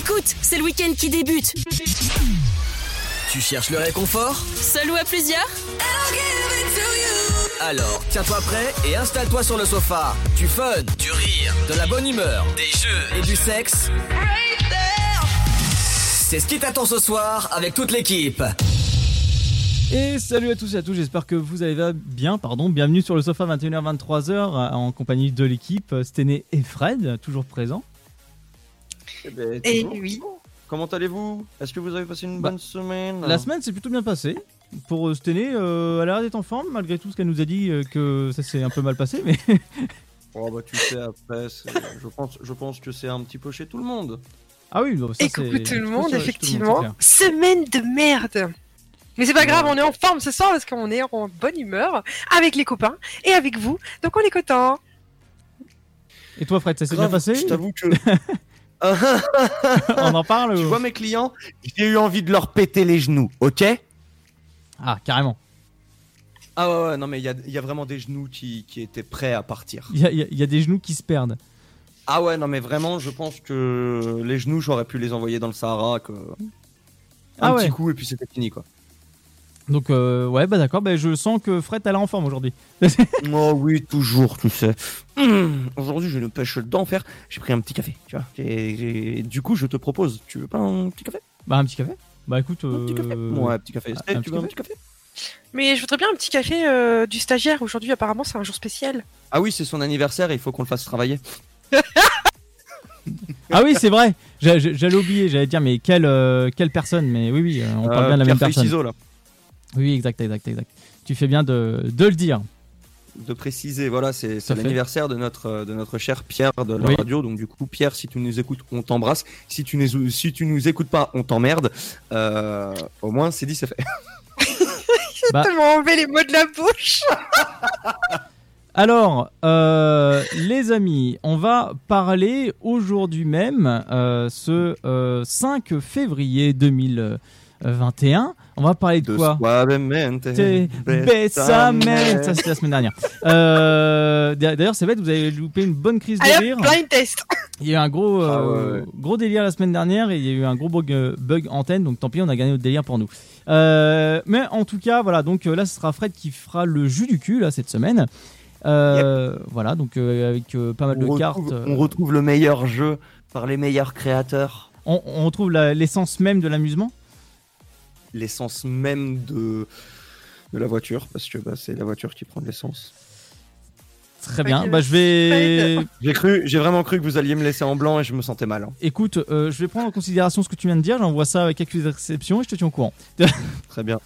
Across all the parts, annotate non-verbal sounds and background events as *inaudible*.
Écoute, c'est le week-end qui débute. Tu cherches le réconfort Seul ou à plusieurs Alors, tiens-toi prêt et installe-toi sur le sofa. Du fun, du rire, de la bonne humeur, des jeux et du sexe. C'est ce qui t'attend ce soir avec toute l'équipe. Et salut à tous et à tous, j'espère que vous allez bien. Pardon, bienvenue sur le sofa 21h-23h en compagnie de l'équipe Stené et Fred, toujours présents. Eh ben, Et toujours. oui. Comment allez-vous? Est-ce que vous avez passé une Bah, bonne semaine? La semaine s'est plutôt bien passée. Pour euh, Stené, euh, elle a l'air d'être en forme malgré tout ce qu'elle nous a dit euh, que ça s'est un peu mal passé. Mais *laughs* Oh bah tu sais après, c'est- je pense, je pense que c'est un petit peu chez tout le monde. ah oui, bah, ça Et c'est coucou tout le monde, c'est effectivement. clair. Semaine de merde. Mais c'est pas grave, on est en forme ce soir parce qu'on est en bonne humeur avec les copains et avec vous. Donc on est content. Et toi, Fred, ça s'est bien Grave, passé? Je t'avoue que *laughs* On en parle tu ou- vois mes clients, j'ai eu envie de leur péter les genoux, ok? Ah, carrément. Ah ouais, ouais non mais il y a, il y a vraiment des genoux qui, qui étaient prêts à partir. Il y, y a- il y a des genoux qui se perdent. Ah ouais non mais vraiment, je pense que les genoux j'aurais pu les envoyer dans le Sahara que un Ah petit ouais. coup et puis c'était fini quoi. Donc, euh, ouais, bah d'accord, bah, je sens que Fred, elle est en forme aujourd'hui. *laughs* Oh oui, toujours, tu sais. Hum, Aujourd'hui, j'ai une pêche d'enfer. J'ai pris un petit café, tu vois. Et, et du coup, je te propose, tu veux pas un petit café? Bah, un petit café Bah, écoute. Un petit café euh, Ouais, un petit café. un Eh, petit tu veux un café petit café? Mais je voudrais bien un petit café euh, du stagiaire. Aujourd'hui, apparemment, c'est un jour spécial. Ah oui, c'est son anniversaire et il faut qu'on le fasse travailler. *laughs* Ah oui, c'est vrai. J'a- j'a- J'allais oublier, j'allais dire, mais quelle, euh, quelle personne Mais oui, oui, euh, on parle Euh, bien de la même personne. ciseaux, là. Oui, exact, exact, exact. Tu fais bien de, de le dire. De préciser, voilà, c'est l'anniversaire de notre, euh, de notre cher Pierre de la Oui. radio. Donc, du coup, Pierre, si tu nous écoutes, on t'embrasse. Si tu nous, si tu nous écoutes pas, on t'emmerde. Euh, au moins, c'est dit, c'est fait. *laughs* Bah. Tellement enlevé les mots de la bouche. *laughs* Alors, euh, les amis, on va parler aujourd'hui même, euh, ce euh, 5 février 2021. On va parler de De quoi besame. Ça, c'était la semaine dernière. Euh, D'ailleurs, c'est bête, vous avez loupé une bonne crise de Allez, rire. blind test. Il y a eu un gros, Ah euh, ouais. gros délire la semaine dernière et il y a eu un gros bug, euh, bug antenne, donc tant pis, on a gagné notre délire pour nous. Euh, mais en tout cas, voilà, donc euh, là, ce sera Fred qui fera le jus du cul là, cette semaine. Euh, Voilà, donc euh, avec euh, pas mal de on, cartes. retrouve, euh, on retrouve le meilleur jeu par les meilleurs créateurs. on, on retrouve l'essence même de l'amusement. L'essence même de, de la voiture, parce que bah, c'est la voiture qui prend de l'essence. Très bien, bah, je vais. J'ai cru, j'ai vraiment cru que vous alliez me laisser en blanc et je me sentais mal. hein. Écoute, euh, je vais prendre en considération ce que tu viens de dire, j'envoie ça avec quelques exceptions et je te tiens au courant. *laughs* Très bien.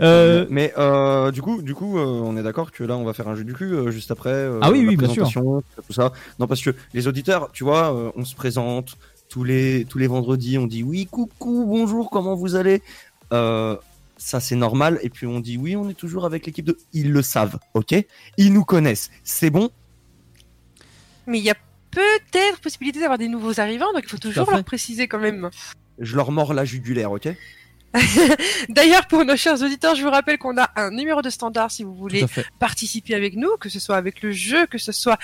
Euh, Mais euh, du coup, du coup, euh, on est d'accord que là, on va faire un jeu du cul euh, juste après. euh, Ah oui, la oui, bien sûr. Tout ça. Non, parce que les auditeurs, tu vois, euh, on se présente tous les tous les vendredis. On dit oui, coucou, bonjour, comment vous allez? Euh, Ça, c'est normal. Et puis on dit oui, on est toujours avec l'équipe de. Ils le savent, ok? Ils nous connaissent. C'est bon? Mais il y a peut-être possibilité d'avoir des nouveaux arrivants, donc il faut toujours leur préciser quand même. Je leur mords la jugulaire, ok? *laughs* D'ailleurs, pour nos chers auditeurs, je vous rappelle qu'on a un numéro de standard si vous voulez participer avec nous, que ce soit avec le jeu, que ce soit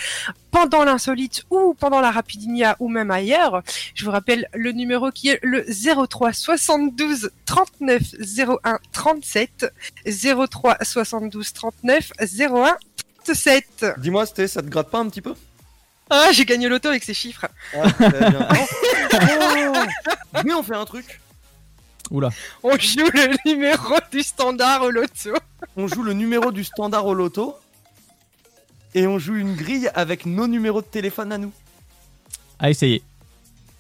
pendant l'insolite ou pendant la rapidinia ou même ailleurs. Je vous rappelle le numéro qui est le 03 72 39 01 37 03 72 39 01 37. Dis-moi, Sté, ça te gratte pas un petit peu? Ah, j'ai gagné l'auto avec ces chiffres. Ah. *laughs* Oh Mais on fait un truc. Oula. On joue le numéro du standard au loto. On joue le numéro du standard au loto. Et on joue une grille avec nos numéros de téléphone à nous. À essayer.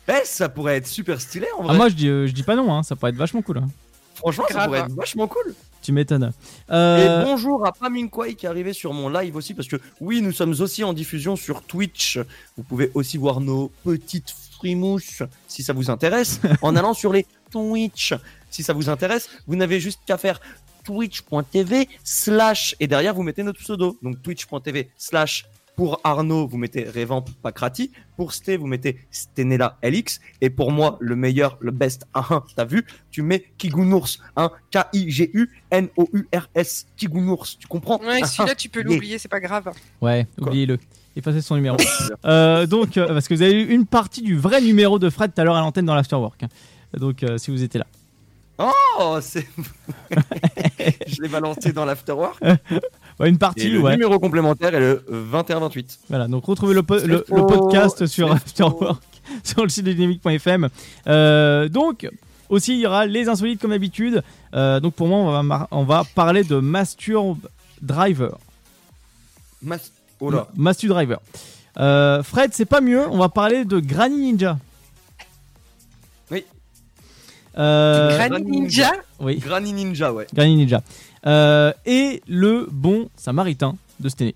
Eh, ça pourrait être super stylé en Ah, vrai. moi, je dis, euh, je dis pas non, hein, ça pourrait être vachement cool. hein. Franchement, ça grave. pourrait être vachement cool. Tu m'étonnes. Et Euh, bonjour à Paminkwai qui est arrivé sur mon live aussi. Parce que oui, nous sommes aussi en diffusion sur Twitch. Vous pouvez aussi voir nos petites frimouches si ça vous intéresse. *laughs* en allant sur les Twitch. Si ça vous intéresse, vous n'avez juste qu'à faire twitch.tv slash et derrière vous mettez notre pseudo donc twitch.tv slash Pour Arnaud, vous mettez Revamp Pacrati. Pour Sté, vous mettez Stenella LX. Et pour moi, le meilleur, le best, ah, t'as vu Tu mets Kigunours, hein, K-I-G-U-N-O-U-R-S, Kigunours, tu comprends Ouais, Ah, celui-là, tu peux l'oublier, c'est pas grave. Ouais, oubliez-le. Effacez son numéro. *laughs* Euh, donc, euh, parce que vous avez eu une partie du vrai numéro de Fred tout à l'heure à l'antenne dans l'Afterwork. Donc, euh, si vous étiez là. Oh, c'est. Je l'ai balancé dans l'afterwork. *laughs* Ouais, une Et partie, le ouais. numéro complémentaire est le 2128. Voilà, donc retrouvez le, po- le, podcast sur. Afterwork *laughs* sur le site de dynamique.fm. Euh, donc, aussi, il y aura les insolites comme d'habitude. Euh, donc, pour moi, on va, on va parler de Masturb Driver. Mas- Oh là. Mastu Driver. Euh, Fred, c'est pas mieux, on va parler de Granny Ninja. Euh, Granny Ninja, oui, Granny Ninja, ouais. Granny Ninja. Euh, et le bon samaritain de cette année.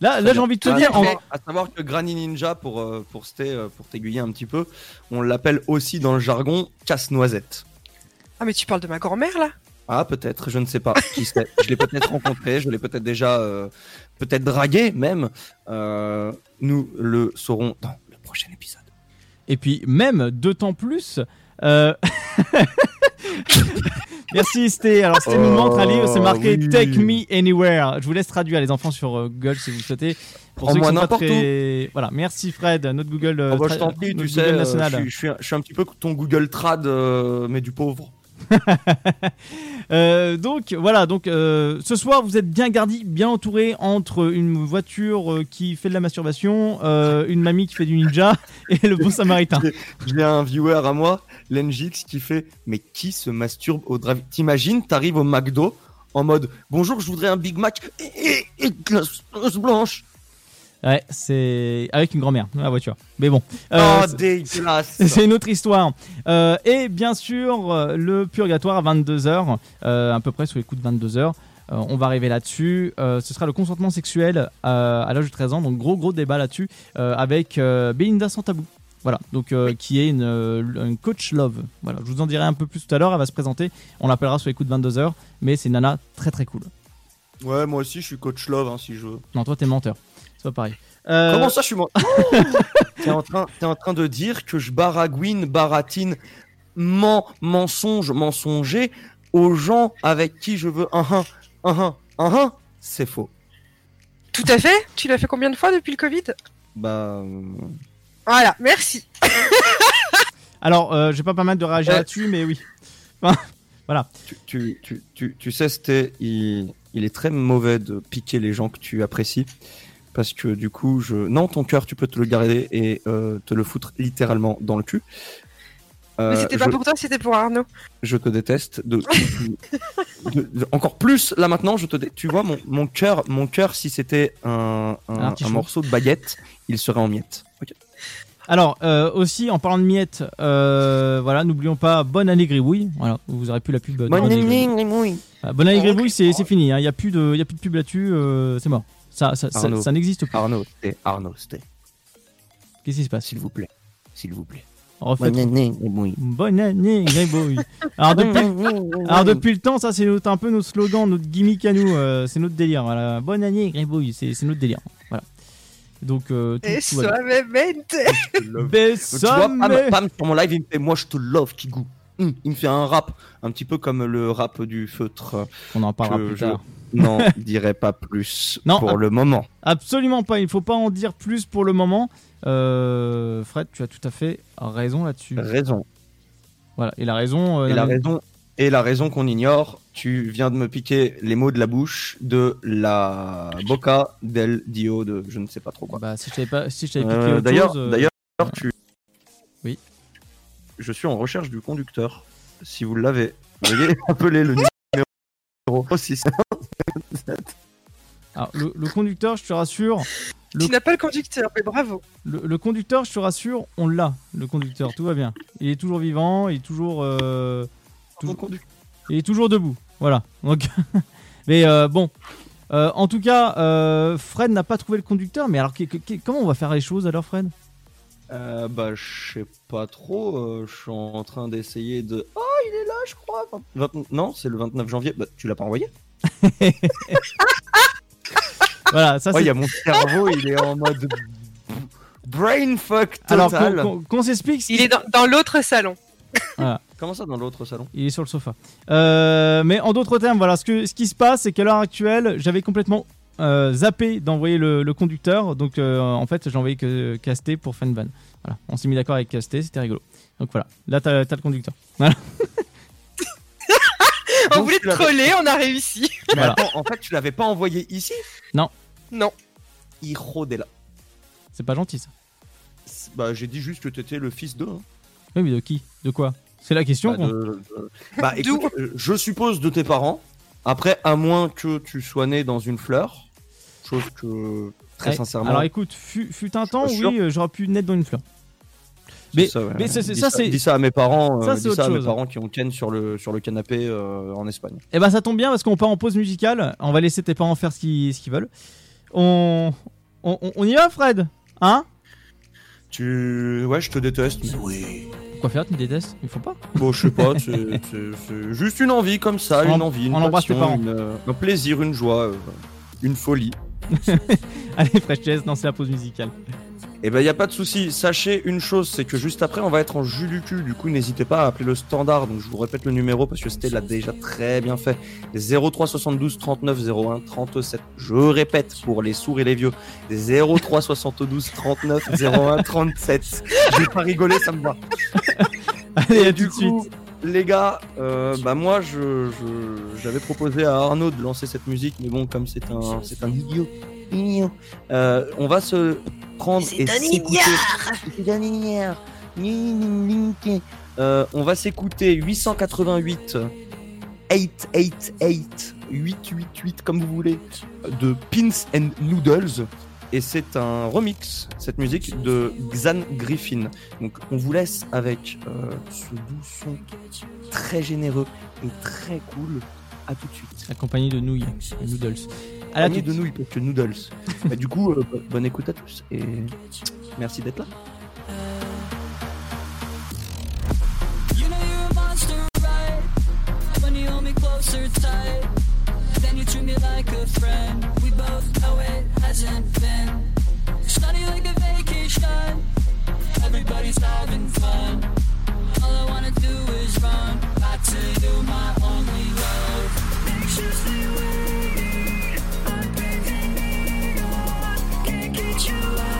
Là, là j'ai envie de te à dire, en- à savoir que Granny Ninja, pour, euh, pour, Sté, pour t'aiguiller un petit peu, on l'appelle aussi dans le jargon casse-noisette. Ah, mais tu parles de ma grand-mère là? Ah, peut-être, je ne sais pas. Qui sait? Je l'ai peut-être *laughs* rencontré, je l'ai peut-être déjà, euh, peut-être dragué même. Euh, nous le saurons dans le prochain épisode. Et puis même d'autant plus. Euh, *laughs* Merci Sté. Alors Sté nous montre un livre, c'est marqué oui. Take Me Anywhere. Je vous laisse traduire les enfants sur euh, Google si vous le souhaitez. Pour ceux qui sont pas. Voilà, merci Fred, notre Google, Oh, bah, je t'en prie, tu Google sais, national. je, suis, je suis un- je suis un petit peu ton Google Trad, euh, mais du pauvre. *laughs* Euh, donc voilà, donc euh, ce soir vous êtes bien gardi, bien entouré entre une voiture euh, qui fait de la masturbation, une mamie qui fait du ninja *laughs* et le bon samaritain. J'ai un viewer à moi, Lenjix, qui fait Mais qui se masturbe au drive T'imagines, t'arrives au McDo en mode Bonjour, je voudrais un Big Mac et, et, et glace blanche. Ouais, c'est avec une grand-mère dans la voiture. Mais bon, euh, oh, dégueulasse. *laughs* c'est une autre histoire. Euh, et bien sûr, euh, le purgatoire à 22h, euh, à peu près sous les coups de 22h. Euh, on va arriver là-dessus. Ce sera le consentement sexuel à l'âge de 13 ans. Donc gros gros débat là-dessus avec Belinda Santabou. Voilà, donc euh, qui est une, une coach love. Voilà, je vous en dirai un peu plus tout à l'heure. Elle va se présenter. On l'appellera sur les coups de 22h, mais c'est une nana très très cool. Ouais, moi aussi, je suis coach love, hein, si je veux. Non, toi t'es menteur. C'est pas pareil. Euh, Comment ça, je suis moi *laughs* T'es en, train- t'es en train de dire que je baragouine, baratine, mens, mensonge, mensonger aux gens avec qui je veux un un, un un, un un C'est faux. Tout à fait Tu l'as fait combien de fois depuis le Covid? Bah. euh, Voilà, merci. *laughs* Alors, euh, j'ai pas pas mal de réagir Ouais. là-dessus, mais oui. tu, tu, tu, tu, tu sais, c'était, il, il est très mauvais de piquer les gens que tu apprécies. Parce que du coup, je. Non, ton cœur, tu peux te le garder et euh, te le foutre littéralement dans le cul. Euh, Mais c'était pas je, pour toi, c'était pour Arnaud. je te déteste. De, *laughs* de- de- encore plus, là maintenant, je te dé- Tu vois, mon, mon cœur, mon cœur, si c'était un, un, Un artichaut. un morceau de baguette, il serait en miettes. Alors, euh, aussi, en parlant de miettes, euh, voilà, n'oublions pas Bonne année Gribouille. Voilà, vous aurez plus la pub. de Bonne année Gribouille. Voilà, Bonne année Gribouille, c'est c'est fini. Il n'y a, plus de- y a plus de pub là-dessus. euh, c'est mort. Ça, ça, ça, Arnaud. ça n'existe plus. Arnaud, c'était Arnaud, c'était. Qu'est-ce qui se passe? S'il vous plaît. S'il vous plaît. Refaites- année, oui. Bonne année Gribouille. Alors, depuis, alors, depuis le temps, ça, c'est notre- un peu notre slogan, notre gimmick à nous. euh, c'est notre délire. Voilà. Bonne année Gribouille, c'est c'est notre délire. Voilà. Donc, euh, tout, Et tout va bien. suavemente. Bessame. Tu vois, Pam, Pam, sur mon live, il me fait Moi, je te love, Kigou. Hum, il me fait un rap, un petit peu comme le rap du feutre. On en parlera plus je- tard. Non, je *laughs* dirais pas plus Non, pour le moment. Absolument pas, il ne faut pas en dire plus pour le moment. Euh, Fred, tu as tout à fait raison là-dessus. Raison. Voilà, et la raison. euh, Et la raison, et la raison qu'on ignore, tu viens de me piquer les mots de la bouche de la Boca del Dio de je ne sais pas trop quoi. Bah, si je t'avais pas, si je Euh, piqué D'ailleurs, d'ailleurs, tu. Oui. Je suis en recherche du conducteur. Si vous l'avez, veuillez *laughs* appeler le numéro 6. *laughs* alors, le, le conducteur, je te rassure, Le- Tu n'as pas le conducteur, mais bravo. le, le conducteur, je te rassure, on l'a, le conducteur, tout va bien. Il est toujours vivant, il est toujours, euh, toujours- il est toujours debout. Voilà. Donc, *laughs* mais euh, bon. Euh, en tout cas, euh, Fred n'a pas trouvé le conducteur, mais alors que- que- comment on va faire les choses alors, Fred? Euh, bah, je sais pas trop. euh, je suis en train d'essayer de. Oh, il est là, je crois. Non, c'est le 29 janvier. Bah, tu l'as pas envoyé *laughs* voilà, ça Ouais, il c'est. y a mon cerveau, il est en mode brain fuck Alors total. qu'on qu'on- qu'on s'explique. Il est dans, dans l'autre salon. *laughs* Comment ça dans l'autre salon? Il est sur le sofa. Euh, mais en d'autres termes, voilà, ce, que, ce qui se passe, c'est qu'à l'heure actuelle, j'avais complètement euh, zappé d'envoyer le, le conducteur. Donc, euh, en fait, j'ai envoyé que Casté pour Fanvan. Voilà, on s'est mis d'accord avec Casté, c'était rigolo. Donc voilà, là, t'as as le conducteur. *laughs* On Donc, voulait te troller, on a réussi. Mais Voilà. attends, en fait, tu l'avais pas envoyé ici? Non. De la. C'est pas gentil ça. Bah, j'ai dit juste que t'étais le fils de. hein. Oui, mais de qui? De quoi? C'est la question. Bah, qu'on- de- de- bah, *laughs* écoute, euh, je suppose de tes parents. Après, à moins que tu sois né dans une fleur. Chose que, très Ouais. sincèrement. Alors écoute, fut, fut un temps, oui, euh, j'aurais pu naître dans une fleur. c'est mais- ça, ouais. mais c'est- c'est- Dis ça, c'est- Dis ça à mes parents. ça, euh, c'est dis ça à mes parents qui ont Ken sur le, sur le canapé euh, en Espagne. Eh ben ça tombe bien parce qu'on part en pause musicale. On va laisser tes parents faire ce qu'ils qu'ils veulent. On... on, on- y va, Fred? Hein? Tu. Ouais, je te déteste. mais- Quoi faire Tu me détestes? Il faut pas. Bon, je sais pas, *laughs* c'est- juste une envie comme ça, On- une envie, une on embrasse tes passion, parents. une, euh, un plaisir, une joie, euh, une folie. *laughs* Allez, Fresh non, c'est la pause musicale. Et ben, y a pas de souci. Sachez une chose, c'est que juste après, on va être en jus du cul. Du coup, n'hésitez pas à appeler le standard. Donc, je vous répète le numéro parce que c'était l'a déjà très bien fait. 03 72 39 01 37. Je répète pour les sourds et les vieux. 03 72 39 01 37. Je vais pas rigoler, ça me va. *laughs* Allez, à Et tout du de suite. Les gars, euh, bah moi, je, je- j'avais proposé à Arnaud de lancer cette musique, mais bon, comme c'est un, c'est un idiot, idiot, euh, on va se prendre et s'écouter. Euh, on va s'écouter 888 888 888 comme vous voulez de Pins and Noodles et c'est un remix cette musique de Xan Griffin. Donc on vous laisse avec euh, ce doux son très généreux et très cool. À tout de suite. Accompagné de nouilles, de noodles. À la de nouilles parce que noodles. *laughs* Bah, du coup, euh, bo- bonne écoute à tous et merci d'être là. You know then you treat me like a friend. We both know it hasn't been study like a vacation. Everybody's having fun. All I wanna do is run back to you, my only love. Anxiously waiting, I'm pretending on. Can't get you out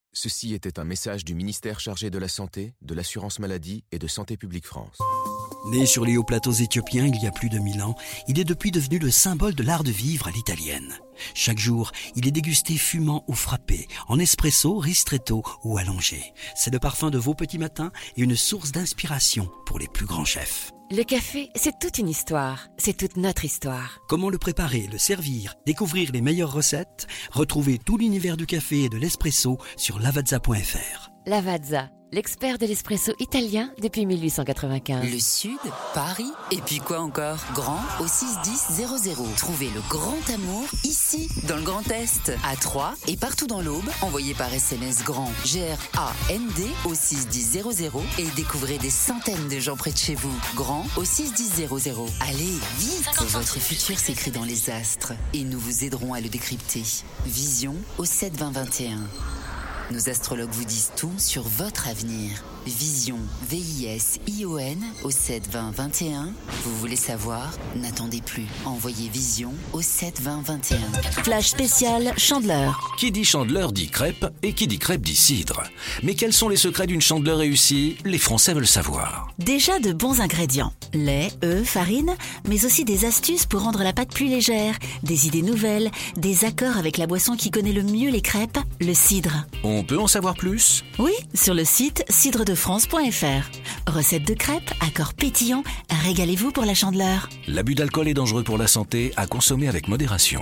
Ceci était un message du ministère chargé de la Santé, de l'Assurance Maladie et de Santé Publique France. Né sur les hauts plateaux éthiopiens il y a plus de mille ans, il est depuis devenu le symbole de l'art de vivre à l'italienne. Chaque jour, il est dégusté fumant ou frappé, en espresso, ristretto ou allongé. C'est le parfum de vos petits matins et une source d'inspiration pour les plus grands chefs. Le café, c'est toute une histoire. C'est toute notre histoire. Comment le préparer, le servir, découvrir les meilleures recettes? Retrouvez tout l'univers du café et de l'espresso sur lavazza.fr. Lavazza, l'expert de l'espresso italien depuis 1895. Le Sud, Paris, et puis quoi encore? Grand au 61000. Trouvez le grand amour ici, dans le Grand Est, à Troyes et partout dans l'Aube. Envoyez par SMS grand G-R-A-N-D au 61000 et découvrez des centaines de gens près de chez vous. Grand au 61000. Allez, vite Votre futur s'écrit dans les astres et nous vous aiderons à le décrypter. Vision au 72021. Nos astrologues vous disent tout sur votre avenir. Vision, V-I-S-I-O-N au 7 20 21. Vous voulez savoir? N'attendez plus. Envoyez Vision au 7 20 21. Flash spécial Chandeleur. Qui dit chandeleur dit crêpe et qui dit crêpe dit cidre. Mais quels sont les secrets d'une chandeleur réussie? Les Français veulent savoir. Déjà de bons ingrédients. Lait, œufs, farine, mais aussi des astuces pour rendre la pâte plus légère, des idées nouvelles, des accords avec la boisson qui connaît le mieux les crêpes, le cidre. On peut en savoir plus? Oui, sur le site cidredefrance.fr. Recette de crêpes, accords pétillants, régalez-vous pour la chandeleur. L'abus d'alcool est dangereux pour la santé, à consommer avec modération.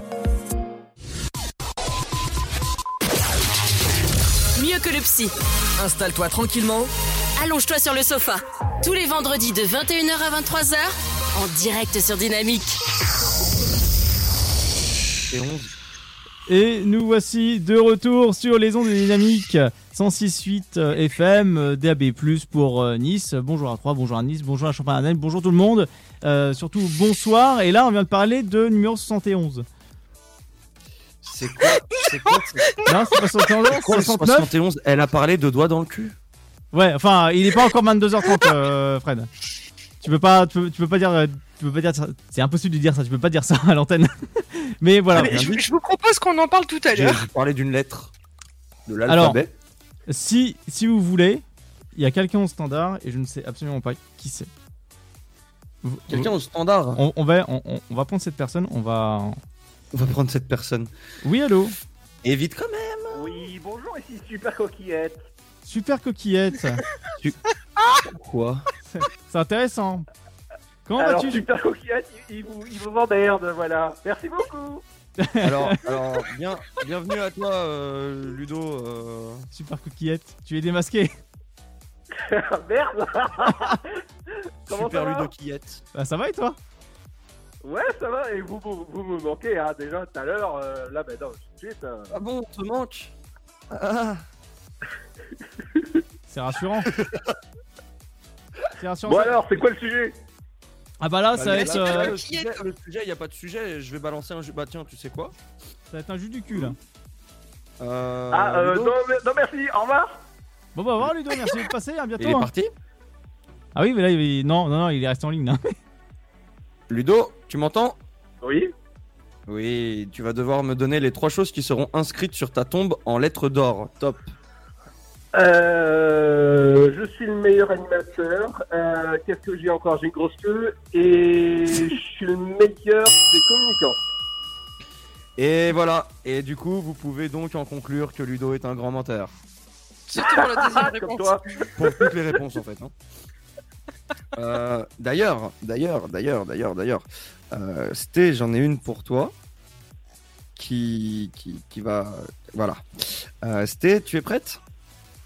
Que le psy. Installe-toi tranquillement. Allonge-toi sur le sofa. Tous les vendredis de 21h à 23h, en direct sur Dynamique. Et 11. Et nous voici de retour sur les ondes dynamiques 106.8 euh, FM, DAB+, pour euh, Nice. Bonjour à Troyes, bonjour à Nice, bonjour à Champagne-Ardenne, bonjour tout le monde. Euh, surtout bonsoir. Et là, on vient de parler de numéro 71. C'est quoi *laughs* C'est quoi c'est- Non, c'est pas 71, C'est quoi, le 69 71 Elle a parlé de doigts dans le cul. Ouais, enfin, il est pas encore 22h30, euh, Fred. Tu peux pas, tu peux, tu peux pas dire, tu peux pas dire ça. C'est impossible de dire ça. Tu peux pas dire ça à l'antenne. *laughs* Mais voilà. Allez, je, je vous propose qu'on en parle tout à l'heure. j'ai parlé d'une lettre de Alors, l'alphabet. si, si vous voulez, il y a quelqu'un au standard et je ne sais absolument pas qui c'est. Quelqu'un au standard on, on va, on va prendre cette personne. On va. On va prendre cette personne. Oui, allô. Et vite quand même. Oui, bonjour, ici Super Coquillette. Super coquillette. Quoi C'est intéressant. Comment Alors, vas-tu Super Coquillette, il, il vous, il vous emmerde, voilà. Merci beaucoup. *laughs* alors, alors bien, bienvenue à toi, euh, Ludo. euh. Super coquillette. Tu es démasqué. *laughs* Merde. *laughs* Comment Super ça va Ludo Quillette. Bah, ça va et toi? Ouais, ça va, et vous, vous, vous me manquez, hein, déjà tout à l'heure. euh, là, ben non, tout de suite. euh. Ah bon, on te manque? Ah. C'est rassurant. C'est rassurant. Bon ça- alors, c'est quoi le sujet? Ah bah là, ça va être, là, euh, le sujet, le sujet, il y a pas de sujet. Je vais balancer un jeu. Bah tiens, tu sais quoi? Ça va être un jus du cul là. Euh, Ah, euh, Ludo non, mais- non, merci, au revoir. Bon bah au revoir Ludo, merci de passer, à bientôt. Il est hein. parti? Ah oui, mais là, il... non, non, non, il est resté en ligne. là. *laughs* Ludo, tu m'entends? Oui. Oui, tu vas devoir me donner les trois choses qui seront inscrites sur ta tombe en lettres d'or. Top. Euh, je suis le meilleur animateur. Euh, Qu'est-ce que j'ai encore? J'ai une grosse queue et je suis le meilleur des communicants. Et voilà. Et du coup, vous pouvez donc en conclure que Ludo est un grand menteur. Surtout pour la deuxième *laughs* Comme réponse. toi. Pour toutes les réponses en fait. hein. Euh, d'ailleurs, d'ailleurs, d'ailleurs, d'ailleurs, d'ailleurs, euh, Sté, j'en ai une pour toi qui, qui, qui va. Voilà. Euh, Sté, tu es prête?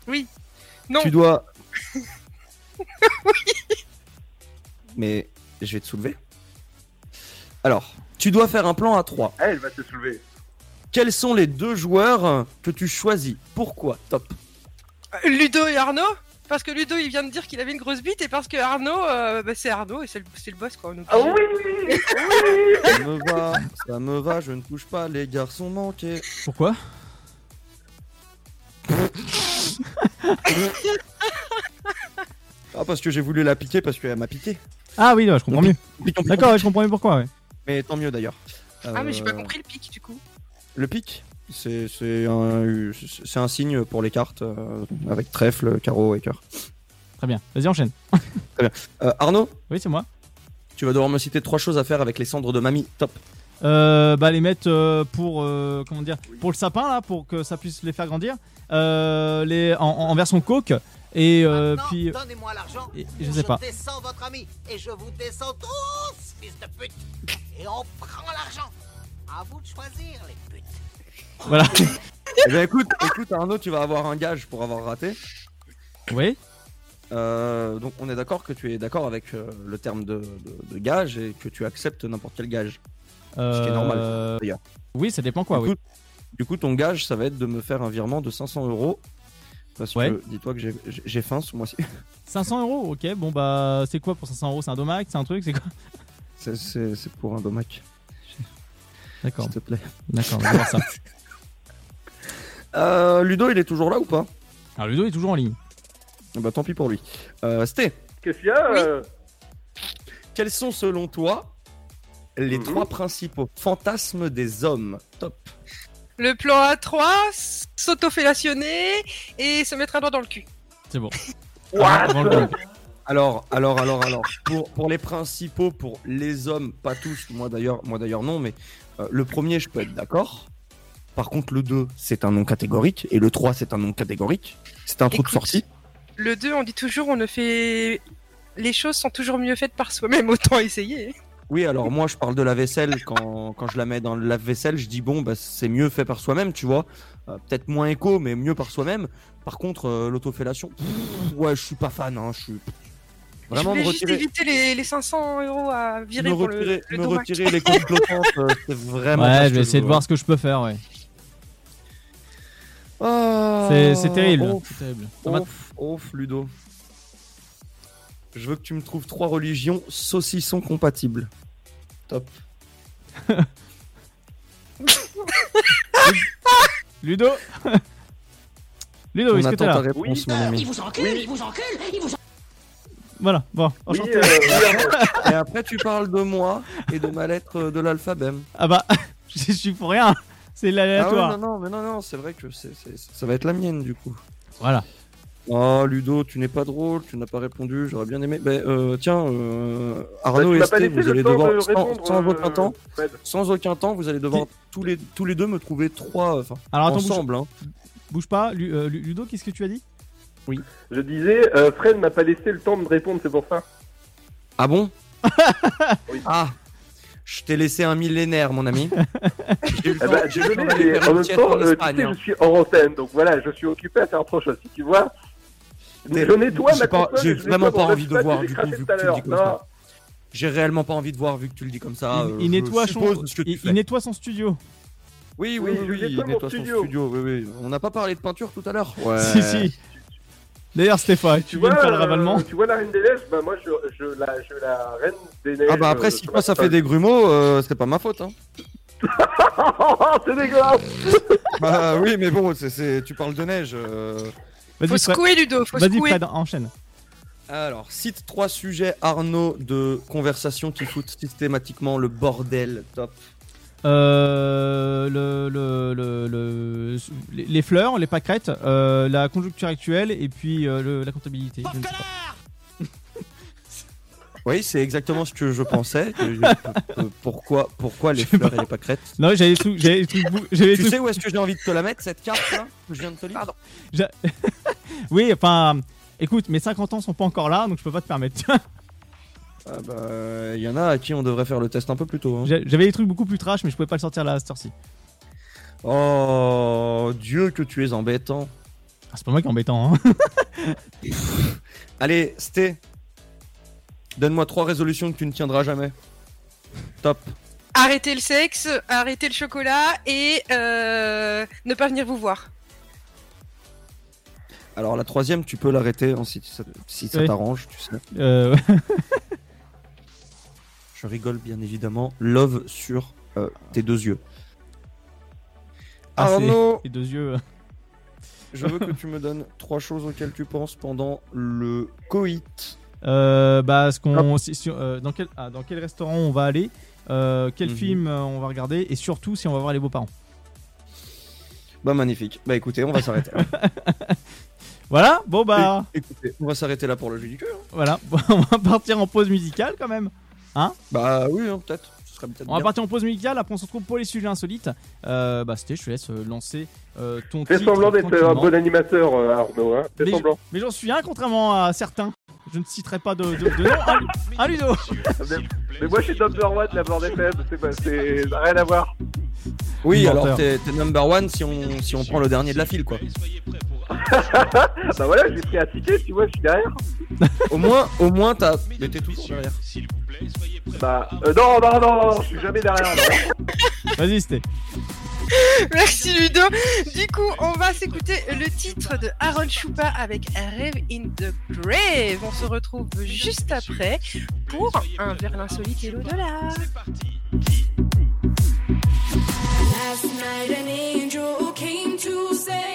Oui. Non. Tu dois. *laughs* Mais je vais te soulever. Alors, tu dois faire un plan à 3. Ah, Elle va te soulever. Quels sont les deux joueurs que tu choisis? Pourquoi? Top. Ludo et Arnaud? Parce que Ludo il vient de dire qu'il avait une grosse bite et parce que Arnaud, euh, bah, c'est Arnaud et c'est le, c'est le boss quoi. Ah oui Ça me va, ça me va, je ne touche pas les garçons manqués. Pourquoi? Ah, parce que j'ai voulu la piquer parce qu'elle m'a piqué. Ah oui, ouais, je comprends mieux. D'accord, ouais, je comprends mieux pourquoi, ouais. Mais tant mieux d'ailleurs. Ah mais j'ai pas Euh, compris le pic du coup. Le pic, c'est un, signe pour les cartes euh, avec trèfle, carreau et cœur. Très bien, vas-y, enchaîne. *laughs* Très bien. Euh, Arnaud Oui, c'est moi. Tu vas devoir me citer trois choses à faire avec les cendres de mamie. Top. Euh, bah les mettre euh, pour euh, comment dire pour le sapin là pour que ça puisse les faire grandir euh, les en, en version coke et euh, puis Donnez-moi l'argent. je sais pas. descends votre ami et je vous descends tous, fils de pute. Et on prend l'argent. À vous de choisir, les putes. Voilà *laughs* Eh bien, écoute, *laughs* écoute, Arnaud, tu vas avoir un gage pour avoir raté. oui Euh, donc, on est d'accord que tu es d'accord avec euh, le terme de, de- de gage et que tu acceptes n'importe quel gage. Ce qui est normal, Euh, d'ailleurs. oui ça dépend quoi du, oui coup, du coup, ton gage, ça va être de me faire un virement de 500 euros. Parce Ouais. que, dis-toi que j'ai- j'ai j'ai faim ce mois-ci. *laughs* 500 euros ok bon bah c'est quoi pour 500 euros? C'est un domac? C'est un truc? C'est quoi? C'est- C'est c'est pour un domac. d'accord S'il te plaît. d'accord on va voir ça Euh, Ludo, il est toujours là ou pas? Alors Ludo est toujours en ligne Bah, tant pis pour lui. Euh, Sté, Qu'est-ce qu'il y a euh, quels sont selon toi les Mhm. trois principaux fantasmes des hommes? Top. Le plan A3, s- s'auto-fellationner et se mettre un doigt dans le cul. c'est bon What? Avant le gong. Alors, alors, alors, alors, pour, pour les principaux, pour les hommes, pas tous, moi d'ailleurs, moi d'ailleurs non, mais euh, le premier, je peux être d'accord. Par contre, le 2, c'est un nom catégorique, et le 3, c'est un nom catégorique. C'est un trou de sortie. Le 2, on dit toujours, on ne fait. Les choses sont toujours mieux faites par soi-même, autant essayer. Oui, alors moi, je parle de la vaisselle, quand, quand je la mets dans le lave-vaisselle, je dis bon, bah, c'est mieux fait par soi-même, tu vois. Euh, Peut-être moins éco, mais mieux par soi-même. Par contre, euh, l'autofellation, ouais, je suis pas fan, hein, je suis. Vraiment je me voulais juste retirer, éviter les, les 500 euros à virer me pour le, retirer, le me domac. retirer les comptes euh, c'est vraiment. ouais je vais essayer de voir ce que je peux faire ouais Ah, c'est terrible ouf, c'est terrible Ludo. Je veux que tu me trouves trois religions saucissons compatibles. Top. *laughs* Ludo *laughs* Ludo est-ce que t'es là réponse, mon ami. Il vous encule, il vous encule, il vous voilà bon Oui, enchanté euh, *laughs* Et après, tu parles de moi et de ma lettre de l'alphabet. ah bah je suis pour rien c'est Ah ouais, l'aléatoire non, non, mais non, non, c'est vrai que c'est, c'est- ça va être la mienne du coup. voilà Oh, Ludo, tu n'es pas drôle, tu n'as pas répondu, j'aurais bien aimé. Ben, euh, tiens, euh, Arnaud tu et m'as pas Esté, laissé vous le allez devoir, de sans, euh, aucun temps, Fred. sans aucun temps, vous allez devoir tous les, tous les deux me trouver trois, enfin, Alors, attends, bouge- ensemble. Hein. bouge pas Lu- euh, Lu- Ludo qu'est-ce que tu as dit? Je disais, euh, Fred m'a pas laissé le temps de répondre, c'est pour ça. Ah bon? Oui. Ah, je t'ai laissé un millénaire, mon ami. *laughs* J'ai eu le Eh temps- ben, eu le désolé, temps mais faire en même temps, en euh, tu sais, hein. je suis hors antenne, donc voilà, je suis occupé à faire autre chose. Si tu vois, je nettoie j'ai ma j'ai vraiment pas envie de voir, du coup, vu que tu le dis comme Non. ça. J'ai réellement pas envie de voir vu que tu le dis comme ça. il, euh, nettoie son studio Oui, Oui, oui, nettoie il mon nettoie son studio. studio. Oui, oui. On n'a pas parlé de peinture tout à l'heure. Ouais. *laughs* si si D'ailleurs, Stéphane, tu, viens de faire le euh, ravalement. tu vois la Reine des Neiges, bah moi je, je, la, je la Reine des Neiges. Ah bah après, euh, si toi ça fait des grumeaux, euh, c'est pas ma faute. Hein. *laughs* c'est dégueulasse *laughs* bah oui, mais bon, tu parles de neige. euh. Vas-y, Faut secouer, Ludo, faut Vas-y, secouer. Fred, enchaîne. Alors, cite trois sujets, Arnaud, de conversation qui foutent systématiquement le bordel. Top. Euh, le, le, le, le- les, fleurs, les pâquerettes, euh, la conjoncture actuelle et puis euh, le- la comptabilité. je ne sais pas. *laughs* Oui, c'est exactement ce que je pensais. *laughs* pourquoi, pourquoi les fleurs et les pâquerettes? Non, j'avais trucs. J'avais des *laughs* Tu sais où est-ce que j'ai envie de te la mettre, cette carte là? Que je viens de te lire J'a- oui, enfin, écoute, mes 50 ans sont pas encore là, donc je peux pas te permettre. Ah bah, il y en a à qui on devrait faire le test un peu plus tôt. hein. J'a- J'avais des trucs beaucoup plus trash, mais je pouvais pas le sortir là à cette heure-ci. Oh, Dieu que tu es embêtant. Ah, c'est pas moi qui est embêtant, hein. *laughs* Allez, Sté, donne-moi trois résolutions que tu ne tiendras jamais. Top. Arrêtez le sexe, arrêtez le chocolat et euh, ne pas venir vous voir. Alors la troisième, tu peux l'arrêter hein, si ça, si ça Oui. t'arrange, tu sais. Euh, *laughs* Je rigole bien évidemment. Love sur euh, tes deux yeux. ah, Arnaud, Les deux yeux. *laughs* je veux que tu me donnes trois choses auxquelles tu penses pendant le coït. Euh, bah, ce qu'on, si- si- euh, dans quel, ah, dans quel restaurant on va aller, euh, quel Mhm. film euh, on va regarder, et surtout si on va voir les beaux-parents. Bah magnifique. Bah écoutez, on va s'arrêter. là. *laughs* Voilà. Bon bah, écoutez, on va s'arrêter là pour le jeu du cœur. voilà. Bon, *laughs* on va partir en pause musicale quand même. Hein Bah oui, hein, peut-être. Ce serait peut-être On va bien. partir en pause musicale. Après, on se retrouve pour les sujets insolites. Euh, bah, c'était, je te laisse euh, lancer euh, ton. Fais titre semblant d'être un bon animateur, Arnaud, hein. Fais Mais, semblant. mais j'en suis un, contrairement à certains. Je ne citerai pas de, de, de nom. Un, *laughs* un Ludo. mais, mais moi je suis number one de la bande FM, c'est pas, c'est, ça n'a rien à voir. Oui, alors t'es t'es number one si on, si on prend le dernier de la file, quoi. *laughs* bah voilà, j'ai pris un ticket, tu vois, je suis derrière. *laughs* Au moins, au moins t'as. Mais t'es toujours derrière. Bah, euh, non, non, non, non, je suis jamais derrière. *laughs* Vas-y, c'était. Merci Ludo. Du coup, on va s'écouter le titre de Aaron Choupa avec Rave in the Grave. On se retrouve juste après pour un vers l'insolite et l'au-delà. Last night an angel came to say,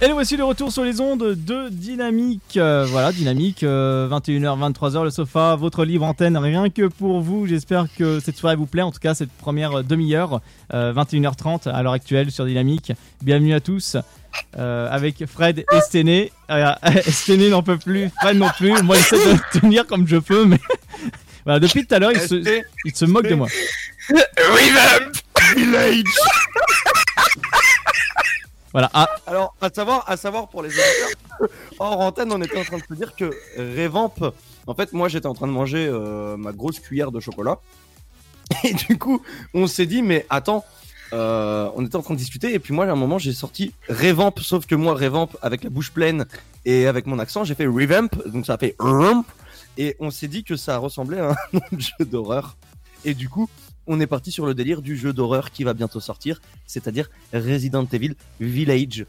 Et nous voici de retour sur les ondes de Dynamique. Euh, voilà, Dynamique, euh, 21h, 23h, le sofa, votre libre antenne, rien que pour vous. J'espère que cette soirée vous plaît. En tout cas, cette première demi-heure, euh, 21h30 à l'heure actuelle sur Dynamique. Bienvenue à tous. euh, avec Fred et Stené. Euh, *laughs* Stené n'en peut plus, Fred non plus. Moi, j'essaie de *laughs* tenir comme je peux, mais *laughs* voilà, depuis tout à l'heure, il se, il se moque de moi. Revamp Village Voilà. Ah, Alors, à savoir, à savoir pour les auditeurs, *laughs* hors antenne, on était en train de se dire que Revamp, en fait, moi j'étais en train de manger euh, ma grosse cuillère de chocolat. *laughs* Et du coup, on s'est dit, mais attends, euh, on était en train de discuter, et puis moi, à un moment, j'ai sorti Revamp, sauf que moi, Revamp, avec la bouche pleine et avec mon accent, j'ai fait Revamp, donc ça a fait Rump, et on s'est dit que ça ressemblait à *laughs* un jeu d'horreur. Et du coup, on est parti sur le délire du jeu d'horreur qui va bientôt sortir, c'est-à-dire Resident Evil Village,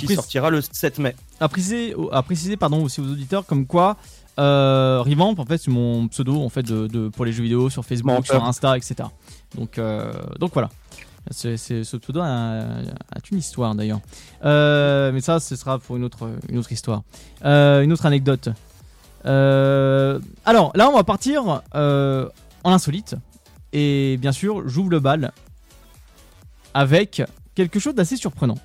qui sortira le 7 mai. à préciser, à préciser pardon aussi aux auditeurs comme quoi euh, Revamp en fait c'est mon pseudo en fait de, de- pour les jeux vidéo sur Facebook, sur Insta, etc. Donc euh, donc voilà. C'est, c'est- ce pseudo a, a une histoire d'ailleurs. Euh, mais ça, ce sera pour une autre, une autre histoire. Euh, une autre anecdote. Alors là, on va partir en insolite. Et bien sûr, j'ouvre le bal avec quelque chose d'assez surprenant.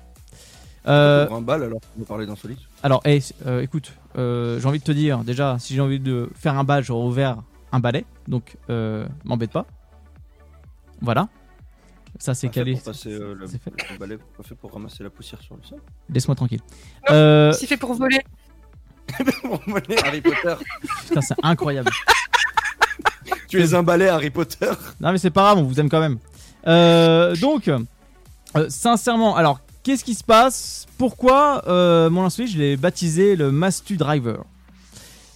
Euh, un bal, alors on va parler d'insolite. alors, hey, euh, écoute, euh, j'ai envie de te dire, déjà, si j'ai envie de faire un badge, j'aurais ouvert un balai, donc euh, m'embête pas. Voilà. Ça, c'est calé. Pour passer, le, c'est fait. le balai, pas fait pour ramasser la poussière sur le sol. Laisse-moi tranquille. Euh, C'est fait pour voler. *laughs* Pour voler Harry Potter. putain, c'est incroyable. *laughs* tu es un balai Harry Potter. Non, mais c'est pas grave, on vous aime quand même. Euh, donc, euh, sincèrement, alors, qu'est-ce qui se passe? Pourquoi euh, mon insolite, je l'ai baptisé le Mastu Driver?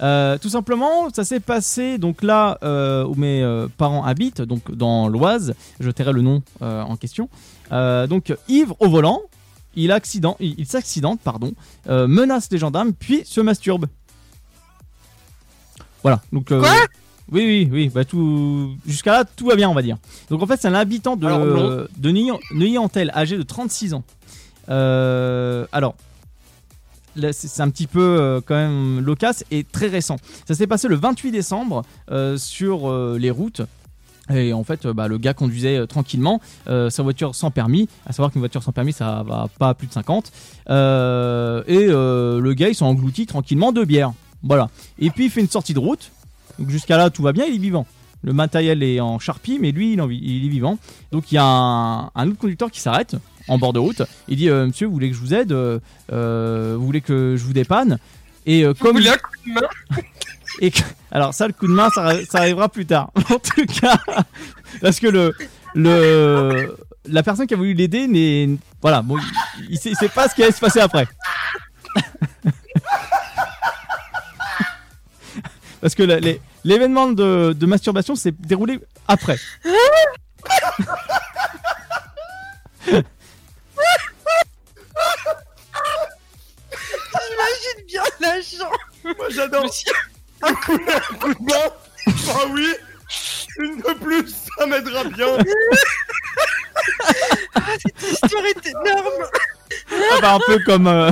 Euh, tout simplement, ça s'est passé donc là euh, où mes euh, parents habitent, donc dans l'Oise. Je tairai le nom euh, en question. Euh, donc ivre au volant, il, accident, il, il s'accidente, pardon, euh, menace les gendarmes, puis se masturbe. Voilà. Donc. euh, oui, oui, oui. Bah tout jusqu'à là, tout va bien, on va dire. Donc en fait, c'est un habitant de Alors, de Neuilly- Neuilly-en-Tel, âgé de 36 ans. Euh, alors, c'est un petit peu euh, quand même loquace et très récent. Ça s'est passé le 28 décembre euh, sur les routes. Et en fait, bah, le gars conduisait tranquillement sa voiture sans permis. À savoir qu'une voiture sans permis, ça va pas à plus de 50. Euh, et le gars, il s'en engloutit tranquillement deux bières. Voilà. Et puis, il fait une sortie de route. Donc, jusqu'à là, tout va bien, il est vivant. Le matériel est en charpie, mais lui, il, en vi- il est vivant. Donc, il y a un, un autre conducteur qui s'arrête en bord de route. Il dit euh, Monsieur, vous voulez que je vous aide Euh, euh, Vous voulez que je vous dépanne? Et euh, comme. voulez un coup de main? *laughs* Et que- alors ça, le coup de main, ça, arri- ça arrivera plus tard. *laughs* En tout cas, parce que le le la personne qui a voulu l'aider n'est voilà bon, il, il sait, il sait pas ce qui allait se passer après. *laughs* Parce que la- les- l'événement de, de masturbation s'est déroulé après. J'imagine bien l'agent. Moi j'adore. Un coup, un coup de main. Ah oui. Une de plus, ça m'aidera bien. Ah, cette histoire est énorme. Ah bah, un peu comme. euh,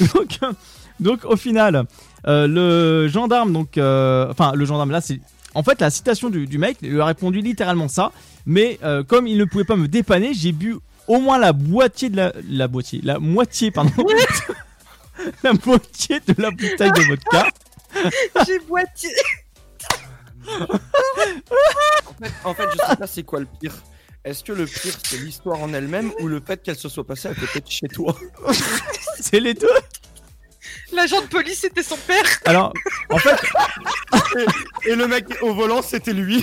*laughs* donc, euh, donc au final, euh, le gendarme, donc, euh, enfin le gendarme là, c'est en fait la citation du, du mec il lui a répondu littéralement ça, mais euh, comme il ne pouvait pas me dépanner, j'ai bu au moins la moitié de la, la moitié, la moitié pardon, *laughs* *laughs* la moitié de la bouteille de vodka. *laughs* J'ai boité. En fait, en fait, je sais pas c'est quoi le pire. Est-ce que le pire c'est l'histoire en elle-même ou le fait qu'elle se soit passée à côté de chez toi? C'est les deux. L'agent de police c'était son père. Alors, en fait, et, et le mec au volant c'était lui.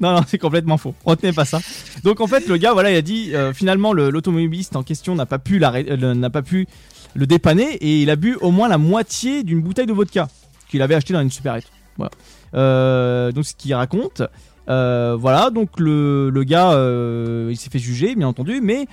Non, non, c'est complètement faux. Retenez pas ça. Donc en fait, le gars, voilà, il a dit euh, finalement le- l'automobiliste en question n'a pas pu l'arrêt- euh, le- n'a pas pu le dépanner et il a bu au moins la moitié d'une bouteille de vodka qu'il avait acheté dans une supérette. Voilà. Euh, donc ce qu'il raconte. Euh, voilà, donc le, le gars, euh, il s'est fait juger, bien entendu, mais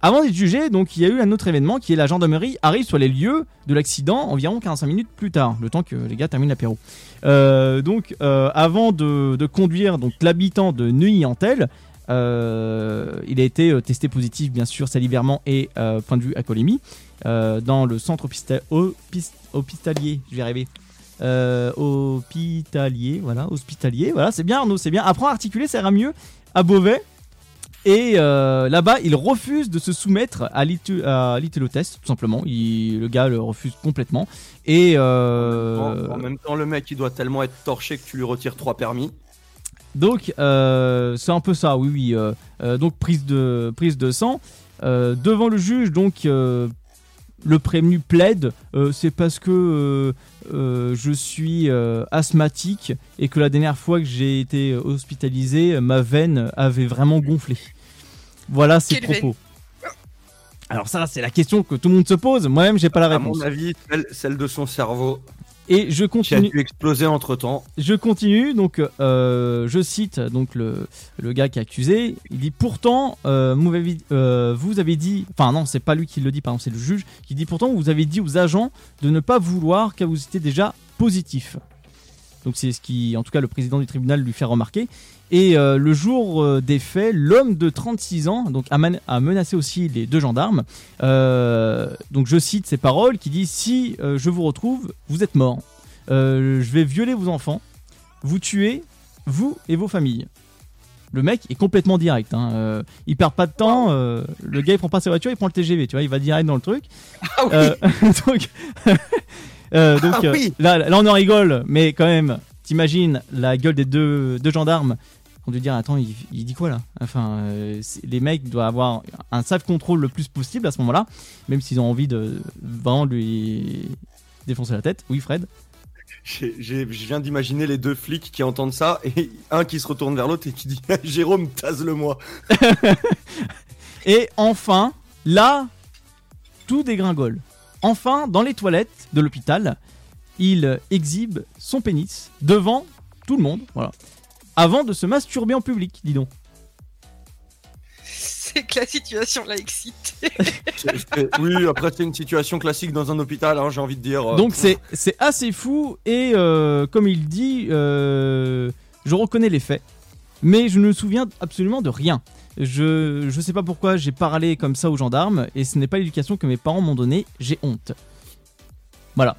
avant d'être jugé, donc il y a eu un autre événement qui est la gendarmerie arrive sur les lieux de l'accident environ 45 minutes plus tard, le temps que les gars terminent l'apéro. Euh, donc euh, avant de, conduire l'habitant de Neuilly-en-Tel, euh, il a été euh, testé positif bien sûr salivairement et point de vue alcoolémie euh, dans le centre hopista- hopis- hospitalier, je vais. Euh, hospitalier, voilà, hospitalier, voilà, c'est bien Arnaud, c'est bien. Apprends à articuler, ça ira mieux à Beauvais. Et euh, là-bas, il refuse de se soumettre à à l'itélotest, tout simplement. Il- le gars le refuse complètement. Et euh, En, en même temps, le mec, il doit tellement être torché que tu lui retires trois permis. donc, euh, c'est un peu ça, oui, oui. donc, prise de, prise de sang. Devant le juge, donc, le prévenu plaide. euh, c'est parce que euh, euh, je suis euh, asthmatique et que la dernière fois que j'ai été hospitalisé, ma veine avait vraiment gonflé. Voilà ses Quelle propos. Alors, ça, c'est la question que tout le monde se pose. Moi-même, j'ai pas la À réponse. mon avis, celle, celle de son cerveau. Et je Qui a continue. dû exploser entre temps. Je continue, donc euh, je cite donc le, le gars qui est accusé. Il dit pourtant, euh, vous, avez, euh, vous avez dit, enfin non, c'est pas lui qui le dit, pardon, c'est le juge qui dit pourtant vous avez dit aux agents de ne pas vouloir car vous étiez déjà positif. Donc c'est ce qui, en tout cas, le président du tribunal lui fait remarquer. Et euh, le jour euh, des faits, l'homme de 36 ans donc, a, menacé aussi les deux gendarmes. Euh, donc je cite ces paroles qui dit Si je vous retrouve, vous êtes mort. Je vais violer vos enfants, vous tuer, vous et vos familles. Le mec est complètement direct. Hein. Euh, il perd pas de temps. euh, le gars il prend pas sa voiture, il prend le TGV. Tu vois, il va direct dans le truc. *laughs* *laughs* Donc, *laughs* euh, donc Ah oui. là, là, on en rigole, mais quand même, t'imagines la gueule des deux, deux gendarmes qui ont dû dire Attends, il, il dit quoi là? Enfin, euh, les mecs doivent avoir un safe contrôle le plus possible à ce moment-là, même s'ils ont envie de vraiment lui défoncer la tête. Oui, Fred? Je viens d'imaginer les deux flics qui entendent ça et un qui se retourne vers l'autre et qui dit *laughs* Jérôme, tase-le-moi. *laughs* Et enfin, là, tout dégringole. Enfin, dans les toilettes de l'hôpital, il exhibe son pénis devant tout le monde, voilà, avant de se masturber en public, dis donc. C'est que la situation l'a excité. *laughs* Oui, après, c'est une situation classique dans un hôpital, hein, j'ai envie de dire. Donc c'est c'est assez fou et euh, comme il dit, euh, je reconnais les faits, mais je ne me souviens absolument de rien. Je je sais pas pourquoi j'ai parlé comme ça aux gendarmes et ce n'est pas l'éducation que mes parents m'ont donnée. J'ai honte. Voilà.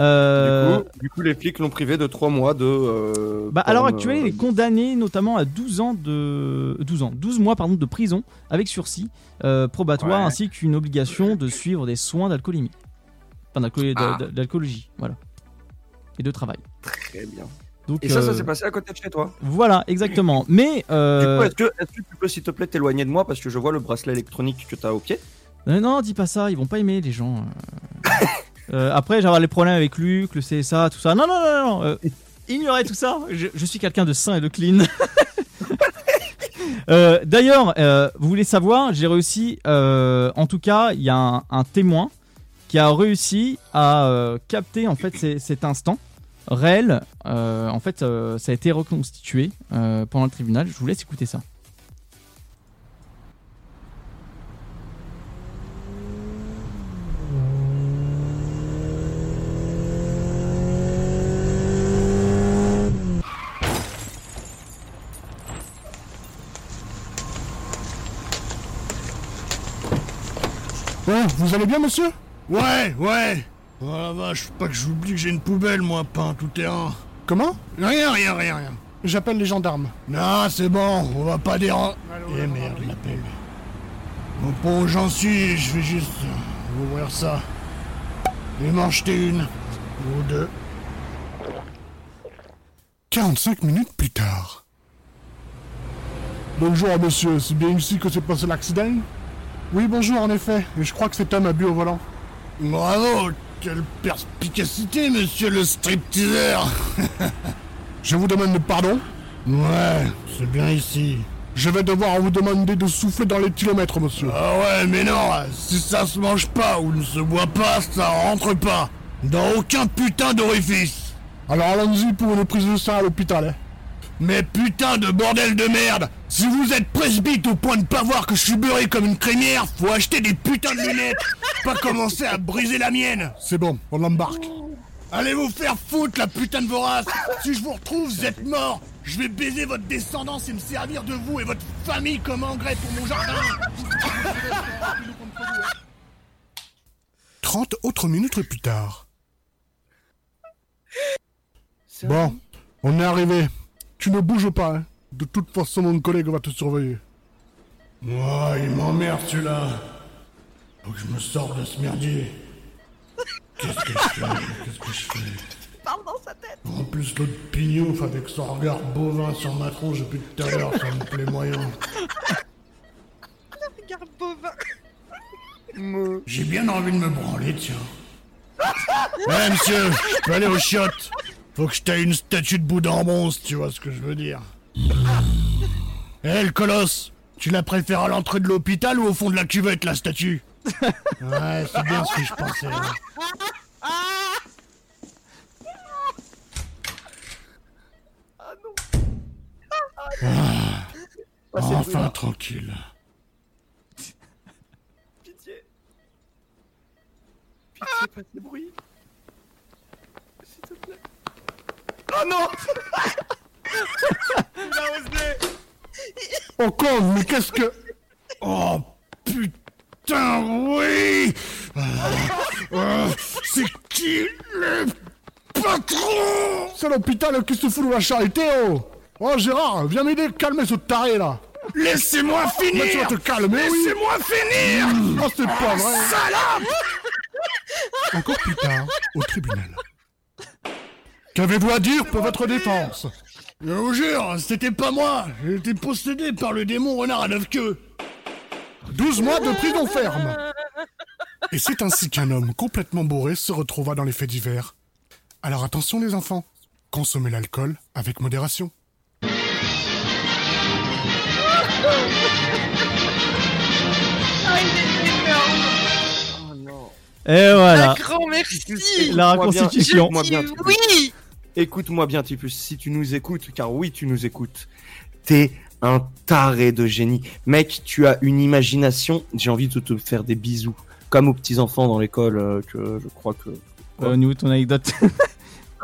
Euh, Du, coup, du coup, les flics l'ont privé de 3 mois de. euh, Bah, à l'heure actuelle, euh, il est condamné notamment à 12 ans de 12 ans, 12 mois pardon de prison avec sursis euh, probatoire Ouais. ainsi qu'une obligation de suivre des soins d'alcoolémie, enfin d'alcool- Ah. d'alcoolologie, voilà, et de travail. Très bien. Donc, Et ça, ça euh, s'est passé à côté de chez toi? Voilà, exactement. Mais euh, Du coup, est-ce que, tu peux, s'il te plaît, t'éloigner de moi parce que je vois le bracelet électronique que t'as au pied? Euh, non, dis pas ça, ils vont pas aimer les gens. *laughs* euh. Après, j'aurai les problèmes avec Luc, le CSA, tout ça. Non, non, non, non. euh, ignorez tout ça. Je, suis quelqu'un de sain et de clean. *laughs* Euh, D'ailleurs, euh, vous voulez savoir, j'ai réussi, euh, en tout cas, il y a un, témoin qui a réussi à capter en fait cet instant réel. En fait, ça a été reconstitué pendant le tribunal. Je vous laisse écouter ça. Vous allez bien, monsieur Ouais, ouais. Oh la vache, pas que j'oublie que j'ai une poubelle, moi, pas un tout-terrain. Comment Rien, rien, rien, rien. J'appelle les gendarmes. Non, c'est bon, on va pas déranger. Eh merde, il. Au point où j'en suis, je vais juste ouvrir ça. Et m'en jeter une. Ou deux. 45 minutes plus tard. Bonjour, monsieur. C'est bien ici que s'est passé l'accident? Oui, bonjour, en effet. Et je crois que cet homme a bu au volant. Bravo Quelle perspicacité, monsieur le stripteaseur *laughs* Je vous demande pardon? Ouais, c'est bien ici. Je vais devoir vous demander de souffler dans les kilomètres, monsieur. Ah ouais, mais non Si ça se mange pas ou ne se boit pas, ça rentre pas Dans aucun putain d'orifice Alors allons-y pour une prise de sang à l'hôpital, hein. Mais putain de bordel de merde Si vous êtes presbyte au point de pas voir que je suis beurré comme une crémière, faut acheter des putains de lunettes Pas commencer à briser la mienne C'est bon, on l'embarque. Allez vous faire foutre la putain de vorace Si je vous retrouve, vous êtes mort Je vais baiser votre descendance et me servir de vous et votre famille comme engrais pour mon jardin 30 autres minutes plus tard. Bon, on est arrivé. Tu ne bouges pas, hein. De toute façon, mon collègue va te surveiller. Moi, il m'emmerde celui-là. Faut que je me sorte de ce merdier. Qu'est-ce que je fais? Qu'est-ce que je fais? Parle dans sa tête. En plus, l'autre pignouf avec son regard bovin sur ma tronche depuis tout à l'heure, ça me plaît moyen. Regarde bovin. J'ai bien envie de me branler, tiens. Ouais, monsieur, je peux aller aux chiottes. Faut que je taille une statue de Bouddha en bronze, tu vois ce que je veux dire. Eh, le colosse, tu la préfères à l'entrée de l'hôpital ou au fond de la cuvette, la statue *laughs* Ouais, c'est bien ce que je pensais. Ah, Ah, c'est enfin brûlant. tranquille. Pitié. Pitié, pas de bruit. S'il te plaît. Oh non *laughs* Oh con, mais qu'est-ce que... Oh putain, oui. Ah, ah, C'est qui le patron? C'est l'hôpital qui se fout de la charité, oh. Oh Gérard, viens m'aider, calmer ce taré là. Laissez-moi finir Tu vas te calmer, oui. Laissez-moi finir. Oh c'est pas vrai. Salope. Encore plus tard, au tribunal. Qu'avez-vous à dire pour votre défense? Je vous jure, c'était pas moi J'ai été possédé par le démon renard à neuf queues 12 mois de prison ferme Et c'est ainsi qu'un homme complètement bourré se retrouva dans les faits divers. Alors attention les enfants, consommez l'alcool avec modération. Ah. Et voilà. Un grand merci. La reconstitution. Écoute-moi bien. Oui. Écoute-moi bien, Tipus, si tu nous écoutes, car oui, tu nous écoutes, t'es un taré de génie. Mec, tu as une imagination, j'ai envie de te faire des bisous. Comme aux petits-enfants dans l'école, euh, que je crois que... Euh, de ton anecdote. *laughs*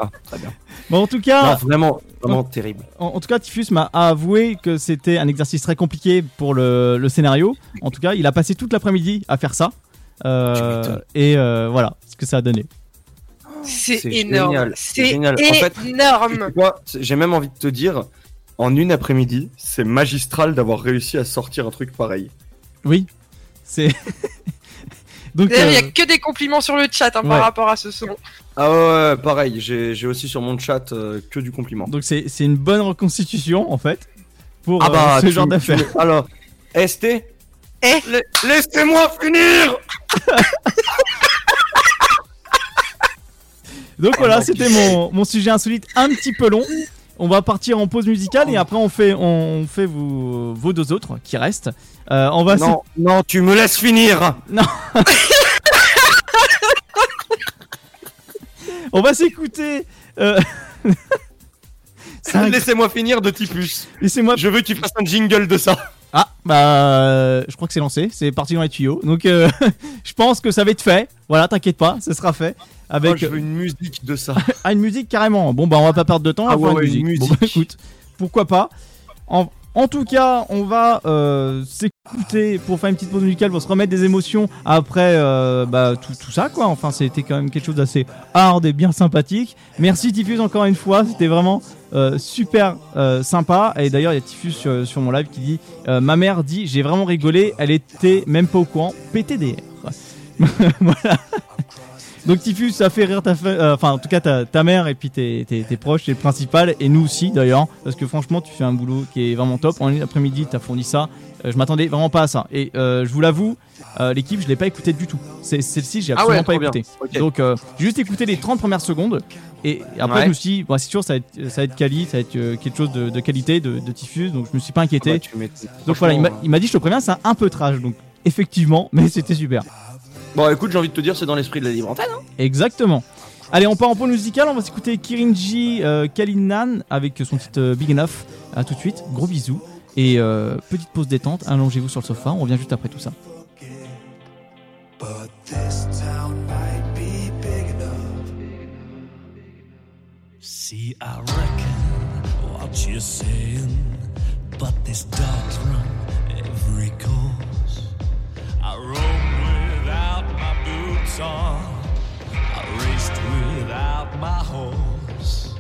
Ah, très bien. Bon, en tout cas. Non, vraiment, vraiment terrible. En, en tout cas, Tiffus m'a avoué que c'était un exercice très compliqué pour le, le scénario. En tout cas, il a passé toute l'après-midi à faire ça. Euh, et euh, voilà ce que ça a donné. C'est énorme. génial, C'est génial. En fait, énorme. J'ai même envie de te dire, en une après-midi, c'est magistral d'avoir réussi à sortir un truc pareil. Oui, c'est. *laughs* Donc, D'ailleurs, il n'y a euh, que des compliments sur le chat hein, Ouais. par rapport à ce son. Ah ouais, pareil, j'ai aussi sur mon chat euh, que du compliment. donc c'est c'est une bonne reconstitution en fait pour ah euh, bah, ce tu- genre d'affaires. Alors, ST Eh Laissez-moi finir *laughs* Donc voilà, c'était mon, mon sujet insolite un petit peu long. On va partir en pause musicale et après on fait, on fait vos, vos deux autres qui restent. Euh, on va Non, non, tu me laisses finir Non *laughs* On va s'écouter. euh, *laughs* Laissez-moi finir de Tipus. Laissez-moi. Je veux que tu fasses un jingle de ça. Ah, bah, je crois que c'est lancé, c'est parti dans les tuyaux. Donc, euh, *laughs* je pense que ça va être fait. Voilà, t'inquiète pas, ce sera fait. Avec Oh, je veux une musique de ça. *laughs* ah, une musique carrément. Bon, bah, on va pas perdre de temps, Ah faire ouais, une ouais, musique. une Bon, bah, écoute, pourquoi pas. En, en tout cas, on va euh, s'écouter pour faire une petite pause musicale pour se remettre des émotions après euh, bah, tout, tout ça, quoi. Enfin, c'était quand même quelque chose d'assez hard et bien sympathique. Merci Tiffus encore une fois, c'était vraiment euh, super euh, sympa. Et d'ailleurs, il y a Tiffus sur, sur mon live qui dit euh, Ma mère dit, j'ai vraiment rigolé, elle était même pas au courant, PTDR. *laughs* voilà. Donc Tiffus, ça fait rire ta fa- euh, enfin en tout cas ta, ta mère et puis tes, tes, tes proches, c'est le principal et nous aussi d'ailleurs parce que franchement tu fais un boulot qui est vraiment top. En après-midi t'as fourni ça, Euh, je m'attendais vraiment pas à ça et euh, je vous l'avoue, euh, l'équipe je l'ai pas écouté du tout. C'est celle-ci j'ai Ah absolument ouais, pas écouté. Donc euh, j'ai juste écouté les 30 premières secondes et après Ouais. je me suis dit bon, c'est sûr ça va être ça va être quali, ça va être euh, quelque chose de, de qualité de, de Tiffus donc je me suis pas inquiété. Ah bah, tu donc voilà, il m'a- Franchement, il m'a dit je te préviens c'est un peu trash donc effectivement *laughs* mais c'était super. Bon, écoute, j'ai envie de te dire, c'est dans l'esprit de la libre antenne. hein. Exactement. Allez, on part en pause musicale. On va s'écouter Kirinji euh, Kalinan avec son titre euh, Big Enough. À tout de suite. Gros bisous. Et euh, petite pause détente. Allongez-vous sur le sofa. On revient juste après tout ça. But this town might be big enough. See, I reckon what you're saying, but this dog's run every course. I boots on, I raced without my horse,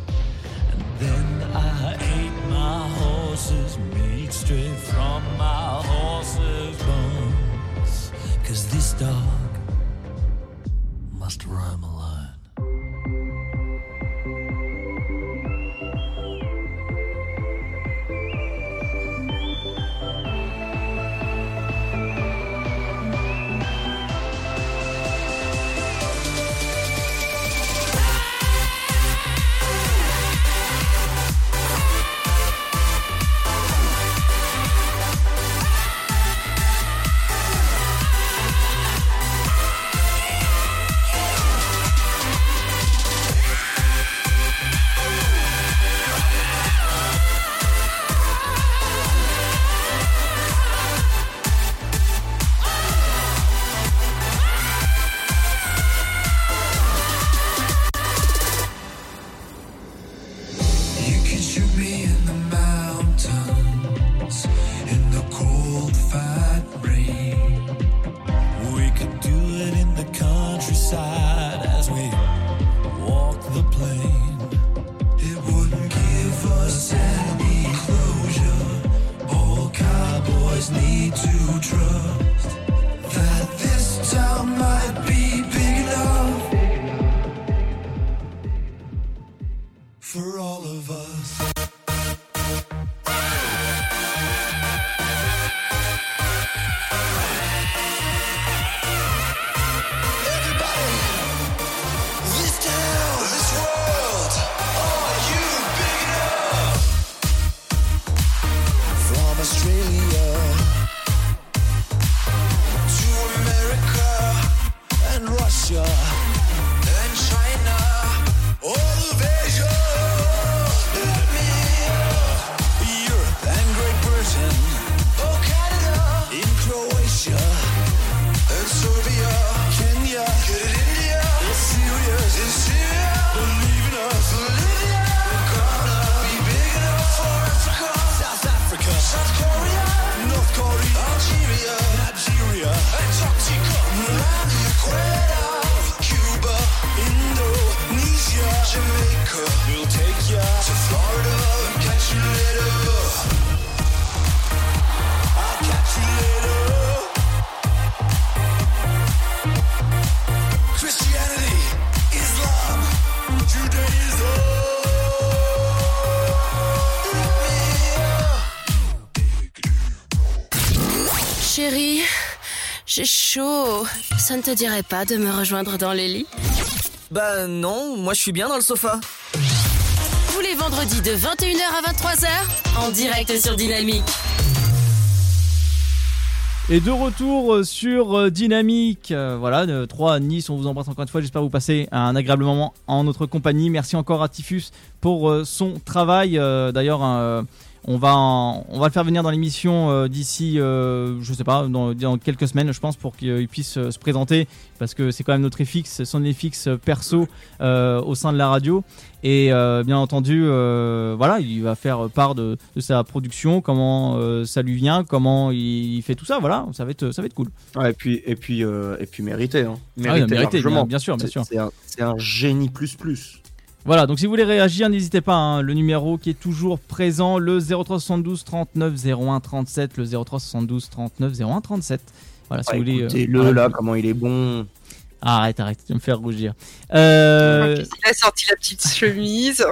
and then I ate my horse's meat straight from my horse's bones. Cause this dog must roam Ça ne te dirait pas de me rejoindre dans les lits Bah non, moi je suis bien dans le sofa. Tous les vendredis de 21h à 23h, en direct sur Dynamique. Et de retour euh, sur euh, Dynamique, euh, voilà, de 3 à Nice, on vous embrasse encore une fois, j'espère vous passer un agréable moment en notre compagnie. Merci encore à Tifus pour son travail. D'ailleurs, on, va en- on va le faire venir dans l'émission euh, d'ici, euh, je sais pas, dans, dans quelques semaines, je pense, pour qu'il puisse euh, se présenter, parce que c'est quand même notre FX, son FX perso euh, au sein de la radio. Et euh, bien entendu, euh, voilà, il va faire part de, de sa production, comment euh, ça lui vient, comment il, il fait tout ça. Voilà, ça va être, ça va être cool. Ouais, et puis, et puis, euh, et puis mérité. Hein. Ah oui, mérité, bien- bien sûr, bien C'est- sûr. C'est un, un génie plus plus. Voilà, donc si vous voulez réagir, n'hésitez pas. hein, le numéro qui est toujours présent, le 0372 39 01 37, le 0372 39 01 37. Voilà, si Ah, vous voulez. écoutez-le, voilà. là, comment il est bon. Arrête, arrête, tu vas me faire rougir. Euh, Il a sorti la petite chemise.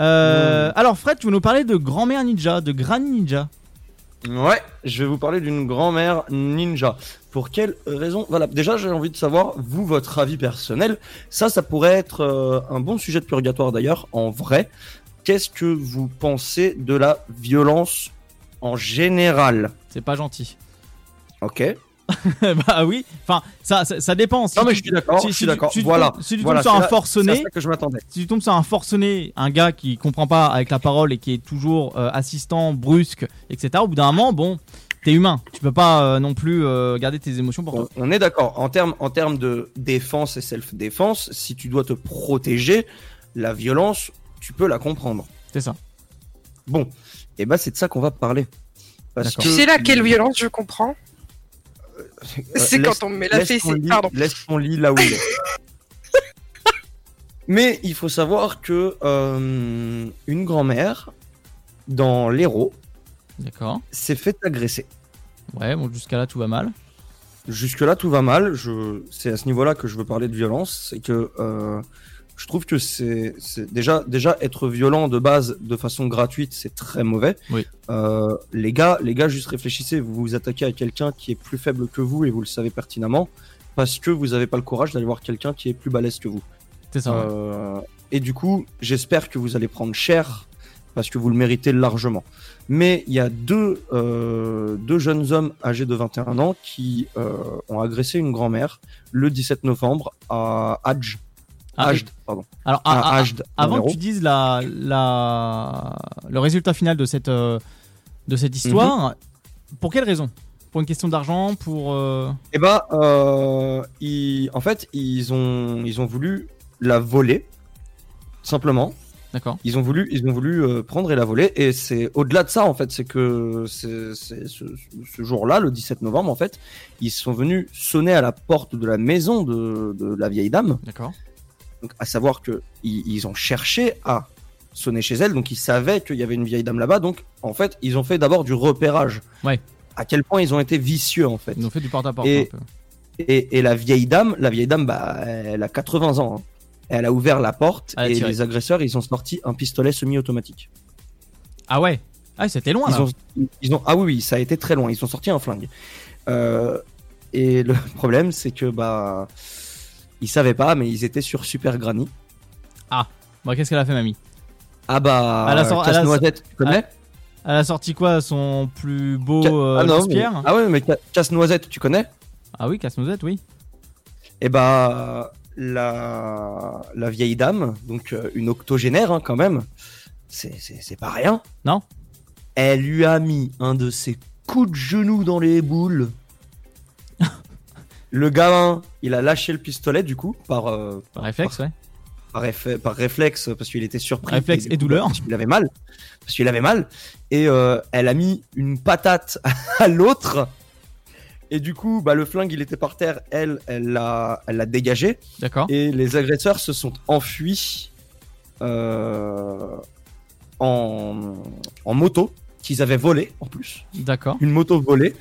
euh, alors, Fred, tu veux nous parler de grand-mère ninja, de Granny Ninja? Ouais, je vais vous parler d'une grand-mère ninja. Pour quelle raison? Voilà, déjà j'ai envie de savoir, vous, votre avis personnel. Ça, ça pourrait être euh, un bon sujet de purgatoire d'ailleurs, en vrai. Qu'est-ce que vous pensez de la violence en général? C'est pas gentil. Ok. *laughs* bah oui, enfin ça, ça, ça dépend. Si Non, mais tu- je suis d'accord, si- je si suis tu- d'accord. Si tu Voilà. tombes- si tu Voilà, tombes sur un forcené, ça que je m'attendais. Si tu tombes sur un forcené, un gars qui comprend pas avec la parole et qui est toujours euh, assistant, brusque, etc. Au bout d'un moment, bon, t'es humain. Tu peux pas euh, non plus euh, garder tes émotions pour toi. On est d'accord. En termes en termes de défense et self-défense, si tu dois te protéger, la violence, tu peux la comprendre. C'est ça. Bon, et ben c'est de ça qu'on va parler. Parce Tu sais laquelle violence je comprends? C'est laisse- quand on me met la fessée, pardon. Laisse ton lit là où il est. *laughs* Mais il faut savoir que euh, une grand-mère dans l'Hérault D'accord. s'est fait agresser. Ouais, bon, jusqu'à là, tout va mal. Jusque-là, tout va mal. Je... C'est à ce niveau-là que je veux parler de violence. C'est que euh, je trouve que c'est déjà, déjà être violent de base de façon gratuite, c'est très mauvais. Oui. Euh, les gars, les gars, juste réfléchissez. Vous vous attaquez à quelqu'un qui est plus faible que vous et vous le savez pertinemment parce que vous n'avez pas le courage d'aller voir quelqu'un qui est plus balèze que vous. C'est ça. Euh, et du coup, j'espère que vous allez prendre cher parce que vous le méritez largement. Mais il y a deux, euh, deux jeunes hommes âgés de 21 ans qui euh, ont agressé une grand-mère le 17 novembre à Adj. Ah, Ajd, pardon. Alors, À à- Ajd, avant que tu dises la, la, le résultat final de cette, euh, de cette histoire, Mhm. pour quelle raison? Pour une question d'argent Pour. euh, Eh bah, euh, ils- en fait, ils ont, ils ont voulu la voler, simplement. D'accord. Ils ont voulu, ils ont voulu euh, prendre et la voler. Et c'est au-delà de ça, en fait, c'est que c'est, c'est ce, ce jour-là, le 17 novembre, en fait, ils sont venus sonner à la porte de la maison de, de la vieille dame. D'accord. Donc, à savoir que ils, ils ont cherché à sonner chez elle, donc ils savaient qu'il y avait une vieille dame là-bas. Donc, en fait, ils ont fait d'abord du repérage. Ouais. À quel point ils ont été vicieux, en fait. Ils ont fait du porte-à-porte Et-. Et, et la vieille dame, la vieille dame, bah, elle a 80 ans. hein. Elle a ouvert la porte et tiré. les agresseurs, ils ont sorti un pistolet semi-automatique. Ah ouais Ah, c'était loin Ils là. ont, ils ont, ah oui, oui, ça a été très loin. Ils ont sorti un flingue. Euh, et le *laughs* problème, c'est que bah, ils savaient pas, mais ils étaient sur Super Granny. Ah, bah qu'est-ce qu'elle a fait, mamie? Ah bah, Elle a sor- elle a- Casse-Noisette, tu connais? Elle, a sorti quoi Son plus beau Ca- euh, ah non, mais, ah ouais, mais Ca- Casse-Noisette, tu connais? Ah oui, casse-noisette, oui. Et bah, la, la vieille dame, donc euh, une octogénaire hein, quand même, c'est pas rien. Non Elle lui a mis un de ses coups de genou dans les boules. Le gamin, il a lâché le pistolet du coup, par, euh, Par réflexe, ouais. par, réf- par réflexe, parce qu'il était surpris. Réflexe et douleur. Parce qu'il avait mal. Parce qu'il avait mal. Et euh, elle a mis une patate *laughs* à l'autre. Et du coup, bah, le flingue, il était par terre. Elle, elle l'a elle l'a dégagé. D'accord. Et les agresseurs se sont enfuis euh, en, en moto, qu'ils avaient volé en plus. D'accord. Une moto volée.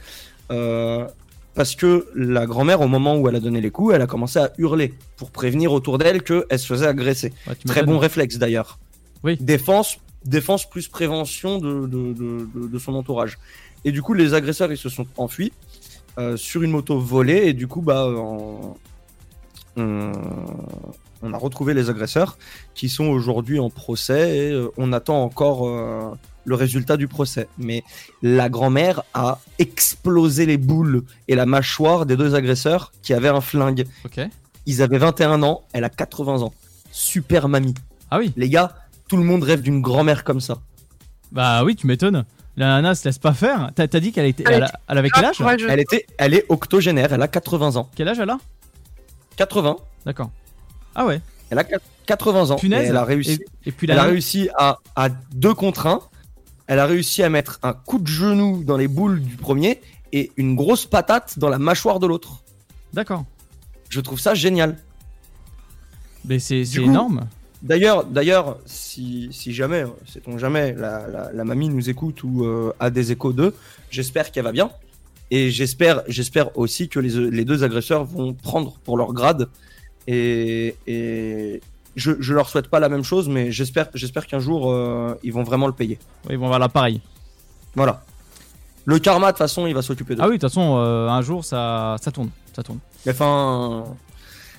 Euh, parce que la grand-mère, au moment où elle a donné les coups, elle a commencé à hurler pour prévenir autour d'elle qu'elle se faisait agresser. Ouais, Très bon réflexe d'ailleurs. Oui. Défense, défense plus prévention de, de, de- de- de son entourage. Et du coup, les agresseurs, ils se sont enfuis euh, sur une moto volée. Et du coup, bah, en- on, on a retrouvé les agresseurs qui sont aujourd'hui en procès et euh, on attend encore euh, le résultat du procès. Mais la grand-mère a explosé les boules et la mâchoire des deux agresseurs qui avaient un flingue. Ok. Ils avaient 21 ans, elle a 80 ans. Super mamie. Ah oui. Les gars, tout le monde rêve d'une grand-mère comme ça. Bah oui, tu m'étonnes. La nana se laisse pas faire. T'as t'as dit qu'elle était, Elle elle, a- était elle avait quel âge? Elle était, elle est octogénaire, elle a 80 ans. Quel âge elle a? 80. D'accord. Ah ouais. Elle a 80 ans. Punaise. Et elle a réussi. Et- et puis elle a réussi à, à deux contre un. Elle a réussi à mettre un coup de genou dans les boules du premier et une grosse patate dans la mâchoire de l'autre. D'accord. Je trouve ça génial. Mais c'est coup, énorme. D'ailleurs, d'ailleurs, si, si jamais, euh, sait-on jamais, la, la, la mamie nous écoute ou euh, a des échos d'eux, j'espère qu'elle va bien. Et j'espère, j'espère aussi que les, les deux agresseurs vont prendre pour leur grade. Et, et je, je leur souhaite pas la même chose, mais j'espère, j'espère qu'un jour euh, ils vont vraiment le payer. Oui, ils vont avoir l'appareil. Voilà. Le karma, de toute façon, il va s'occuper de. Ah oui, de toute façon, euh, un jour ça, ça tourne, ça tourne. Mais enfin,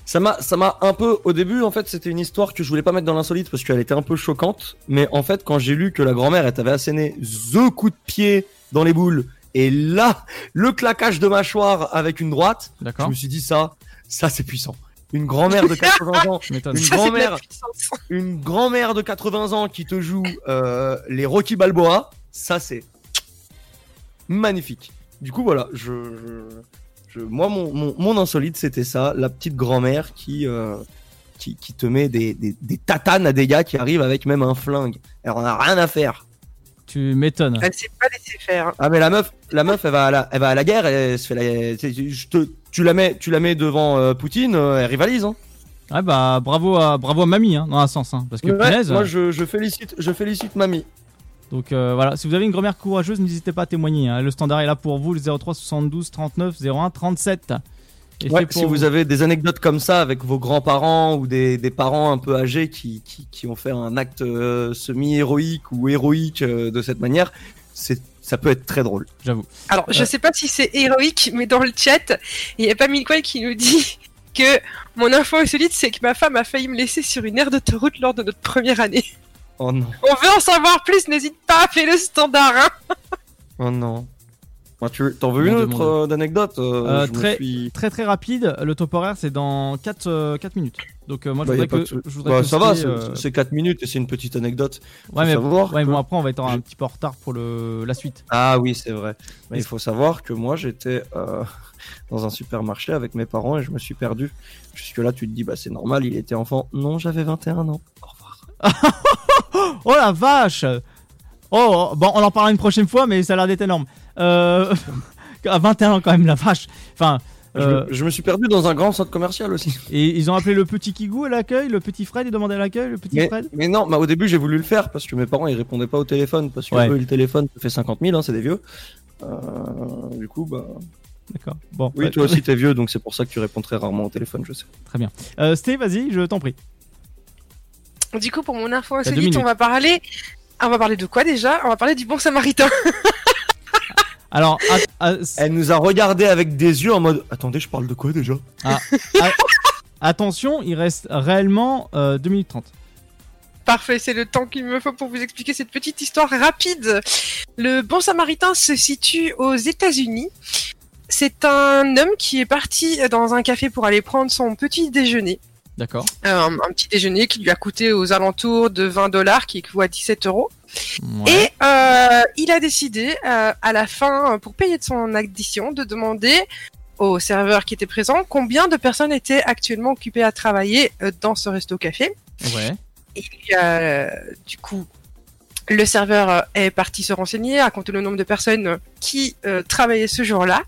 ça m'a, ça m'a un peu. Au début, en fait, c'était une histoire que je voulais pas mettre dans l'insolite parce qu'elle était un peu choquante. Mais en fait, quand j'ai lu que la grand-mère, elle t'avait asséné the coup de pied dans les boules Et là, le claquage de mâchoire avec une droite, je me suis dit ça, ça c'est puissant. Une grand-mère de *laughs* 80 ans, une grand-mère, une grand-mère de 80 ans qui te joue euh, les Rocky Balboa, ça c'est magnifique. Du coup voilà, je, je- je- moi mon, mon, mon insolite c'était ça, la petite grand-mère qui, euh, qui qui te met des, des, des tatanes à des gars qui arrivent avec même un flingue. Elle en a rien à faire. Tu m'étonnes. Elle s'est pas laissée faire. Ah mais la meuf, la meuf elle va à la, elle va à la guerre, elle se fait la, tu- je te, tu la mets, tu la mets devant euh, Poutine, euh, elle rivalise. Hein. Ouais, bah bravo à, bravo à mamie, hein, dans un sens. hein, parce que Ouais, punaise. moi je, je félicite, je félicite mamie. Donc euh, voilà, si vous avez une grand-mère courageuse, n'hésitez pas à témoigner. hein. Le standard est là pour vous, le 03 72 39 01 37. Et Ouais, fait pour si vous avez des anecdotes comme ça avec vos grands-parents ou des, des parents un peu âgés qui, qui, qui ont fait un acte euh, semi-héroïque ou héroïque euh, de cette manière, c'est ça peut être très drôle. J'avoue. Alors, je sais pas si c'est héroïque, mais dans le chat, il y a pas Milquay qui nous dit *laughs* que mon info insolite, c'est que ma femme a failli me laisser sur une aire d'autoroute lors de notre première année. Oh non, On veut en savoir plus, n'hésite pas à appeler le standard. Hein. oh non. Moi, tu t'en veux une autre euh, d'anecdote euh, Euh, très, suis- très très rapide, le top horaire c'est dans 4, minutes. Donc euh, moi je Bah, voudrais pas que. de- je voudrais Bah, que ça va, c'est euh, c'est 4 minutes et c'est une petite anecdote. Ouais, mais, savoir ouais, que- bon, après on va être un petit peu en retard pour le, la suite. Ah oui, c'est vrai. Mais il faut savoir que moi, j'étais euh, *laughs* dans un supermarché avec mes parents et je me suis perdu. Jusque-là, tu te dis, bah c'est normal, il était enfant. Non, j'avais 21 ans. *laughs* Oh la vache Oh, bon, on en parlera une prochaine fois, mais ça a l'air d'être énorme. Euh, *laughs* à 21 ans quand même, la vache. Enfin. Je, euh, me, je me suis perdu dans un grand centre commercial aussi. et ils ont appelé le petit Kigou à l'accueil, le petit Fred, ils demandaient à l'accueil, le petit Mais, Fred. mais non, bah, au début, j'ai voulu le faire parce que mes parents, ils répondaient pas au téléphone. Parce que Ouais. eux, le téléphone, ça fait 50 000, hein, c'est des vieux. Euh, du coup, bah. D'accord. Bon. Oui, toi aussi, t'es vieux, donc c'est pour ça que tu réponds très rarement au téléphone, je sais. Très bien. Euh, Steve, vas-y, je t'en prie. Du coup, pour mon info insolite, on va parler. On va parler de quoi déjà? On va parler du bon samaritain. *laughs* Alors, à- à- *laughs* Elle nous a regardé avec des yeux en mode Attendez, je parle de quoi déjà? Ah, ah, attention, il reste réellement euh, 2 minutes 30. Parfait, c'est le temps qu'il me faut pour vous expliquer cette petite histoire rapide. Le Bon Samaritain se situe aux États-Unis. C'est un homme qui est parti dans un café pour aller prendre son petit déjeuner. D'accord. Euh, un, un petit déjeuner qui lui a coûté aux alentours de 20 dollars, qui équivaut à 17 euros. Ouais. Et euh, il a décidé, euh, à la fin, pour payer de son addition, de demander au serveur qui était présent combien de personnes étaient actuellement occupées à travailler dans ce resto-café. Ouais. Et euh, du coup, le serveur euh, est parti se renseigner, a compté le nombre de personnes qui euh, travaillaient ce jour-là.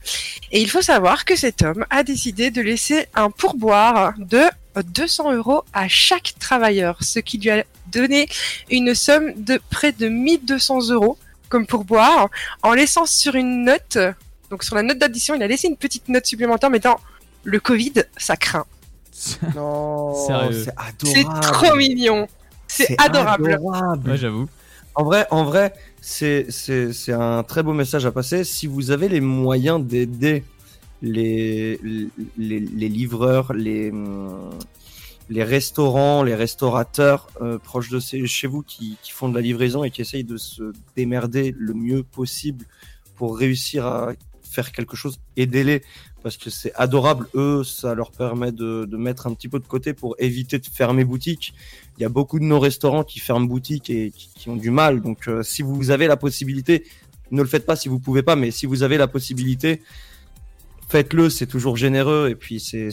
Et il faut savoir que cet homme a décidé de laisser un pourboire de euh, 200 euros à chaque travailleur, ce qui lui a donné une somme de près de 1200 euros comme pourboire, en laissant sur une note, donc sur la note d'addition, il a laissé une petite note supplémentaire mettant le Covid, ça craint. Non, c'est C'est adorable. trop mignon. C'est adorable. adorable. Ouais, j'avoue. En vrai, en vrai, c'est un très beau message à passer. Si vous avez les moyens d'aider les, les les livreurs, les hum, les restaurants, les restaurateurs euh, proches de chez vous qui, qui font de la livraison et qui essayent de se démerder le mieux possible pour réussir à faire quelque chose, aidez-les parce que c'est adorable. Eux, ça leur permet de, de mettre un petit peu de côté pour éviter de fermer boutique. Il y a beaucoup de nos restaurants qui ferment boutique et qui, ont du mal. Donc, euh, si vous avez la possibilité, ne le faites pas si vous pouvez pas, mais si vous avez la possibilité, faites-le. C'est toujours généreux et puis c'est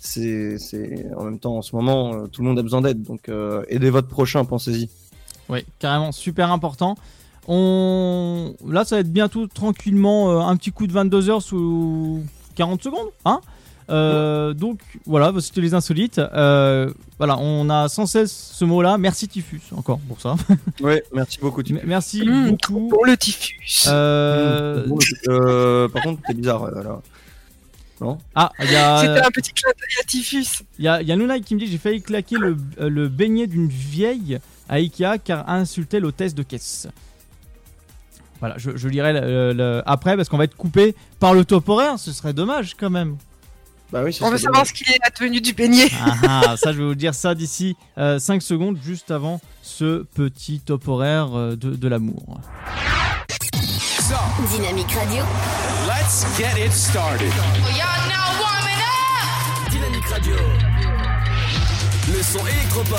c'est en même temps en ce moment euh, tout le monde a besoin d'aide. Donc, euh, aidez votre prochain, pensez-y. Oui, carrément, super important. On... Là, ça va être bientôt tranquillement euh, un petit coup de 22 heures sous 40 secondes. Hein Euh, donc voilà, bah, c'était les insolites. Euh, voilà, on a sans cesse ce mot-là. Merci Typhus encore pour ça. *laughs* Oui, merci beaucoup. M- Merci Mmh, beaucoup. Pour le typhus. Euh, Bon, euh, par contre, t'es bizarre euh, là. Non? Ah, il y a. C'était un petit clin d'œil à typhus. Il y a, il y a Nunai qui me dit j'ai failli claquer le, le beignet d'une vieille à Ikea car insultait l'hôtesse de caisse. Voilà, je, je lirai le- le- après parce qu'on va être coupé par le top horaire, ce serait dommage quand même. Bah oui, On veut savoir ce qu'il est advenu du beignet. Ah, ah, ça je vais vous dire ça d'ici 5 secondes, juste avant ce petit top horaire euh, de, de l'amour. So, Dynamique Radio. let's get it started. Y'all now warming up. Dynamique Radio. Le son électropop.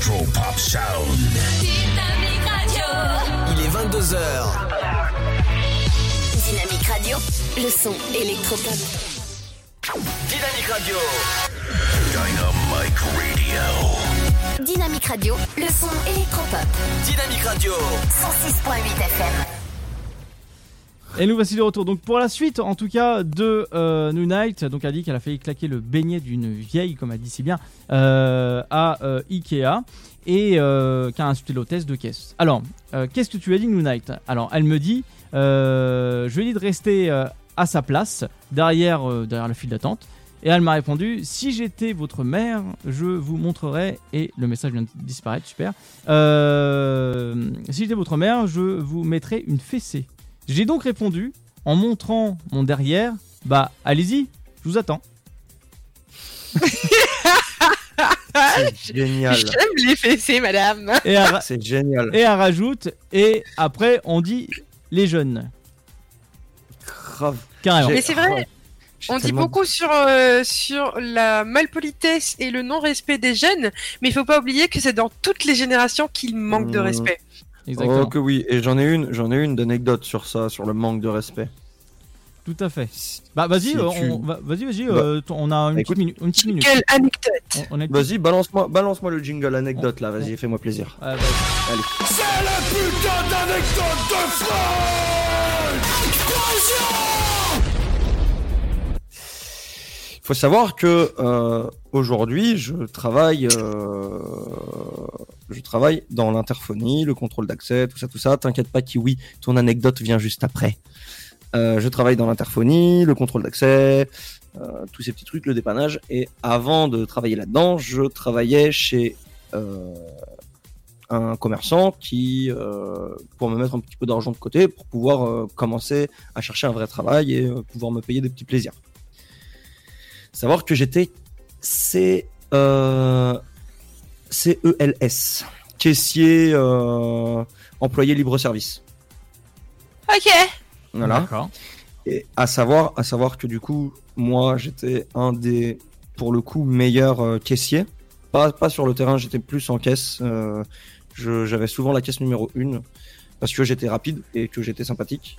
The Electro Pop Sound. Dynamique Radio. Il est 22h. Dynamique Radio. Le son électropop. Dynamique Radio. Dynamite Radio. Dynamique Radio. Le son électropop. Dynamique Radio. 106.8 FM. Et nous voici de retour. Donc pour la suite, en tout cas, de euh, New Night, donc elle dit qu'elle a failli claquer le beignet d'une vieille, comme elle dit si bien, euh, à euh, Ikea et euh, qui a insulté l'hôtesse de caisse. Alors, qu'est-ce que tu as dit New Night? Alors, elle me dit, je lui ai dit de rester à sa place, derrière, derrière le fil d'attente. Et elle m'a répondu Si j'étais votre mère, je vous montrerais. Et le message vient de disparaître, super. Si j'étais votre mère, je vous mettrais une fessée. J'ai donc répondu en montrant mon derrière Bah, allez-y, je vous attends. C'est *laughs* génial. J'aime les fessées, madame. Et C'est génial. et elle rajoute Et après, on dit les jeunes. Grave. Carrément. Mais c'est vrai. On dit tellement- beaucoup sur, euh, sur la malpolitesse et le non-respect des jeunes, mais il faut pas oublier que c'est dans toutes les générations qu'il manque de Mmh. respect. Exactement. Oh que oui, et j'en ai une, j'en ai une d'anecdote sur ça, sur le manque de respect. Tout à fait. Bah, vas-y, Si euh, tu- on, va- vas-y, vas-y, Bah, euh, on a une petite écoute. minute. Une petite minute. Quelle anecdote On- on Vas-y, balance-moi, balance-moi le jingle anecdote là, vas-y, fais-moi plaisir. Allez. C'est la putain d'anecdote de faut savoir que euh, aujourd'hui, je travaille, euh, je travaille dans l'interphonie, le contrôle d'accès, tout ça, tout ça. T'inquiète pas, Kiwi, ton anecdote vient juste après. Euh, je travaille dans l'interphonie, le contrôle d'accès, tous ces petits trucs, le dépannage. Et avant de travailler là-dedans, je travaillais chez un commerçant qui, pour me mettre un petit peu d'argent de côté, pour pouvoir commencer à chercher un vrai travail et pouvoir me payer des petits plaisirs. Savoir que j'étais C, euh, CELS, caissier euh, employé libre-service. Ok. Voilà. D'accord. Et à savoir, à savoir que du coup, moi, j'étais un des, pour le coup, meilleurs euh, caissiers. Pas, pas sur le terrain, j'étais plus en caisse. euh, je- J'avais souvent la caisse numéro 1 parce que j'étais rapide et que j'étais sympathique.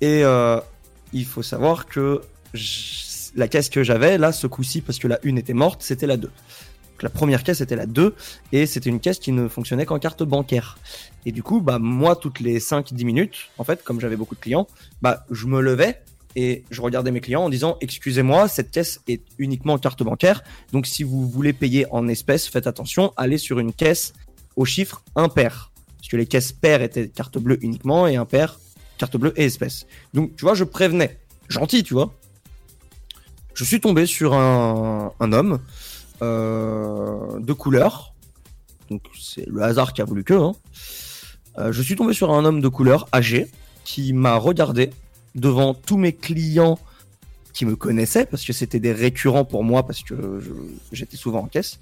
Et euh, il faut savoir que la caisse que j'avais, là, ce coup-ci, parce que la 1 était morte, c'était la 2. Donc, la première caisse était la 2 et c'était une caisse qui ne fonctionnait qu'en carte bancaire. Et du coup, bah, moi, toutes les 5-10 minutes, en fait, comme j'avais beaucoup de clients, bah, je me levais et je regardais mes clients en disant Excusez-moi, cette caisse est uniquement en carte bancaire. Donc, si vous voulez payer en espèces, faites attention, allez sur une caisse au chiffre impair. Parce que les caisses paires étaient carte bleue uniquement et impair, carte bleue et espèces. Donc, tu vois, je prévenais. Gentil, tu vois. Je suis tombé sur un, un homme euh, de couleur. Donc, c'est le hasard qui a voulu que. Hein. Euh, je suis tombé sur un homme de couleur âgé qui m'a regardé devant tous mes clients qui me connaissaient parce que c'était des récurrents pour moi parce que j'étais souvent en caisse.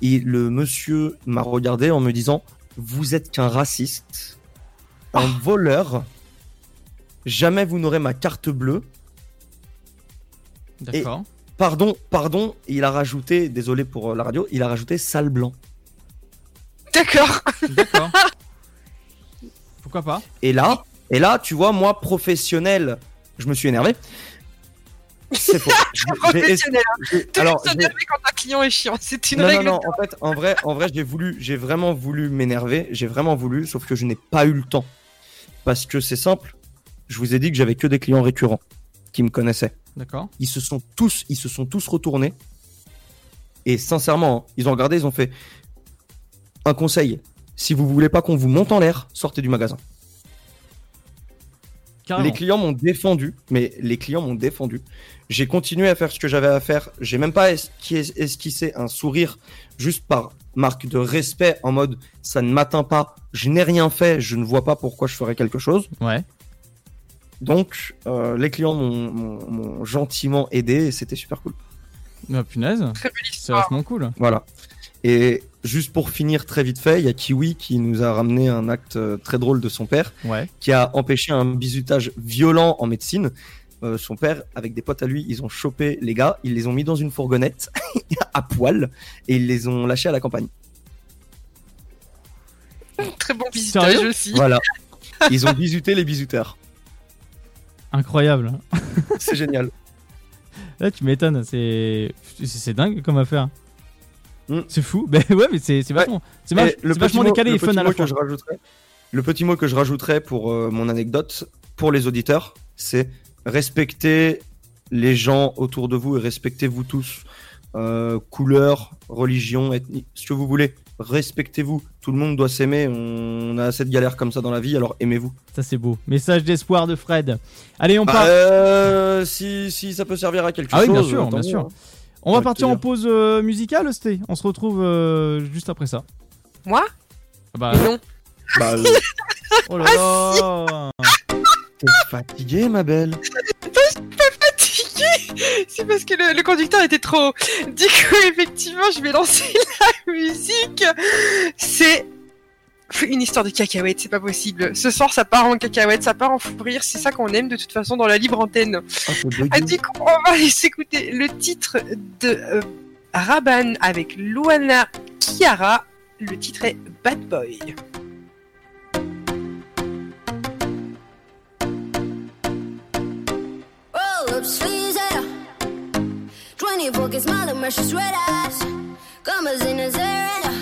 Et le monsieur m'a regardé en me disant Vous êtes qu'un raciste, un voleur, jamais vous n'aurez ma carte bleue. D'accord. pardon, pardon, il a rajouté, désolé pour euh, la radio, il a rajouté sale blanc. D'accord. D'accord. *laughs* Pourquoi pas? Et là, et là, tu vois, moi, professionnel, je me suis énervé. C'est faux. *laughs* Professionnel. hein. alors, quand un client est chiant. C'est une non, règle. non, non, en fait, en vrai, en vrai, j'ai voulu, j'ai vraiment voulu m'énerver, j'ai vraiment voulu, sauf que je n'ai pas eu le temps. Parce que c'est simple, je vous ai dit que j'avais que des clients récurrents qui me connaissaient. D'accord. Ils se sont tous, ils se sont tous retournés. Et sincèrement, hein, ils ont regardé, ils ont fait un conseil. Si vous voulez pas qu'on vous monte en l'air, sortez du magasin. Carrément. Les clients m'ont défendu, mais les clients m'ont défendu. J'ai continué à faire ce que j'avais à faire. J'ai même pas esqui- esquissé un sourire juste par marque de respect en mode ça ne m'atteint pas, je n'ai rien fait, je ne vois pas pourquoi je ferais quelque chose. Ouais. Donc, euh, les clients m'ont- gentiment aidé et c'était super cool. Ah, punaise. C'est vachement cool. Voilà. Et juste pour finir très vite fait, il y a Kiwi qui nous a ramené un acte euh, très drôle de son père, Ouais. qui a empêché un bizutage violent en médecine. Euh, son père, avec des potes à lui, ils ont chopé les gars, ils les ont mis dans une fourgonnette *laughs* à poil et ils les ont lâchés à la campagne. Très bon Sérieux aussi. Voilà. *laughs* Ils ont bisuté les bisuteurs. Incroyable. *laughs* C'est génial. *laughs* Là, tu m'étonnes. C'est c'est- dingue comme affaire. C'est fou. *laughs* Ben ouais, mais c'est vachement, vach- Et le vachement petit mot- décalé le et fun à que je rajouterais- le petit mot que je rajouterais pour euh, mon anecdote, pour les auditeurs, c'est respectez les gens autour de vous et respectez-vous tous. Euh, couleur, religion, ethnie, ce que vous voulez. Respectez-vous. Tout le monde doit s'aimer. On a assez de galères comme ça dans la vie, alors aimez-vous. Ça c'est beau. Message d'espoir de Fred. Allez, on Bah, part. euh, si, si ça peut servir à quelque Ah oui, chose. bien sûr, bien sûr. hein. On va partir en pause euh, musicale, Sté. On se retrouve euh, juste après ça. Moi? Ah bah, Non. Bah, euh, *laughs* Oh là Ah, là T'es fatiguée, ma belle. *laughs* C'est parce que le, le conducteur était trop. Du coup, effectivement, je vais lancer *laughs* la musique. C'est une histoire de cacahuètes, c'est pas possible. Ce soir, ça part en cacahuètes, ça part en fou rire. C'est ça qu'on aime de toute façon dans la libre antenne. Ah, du coup, on va aller s'écouter le titre de euh, Raban avec Luana Kiara. Le titre est Bad Boy. porque es malo, me ruedas. Como si no serena.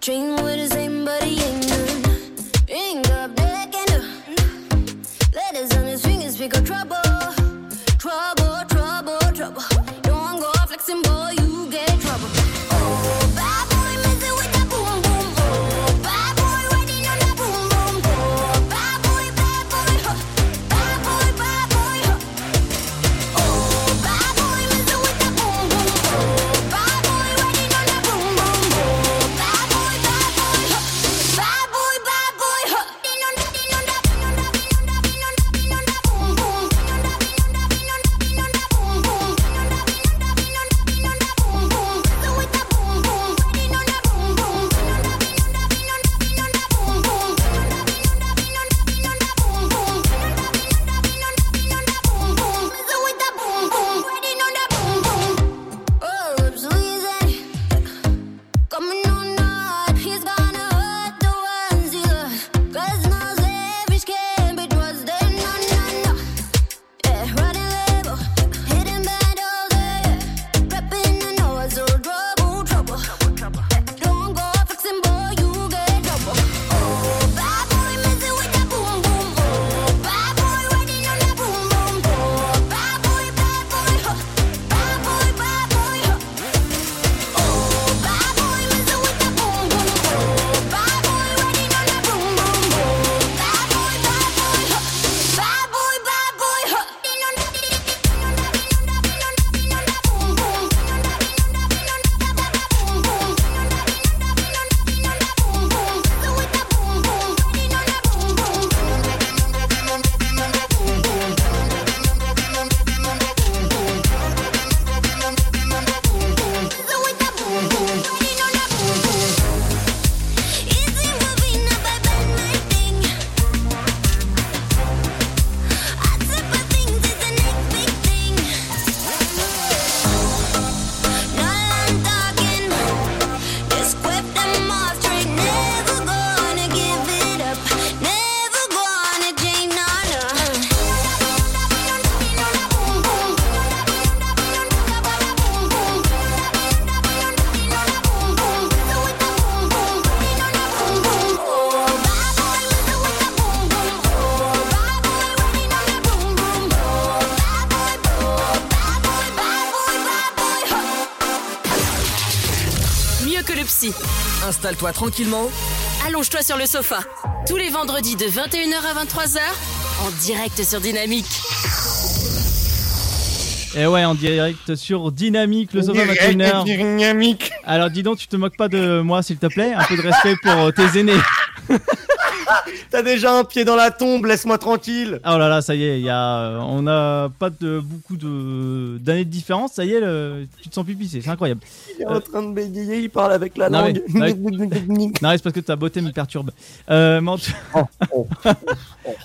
Dream with the same body in Ring up, they can do. Letters on his fingers, we got trouble. Installe-toi tranquillement. Allonge-toi sur le sofa. Tous les vendredis de 21h à 23h, en direct sur Dynamique. Et ouais, en direct sur Dynamique, le sofa Direct 21h. Dynamique. Alors dis donc, tu te moques pas de moi, s'il te plaît? Un peu de respect pour euh, tes aînés. *laughs* T'as déjà un pied dans la tombe, laisse-moi tranquille. Oh là là, ça y est, il y a, euh, on n'a pas de beaucoup de d'années de différence. Ça y est, le- tu te sens pupissé, c'est incroyable. Il est en train de bégayer, il parle avec la Non, langue. mais- *laughs* non, c'est parce que ta beauté me perturbe. Euh, mais en tout- *laughs*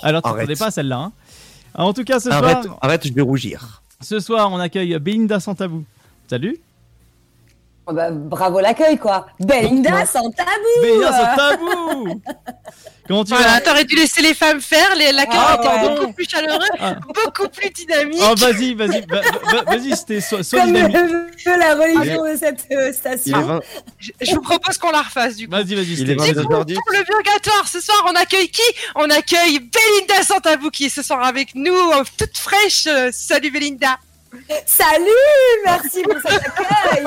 Alors, tu t'attendais pas celle-là. Hein. En tout cas, ce Arrête, soir, arrête, je vais rougir. ce soir, on accueille Belinda sans tabou. Salut. Oh bah, bravo l'accueil, quoi. Belinda sans tabou. Belinda sans *laughs* tabou. Comment tu Voilà, vas t'aurais dû laisser les femmes faire, les- l'accueil Ah, était pardon. beaucoup plus chaleureux, Ah. beaucoup plus dynamique. Oh, vas-y, vas-y, va- va- vas-y, c'était so, sois Comme dynamique. la religion de cette euh, station. Je, je vous propose qu'on la refasse du coup. Vas-y, vas-y. Il est c'était- 22h10. Pour le purgatoire, ce soir, on accueille qui? On accueille Belinda sans tabou qui est ce soir avec nous, toute fraîche. Euh, Salut Belinda. Salut, merci pour cet accueil.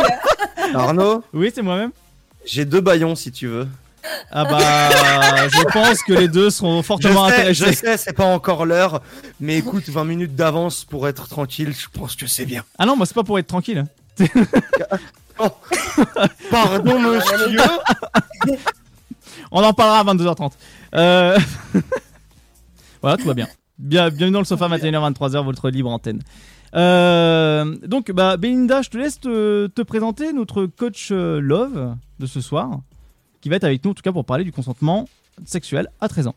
Arnaud Oui, c'est moi-même. J'ai deux baillons si tu veux. Ah bah, je pense que les deux seront Je fortement sais, intéressés. je sais, c'est pas encore l'heure, mais écoute, 20 minutes d'avance pour être tranquille, je pense que c'est bien. Ah non, moi c'est pas pour être tranquille. *laughs* Pardon, monsieur. On en parlera à 22h30. Euh... *laughs* voilà, tout va bien. bien. Bienvenue dans le sofa 21h 23h, votre libre antenne. Euh, donc, bah, Belinda, je te laisse te, te présenter notre coach euh, Love de ce soir, qui va être avec nous en tout cas pour parler du consentement sexuel à 13 ans.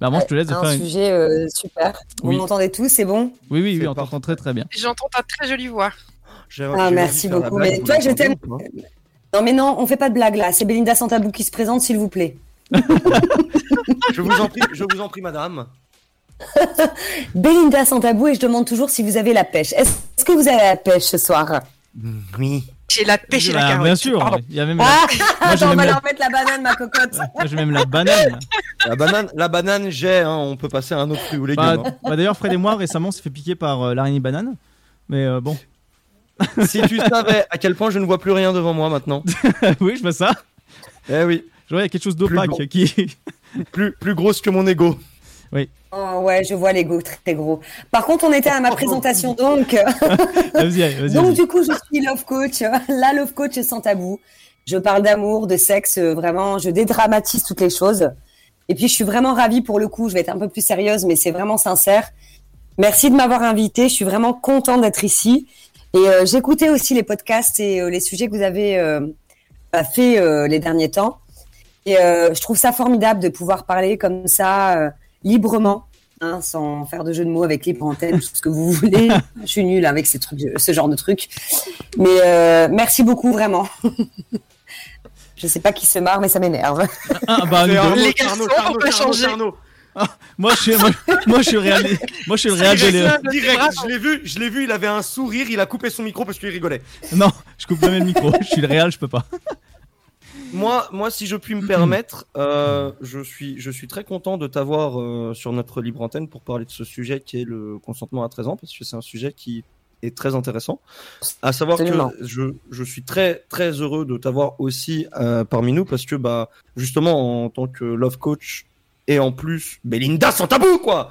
Bah, avant, je te laisse de un faire une. sujet euh, super. Vous Oui. m'entendez tous, c'est bon? Oui, oui, oui, on t'entend très très bien. J'entends ta très jolie voix. Ah, merci beaucoup. Mais toi, je t'aime. Non, mais non, on fait pas de blague là. C'est Belinda sans tabou qui se présente, s'il vous plaît. *laughs* Je vous en prie, je vous en prie, madame. *laughs* Belinda sans tabou et je demande toujours si vous avez la pêche. Est-ce que vous avez la pêche ce soir? Oui. J'ai la pêche et la Bah, carotte. bien sûr, Pardon. il y a même la, Ah, Moi, j'ai attends, on va la- leur mettre la banane, ma cocotte. *laughs* moi, j'ai même la banane. La banane, la banane, j'ai, hein, on peut passer à un autre fruit ou légume. Bah, hein. bah, D'ailleurs, Fred et moi, récemment, on s'est fait piquer par euh, l'araignée banane. Mais euh, bon. *laughs* Si tu savais à quel point je ne vois plus rien devant moi maintenant. oui, je vois ça. Eh oui. Je vois, il y a quelque chose d'opaque qui. Plus, plus grosse que mon ego. Oui. Oh, ouais, je vois l'ego très, très gros. Par contre, on était à ma présentation donc. *laughs* Vas-y, allez, vas-y. Donc vas-y. du coup, je suis love coach, *laughs* la love coach sans tabou. Je parle d'amour, de sexe, euh, vraiment, je dédramatise toutes les choses. Et puis, je suis vraiment ravie pour le coup. Je vais être un peu plus sérieuse, mais c'est vraiment sincère. Merci de m'avoir invitée. Je suis vraiment contente d'être ici. Et euh, j'écoutais aussi les podcasts et euh, les sujets que vous avez euh, bah, fait les derniers temps. Et je trouve ça formidable de pouvoir parler comme ça librement, hein, sans faire de jeu de mots avec libre antenne, tout ce que vous voulez. *laughs* je suis nulle avec ces trucs, ce genre de trucs. Mais euh, merci beaucoup vraiment. *laughs* je sais pas qui se marre, mais ça m'énerve. Ah, bah, *laughs* C'est nous deux. Arnaud, Les garçons, Arnaud, on peut changer. Arnaud. Moi, je suis, moi, moi, je suis le réal, moi, je suis le de Léo. je l'ai vu, je l'ai vu, il avait un sourire, il a coupé son micro parce qu'il rigolait. Non, je coupe jamais le micro. Je suis le réal, je peux pas. Moi, moi, si je puis me permettre, euh, je suis, je suis très content de t'avoir euh, sur notre libre antenne pour parler de ce sujet qui est le consentement à 13 ans, parce que c'est un sujet qui est très intéressant. À savoir que je, je suis très, très heureux de t'avoir aussi euh, parmi nous, parce que bah, justement, en tant que love coach et en plus, Belinda sans tabou, quoi.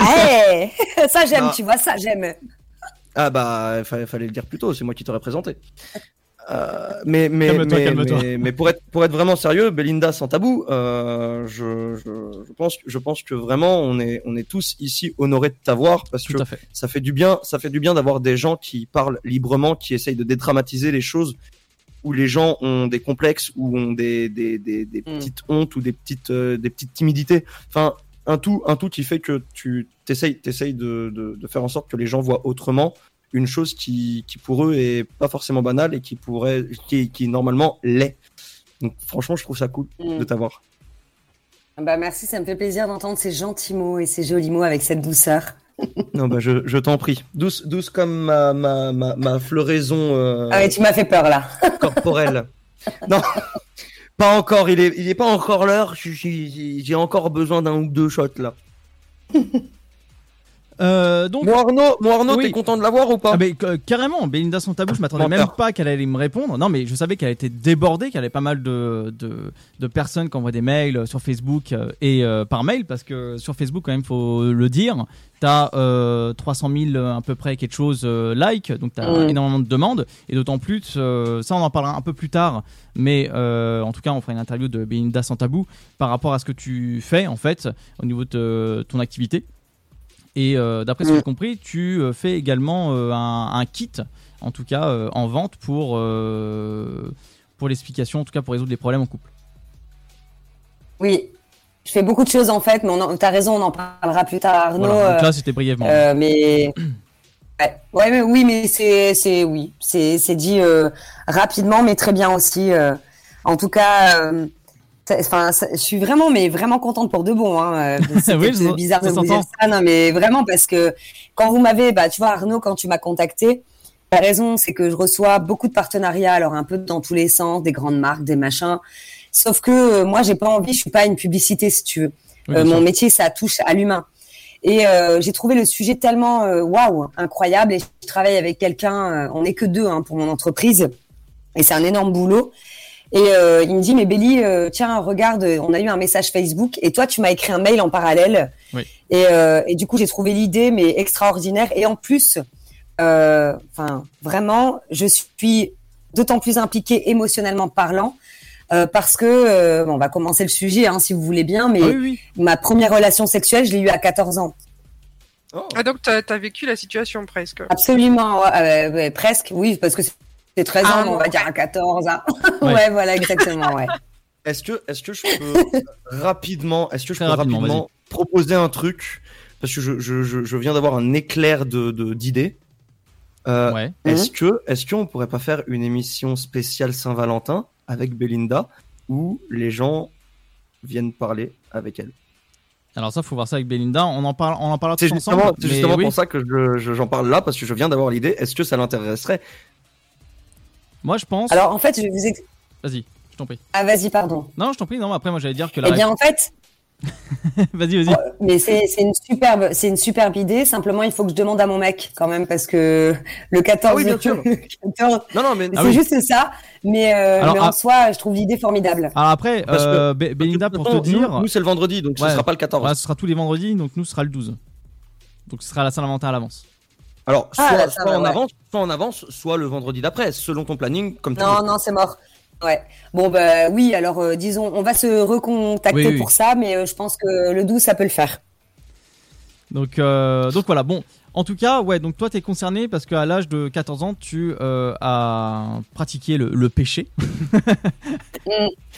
Hey ça j'aime, Ah. tu vois, ça j'aime. Ah bah, fa- fallait le dire plus tôt, c'est moi qui t'aurais présenté. Euh, mais mais mais, mais, mais pour être pour être vraiment sérieux, Belinda sans tabou, euh, je, je, je pense je pense que vraiment on est on est tous ici honorés de t'avoir parce Tout que fait. ça fait du bien ça fait du bien d'avoir des gens qui parlent librement, qui essayent de dédramatiser les choses où les gens ont des complexes ou ont des des, des, des Mm. petites hontes ou des petites euh, des petites timidités. Enfin un tout un tout qui fait que tu t'essayes t'essayes de, de de faire en sorte que les gens voient autrement une chose qui, qui pour eux est pas forcément banale et qui pourrait qui, qui normalement l'est. Donc franchement, je trouve ça cool Mm. de t'avoir. Bah merci, ça me fait plaisir d'entendre ces gentils mots et ces jolis mots avec cette douceur. *laughs* Non bah je, je t'en prie. Douce douce comme ma ma ma, ma floraison euh, Ah ouais, tu m'as fait peur là. *laughs* corporelle. non. Pas encore, il est, il est pas encore l'heure. j'ai encore besoin d'un ou deux shots là. *laughs* Euh, donc, Mon Arnaud, mon Arnaud, Oui. t'es content de l'avoir ou pas Ah mais, euh, carrément, Belinda sans tabou, je m'attendais même pas qu'elle allait me répondre. Non, mais je savais qu'elle était débordée, qu'elle avait pas mal de, de, de personnes qui envoient des mails sur Facebook euh, et euh, par mail, parce que sur Facebook, quand même, faut le dire, t'as euh, 300 000 euh, à peu près quelque chose euh, like, donc t'as énormément de demandes, et d'autant plus, euh, ça on en parlera un peu plus tard, mais euh, en tout cas, on fera une interview de Belinda sans tabou par rapport à ce que tu fais en fait au niveau de ton activité. Et euh, d'après ce que Mm. j'ai compris, tu euh, fais également euh, un, un kit, en tout cas en vente pour, pour l'explication, en tout cas pour résoudre les problèmes en couple. Oui, je fais beaucoup de choses en fait, mais en- t'as raison, on en parlera plus tard, Arnaud. Voilà, donc là c'était brièvement. euh, mais *clears throat* ouais, ouais, mais oui, mais c'est, oui, c'est, dit euh, rapidement, mais très bien aussi. euh. en tout cas, enfin, je suis vraiment, mais vraiment contente pour de bon. Hein. euh, *laughs* C'est Oui, bizarre de vous dire ça, non, mais vraiment parce que quand vous m'avez, bah, tu vois, Arnaud, quand tu m'as contacté. T'as raison, c'est que je reçois beaucoup de partenariats, alors un peu dans tous les sens, des grandes marques, des machins. Sauf que euh, moi, j'ai pas envie, je suis pas une publicité, si tu veux. Oui, Euh, mon métier, ça touche à l'humain. Et euh, j'ai trouvé le sujet tellement waouh, incroyable. Et je travaille avec quelqu'un, on n'est que deux hein, pour mon entreprise, et c'est un énorme boulot. Et euh, il me dit, mais Béli, euh, tiens, regarde, on a eu un message Facebook, et toi, tu m'as écrit un mail en parallèle. Oui. Et, euh, et du coup, j'ai trouvé l'idée, mais extraordinaire. Et en plus, euh, enfin, vraiment, je suis d'autant plus impliquée émotionnellement parlant. euh, parce que, euh, bon, on va commencer le sujet, hein, si vous voulez bien, mais oui, oui. ma première relation sexuelle, je l'ai eue à 14 ans. Ah, donc t'as as vécu la situation presque. Absolument, ouais, euh, ouais, presque, oui, parce que c'est 13 ans, Ah, mais on va ouais. dire à 14 ans. Ouais. ouais. voilà, exactement, ouais. Est-ce que, est-ce que je peux *laughs* rapidement, est-ce que je peux rapidement, rapidement, proposer un truc? Parce que je, je, je, je viens d'avoir un éclair de de- d'idées. Euh, Ouais. Est-ce que, est-ce qu'on pourrait pas faire une émission spéciale Saint-Valentin avec Belinda où les gens viennent parler avec elle? Alors ça, faut voir ça avec Belinda. On en parle, on en parlera C'est tous justement, ensemble. c'est mais justement oui. pour ça que je- je- j'en parle là parce que je viens d'avoir l'idée. Est-ce que ça l'intéresserait Moi, je pense. Alors, en fait, je vais vous ex- Vas-y, je t'en prie. Ah, vas-y, pardon. Non, je t'en prie. Non, après, moi, j'allais dire que la. Eh bien, en fait, *laughs* vas-y, vas-y. mais c'est c'est une superbe, c'est une superbe idée. Simplement, il faut que je demande à mon mec quand même parce que le 14, Ah oui, bien sûr. *laughs* le 14 Non, non, mais c'est Ah oui. juste ça. Mais, euh, Alors, mais en ah- soi, je trouve l'idée formidable. Alors après, Parce que- euh, Be- Belinda, pour te dire. nous, c'est le vendredi, donc ce Ouais. sera pas le 14. Ouais, ce sera tous les vendredis, donc nous, ce sera le 12. Donc ce sera la Saint-Valentin à l'avance. Alors, soit, Ah, là, soit va, en ouais. avance, soit en avance, soit le vendredi d'après, selon ton planning, comme Non, non, c'est mort. Ouais. Bon, bah oui, alors euh, disons, on va se recontacter Oui, oui. pour ça, mais euh, je pense que le 12, ça peut le faire. Donc, euh, donc voilà, bon. En tout cas, ouais, donc toi, t'es concerné parce qu'à l'âge de 14 ans, tu euh, as pratiqué le, le péché. *laughs*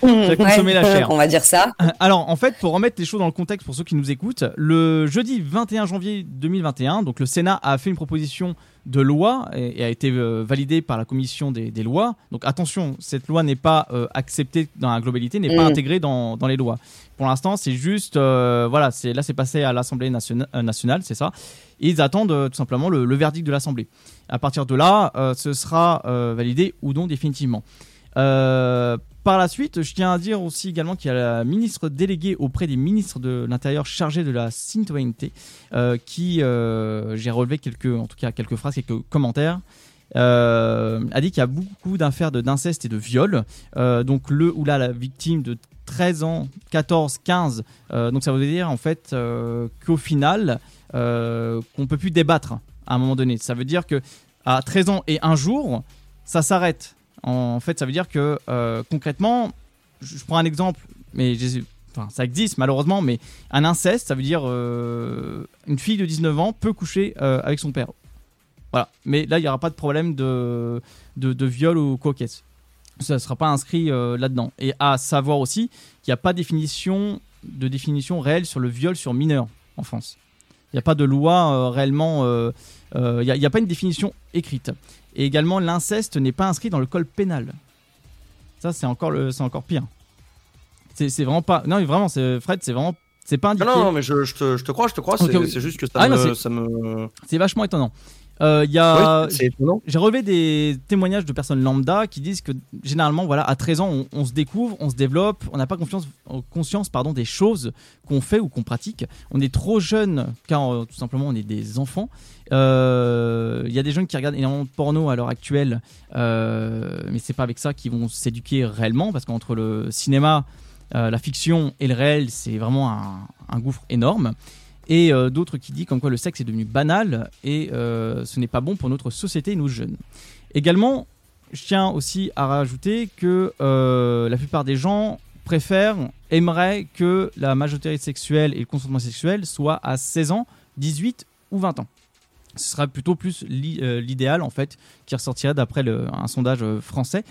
Tu as consommé la chair. On va dire ça. *laughs* Alors, en fait, pour remettre les choses dans le contexte pour ceux qui nous écoutent, le jeudi 21 janvier 2021, donc le Sénat a fait une proposition de loi et, et a été euh, validée par la commission des, des lois. Donc attention, cette loi n'est pas euh, acceptée dans la globalité, n'est pas Mm. intégrée dans, dans les lois. Pour l'instant, c'est juste, voilà, c'est là, c'est passé à l'Assemblée nationa- nationale, c'est ça. Et ils attendent euh, tout simplement le, verdict de l'Assemblée. À partir de là, euh, ce sera euh, validé ou non définitivement. Par la suite, je tiens à dire aussi également qu'il y a la ministre déléguée auprès des ministres de l'Intérieur chargée de la citoyenneté qui, j'ai relevé quelques, en tout cas quelques phrases, quelques commentaires. a dit qu'il y a beaucoup d'affaires d'inceste et de viol. Donc le ou là la victime de 13 ans, 14, 15. euh, donc ça veut dire en fait qu'au final euh, qu'on peut plus débattre à un moment donné. Ça veut dire que à 13 ans et un jour, ça s'arrête. En fait, ça veut dire que euh, concrètement, je prends un exemple, mais ça existe malheureusement, mais un inceste, ça veut dire euh, une fille de 19 ans peut coucher euh, avec son père. Voilà. Mais là, il n'y aura pas de problème de, de, viol ou quoi. Ça ne sera pas inscrit là-dedans. Et à savoir aussi qu'il n'y a pas définition, de définition réelle sur le viol sur mineur en France. Il n'y a pas de loi euh, réellement. euh, euh, Il n'y a, il y a pas une définition écrite. Et également, l'inceste n'est pas inscrit dans le code pénal. Ça, c'est encore, le- encore pire. C'est vraiment pas. Non, mais vraiment, Fred, c'est vraiment. C'est pas Non, indiqué. non, non, mais je, je te, je te crois, je te crois. C'est oui. juste que ça, Ah, me, me. C'est vachement étonnant. Euh, y a, Oui, j'ai relevé des témoignages de personnes lambda qui disent que généralement, voilà, à 13 ans, on, on se découvre, on se développe, on n'a pas confiance, euh, conscience, pardon, des choses qu'on fait ou qu'on pratique. On est trop jeune, car euh, tout simplement, on est des enfants. Euh, Il y a des jeunes qui regardent énormément de porno à l'heure actuelle, mais c'est pas avec ça qu'ils vont s'éduquer réellement, parce qu'entre le cinéma, la fiction et le réel, c'est vraiment un, un gouffre énorme. Et euh, d'autres qui disent comme quoi le sexe est devenu banal et euh, ce n'est pas bon pour notre société et nos jeunes. Également, je tiens aussi à rajouter que euh, la plupart des gens préfèrent, aimeraient que la majorité sexuelle et le consentement sexuel soient à 16 ans, 18 ou 20 ans. Ce sera plutôt plus l'i- l'idéal en fait qui ressortirait d'après un sondage français.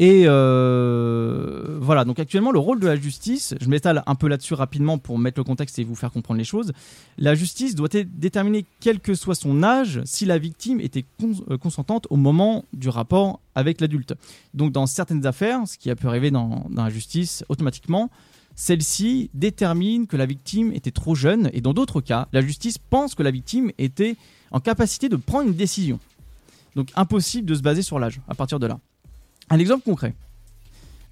Et euh, voilà, donc actuellement le rôle de la justice, je m'étale un peu là-dessus rapidement pour mettre le contexte et vous faire comprendre les choses. La justice doit déterminer, quel que soit son âge, si la victime était euh, consentante au moment du rapport avec l'adulte. Donc dans certaines affaires, ce qui a pu arriver dans la justice, automatiquement, celle-ci détermine que la victime était trop jeune et dans d'autres cas, la justice pense que la victime était en capacité de prendre une décision. Donc impossible de se baser sur l'âge à partir de là. Un exemple concret.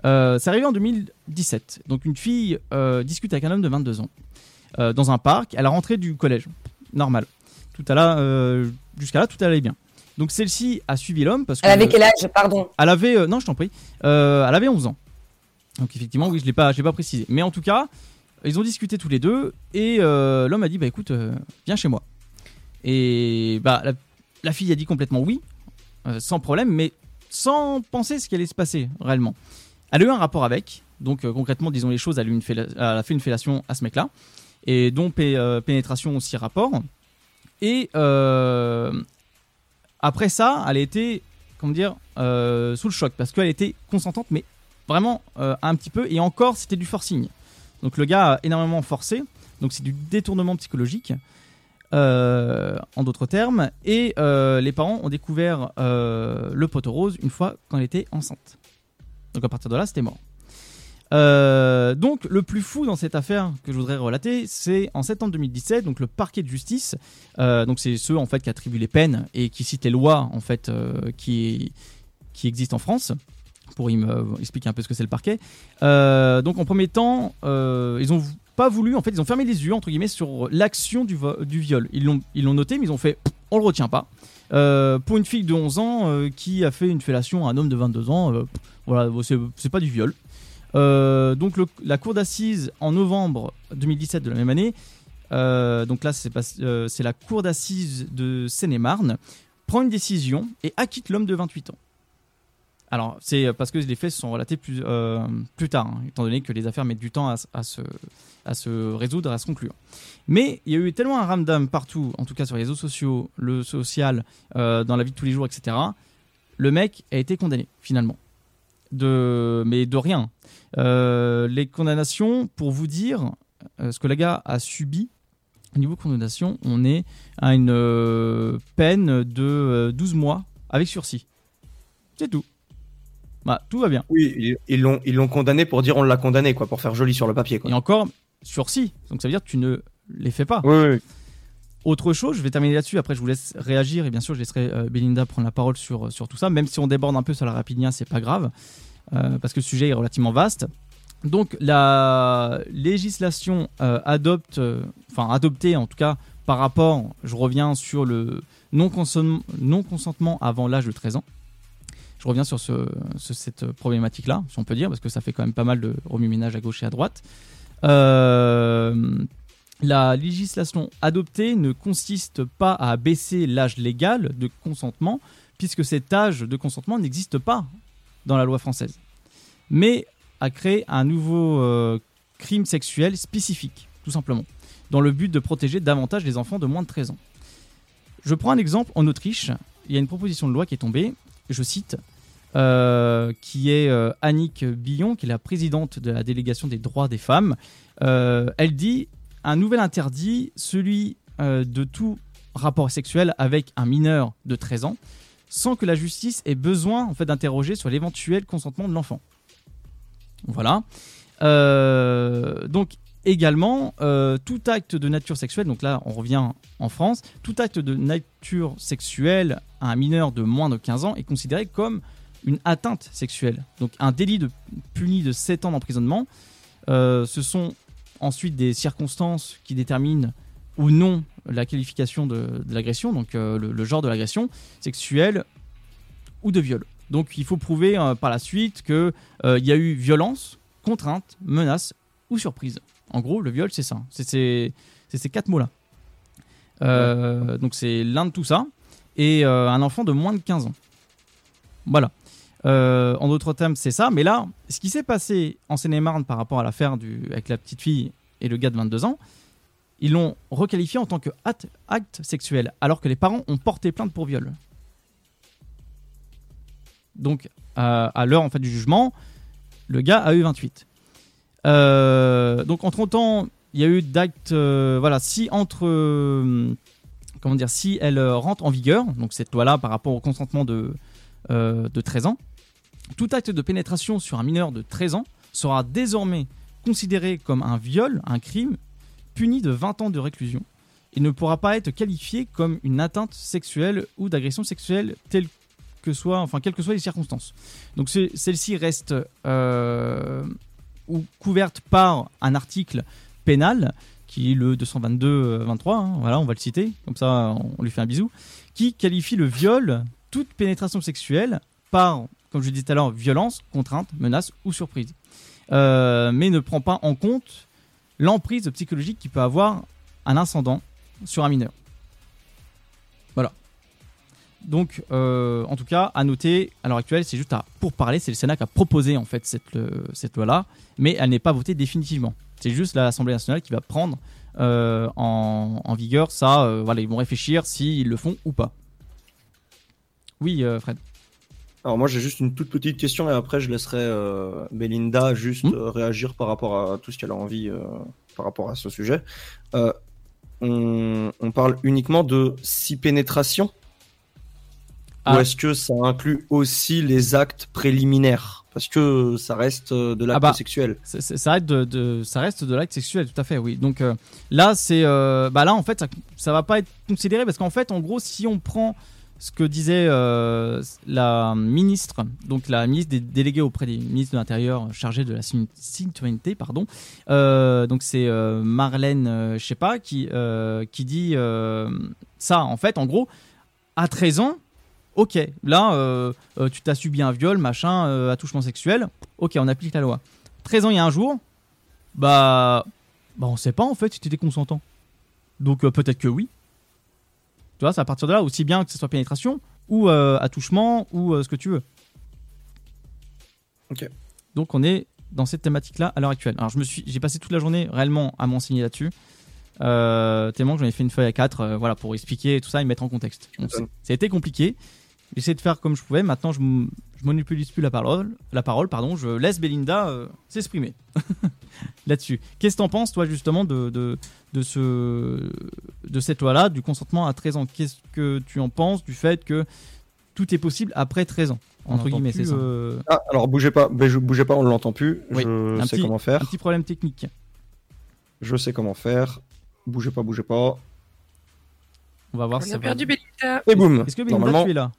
Euh, c'est arrivé en 2017. Donc une fille euh, discute avec un homme de 22 ans euh, dans un parc à la rentrée du collège. Normal. Tout à là, euh, jusqu'à là, tout allait bien. Donc celle-ci a suivi l'homme parce que Elle avait quel âge Pardon? elle avait, non, je t'en prie, elle avait 11 ans. Donc effectivement, oui, je l'ai pas, je l'ai pas précisé. Mais en tout cas, ils ont discuté tous les deux et l'homme a dit, bah écoute, viens chez moi. Et bah la, la fille a dit complètement oui, sans problème, mais sans penser ce qui allait se passer réellement. Elle a eu un rapport avec, donc euh, concrètement, disons les choses, elle a, fait une fellation à ce mec-là, et dont euh, pénétration aussi rapport. Et euh, après ça, elle a été, comment dire, sous le choc, parce qu'elle était consentante, mais vraiment un petit peu, et encore, c'était du forcing. Donc le gars a énormément forcé, donc c'est du détournement psychologique. Euh, en d'autres termes, et euh, les parents ont découvert euh, le poteau rose une fois quand elle était enceinte. Donc à partir de là, c'était mort. Euh, donc le plus fou dans cette affaire que je voudrais relater, c'est en septembre 2017, donc le parquet de justice, donc c'est ceux en fait qui attribuent les peines et qui citent les lois en fait qui qui existent en France pour expliquer un peu ce que c'est le parquet. Donc en premier temps, ils ont pas voulu, en fait, ils ont fermé les yeux entre guillemets sur l'action du, viol. Ils l'ont noté, mais ils ont fait, on le retient pas. Euh, pour une fille de 11 ans euh, qui a fait une fellation à un homme de 22 ans, euh, voilà, c'est pas du viol. Euh, donc la cour d'assises en novembre 2017 de la même année, donc là c'est la cour d'assises de Seine-et-Marne, prend une décision et acquitte l'homme de 28 ans. Alors c'est parce que les faits se sont relatés plus, euh, plus tard, hein, étant donné que les affaires mettent du temps à, se, à se résoudre, à se conclure. Mais il y a eu tellement un ramdam partout, en tout cas sur les réseaux sociaux, le social, euh, dans la vie de tous les jours, etc. Le mec a été condamné finalement de, mais de rien. Euh, les condamnations, pour vous dire ce que le gars a subi, au niveau condamnation, on est à une peine de euh, 12 mois avec sursis. C'est tout. Bah, tout va bien. Oui, ils- l'ont ils l'ont condamné pour dire on l'a condamné, quoi, pour faire joli sur le papier. Quoi. Et encore, sursis. Donc ça veut dire que tu ne les fais pas. Oui, oui. Autre chose, je vais terminer là-dessus, après je vous laisse réagir et bien sûr je laisserai euh, Belinda prendre la parole sur, sur tout ça, même si on déborde un peu sur la Rapidia, c'est pas grave, euh, parce que le sujet est relativement vaste. Donc la législation euh, adopte, euh, enfin adoptée en tout cas par rapport, je reviens sur le non-consentement non -consentement avant l'âge de 13 ans. Je reviens sur ce, ce- cette problématique-là, si on peut dire, parce que ça fait quand même pas mal de remue-ménage à gauche et à droite. Euh, la législation adoptée ne consiste pas à baisser l'âge légal de consentement, puisque cet âge de consentement n'existe pas dans la loi française, mais à créer un nouveau euh, crime sexuel spécifique, tout simplement, dans le but de protéger davantage les enfants de moins de 13 ans. Je prends un exemple en Autriche, il y a une proposition de loi qui est tombée, je cite, euh, qui est euh, Annick Billon, qui est la présidente de la délégation des droits des femmes. Euh, elle dit un nouvel interdit, celui de tout rapport sexuel avec un mineur de 13 ans, sans que la justice ait besoin en fait d'interroger sur l'éventuel consentement de l'enfant. Voilà. Donc également, tout acte de nature sexuelle, donc là on revient en France, tout acte de nature sexuelle à un mineur de moins de 15 ans est considéré comme une atteinte sexuelle. Donc un délit de, puni de 7 ans d'emprisonnement. Euh, ce sont ensuite des circonstances qui déterminent ou non la qualification de, de l'agression, donc euh, le, le genre de l'agression sexuelle ou de viol. Donc il faut prouver euh, par la suite qu'il y a eu violence, contrainte, menace ou surprise. En gros, le viol, c'est ça. C'est ces, quatre mots-là. Donc c'est l'un de tout ça. Et euh, un enfant de moins de 15 ans. Voilà. Euh, en d'autres termes, c'est ça. Mais là, ce qui s'est passé en Seine-et-Marne par rapport à l'affaire avec la petite fille et le gars de 22 ans, ils l'ont requalifié en tant que acte, sexuel, alors que les parents ont porté plainte pour viol. Donc, euh, à l'heure en fait du jugement, le gars a eu 28. Euh, donc, entre temps, il y a eu d'actes. voilà, si entre. Euh, comment dire Si elle euh, rentre en vigueur, donc cette loi-là par rapport au consentement de, euh, de 13 ans, tout acte de pénétration sur un mineur de 13 ans sera désormais considéré comme un viol, un crime, puni de 20 ans de réclusion. Il ne pourra pas être qualifié comme une atteinte sexuelle ou d'agression sexuelle telle que quelles que soient les circonstances. Donc ce- celle-ci reste euh, ou couverte par un article pénal qui est le 222-23, hein, voilà, on va le citer, comme ça on lui fait un bisou, qui qualifie le viol, toute pénétration sexuelle, par, comme je disais tout à l'heure, violence, contrainte, menace ou surprise. Euh, mais ne prend pas en compte l'emprise psychologique qui peut avoir un ascendant sur un mineur. Voilà. Donc, euh, en tout cas, à noter, à l'heure actuelle, c'est juste à, pour parler, c'est le Sénat qui a proposé en fait cette, euh, cette loi-là, mais elle n'est pas votée définitivement. C'est juste l'Assemblée nationale qui va prendre euh, en, en vigueur ça. euh, voilà, ils vont réfléchir s'ils le font ou pas. Oui, euh, Fred. Alors moi j'ai juste une toute petite question et après je laisserai Belinda juste Hmm. réagir par rapport à tout ce qu'elle a envie par rapport à ce sujet. On, on parle uniquement de six pénétrations Ah. ou est-ce que ça inclut aussi les actes préliminaires? Parce que ça reste euh, de l'acte Ah bah, sexuel. Ça, ça- ça reste de, de- ça reste de l'acte sexuel, tout à fait, oui. Donc euh, là, c'est, euh, bah là, en fait, ça, ça va pas être considéré parce qu'en fait, en gros, si on prend ce que disait euh, la ministre, donc la ministre des délégués auprès des ministres de l'Intérieur chargée de la cit- citoyenneté, pardon. euh, donc c'est euh, Marlène, euh, je sais pas, qui euh, qui dit euh, ça. En fait, en gros, à 13 ans, ok, là, euh, euh, tu t'as subi un viol, machin, euh, attouchement sexuel, ok, on applique la loi. 13 ans, il y a un jour, bah, bah on sait pas en fait si tu étais consentant. Donc euh, peut-être que oui. Tu vois, c'est à partir de là, aussi bien que ce soit pénétration, ou attouchement, ou ce que tu veux. Ok. Donc on est dans cette thématique-là à l'heure actuelle. Alors je me suis, j'ai passé toute la journée réellement à m'enseigner là-dessus. Euh, tellement que j'en ai fait une feuille à 4 voilà, pour expliquer tout ça et mettre en contexte. Été compliqué. J'ai essayé de faire comme je pouvais. Maintenant, je, je monopolise plus la parole. La parole pardon. Je laisse Belinda euh, s'exprimer *laughs* là-dessus. Qu'est-ce que t'en penses, toi, justement, de, de, de, ce, de cette loi-là, du consentement à 13 ans? Qu'est-ce que tu en penses du fait que tout est possible après 13 ans? Entre guillemets, plus, c'est ça. euh, Ah, alors bougez pas, je- bougez pas, on l'entend plus. Oui, Je un sais petit- comment faire. Un petit problème technique. Je sais comment faire. Bougez pas, bougez pas. On va voir On si a ça va. perdu Belinda. Et boum. Est-ce que Belinda, Normalement- tu es là?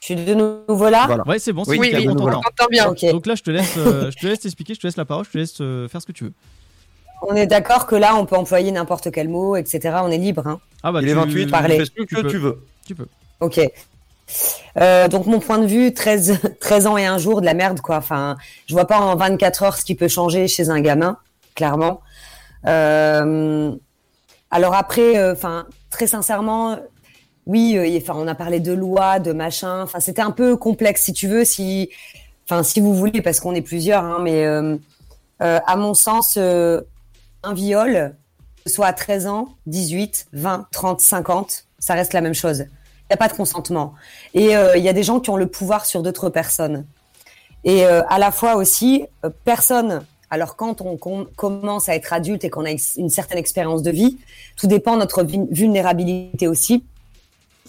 Je suis de nouveau là Voilà. Ouais, c'est bon, c'est Oui, oui, on oui, t'entend. on t'entend bien. Ok. Donc là, je te laisse, euh, *laughs* je te laisse t'expliquer, je te laisse la parole, je te laisse euh, faire ce que tu veux. On est d'accord que là, on peut employer n'importe quel mot, etc. On est libre. Hein. Ah bah, Il est tu- 28, tu Parler. fais ce que Tu peux. tu veux. Tu peux. Ok. Euh, donc mon point de vue, 13, 13 *laughs* ans et un jour, de la merde quoi. Enfin, je vois pas en 24 heures ce qui peut changer chez un gamin, clairement. Euh, alors après, euh, enfin, très sincèrement, oui, euh, enfin, on a parlé de loi, de machin. Enfin, c'était un peu complexe, si tu veux, si, enfin, si vous voulez, parce qu'on est plusieurs, hein, mais euh, euh, à mon sens, un viol, soit à 13 ans, 18, 20, 30, 50, ça reste la même chose. Il n'y a pas de consentement. Et il y a des gens qui ont le pouvoir sur d'autres personnes. Et à la fois aussi, personne. Alors quand on com- commence à être adulte et qu'on a une certaine expérience de vie, tout dépend de notre vulnérabilité aussi.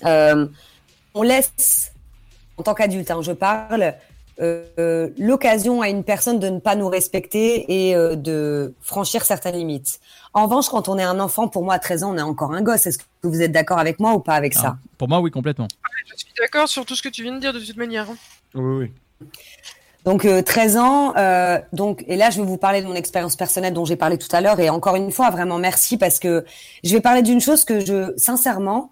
Euh, on laisse, en tant qu'adulte, hein, je parle, euh, l'occasion à une personne de ne pas nous respecter et euh, de franchir certaines limites. En revanche, quand on est un enfant, pour moi à 13 ans, on est encore un gosse. Est-ce que vous êtes d'accord avec moi ou pas avec ça? Ah, Pour moi, oui, complètement. Je suis d'accord sur tout ce que tu viens de dire de toute manière. hein. Oui, oui. Donc euh, 13 ans, euh, donc et là je vais vous parler de mon expérience personnelle dont j'ai parlé tout à l'heure et encore une fois vraiment merci parce que je vais parler d'une chose que je sincèrement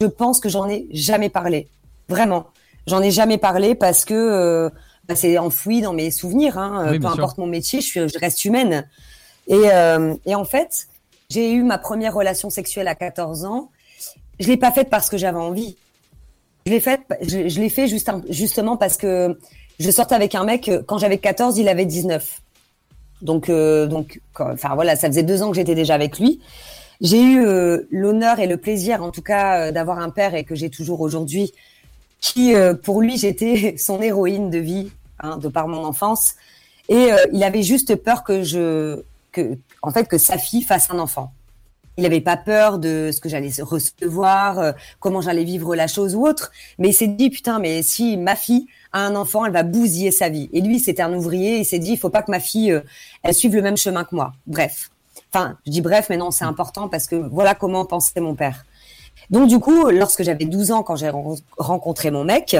je pense que j'en ai jamais parlé vraiment j'en ai jamais parlé parce que euh, bah, c'est enfoui dans mes souvenirs hein, Oui, peu sûr. importe mon métier je suis je reste humaine et euh, et en fait j'ai eu ma première relation sexuelle à 14 ans je l'ai pas faite parce que j'avais envie je l'ai fait, je, je l'ai fait juste un- justement parce que je sortais avec un mec euh, quand j'avais 14, il avait 19. Donc, euh, donc, enfin voilà, ça faisait deux ans que j'étais déjà avec lui. J'ai eu euh, l'honneur et le plaisir, en tout cas, euh, d'avoir un père et que j'ai toujours aujourd'hui, qui, euh, pour lui, j'étais *laughs* son héroïne de vie, hein, de par mon enfance. Et euh, il avait juste peur que je, que, en fait, que sa fille fasse un enfant. Il n'avait pas peur de ce que j'allais recevoir, euh, comment j'allais vivre la chose ou autre. Mais il s'est dit, putain, mais si ma fille a un enfant, elle va bousiller sa vie. Et lui, c'était un ouvrier. Il s'est dit, il faut pas que ma fille, euh, elle suive le même chemin que moi. Bref. Enfin, je dis bref, mais non, c'est important parce que voilà comment pensait mon père. Donc, du coup, lorsque j'avais 12 ans, quand j'ai ren- rencontré mon mec,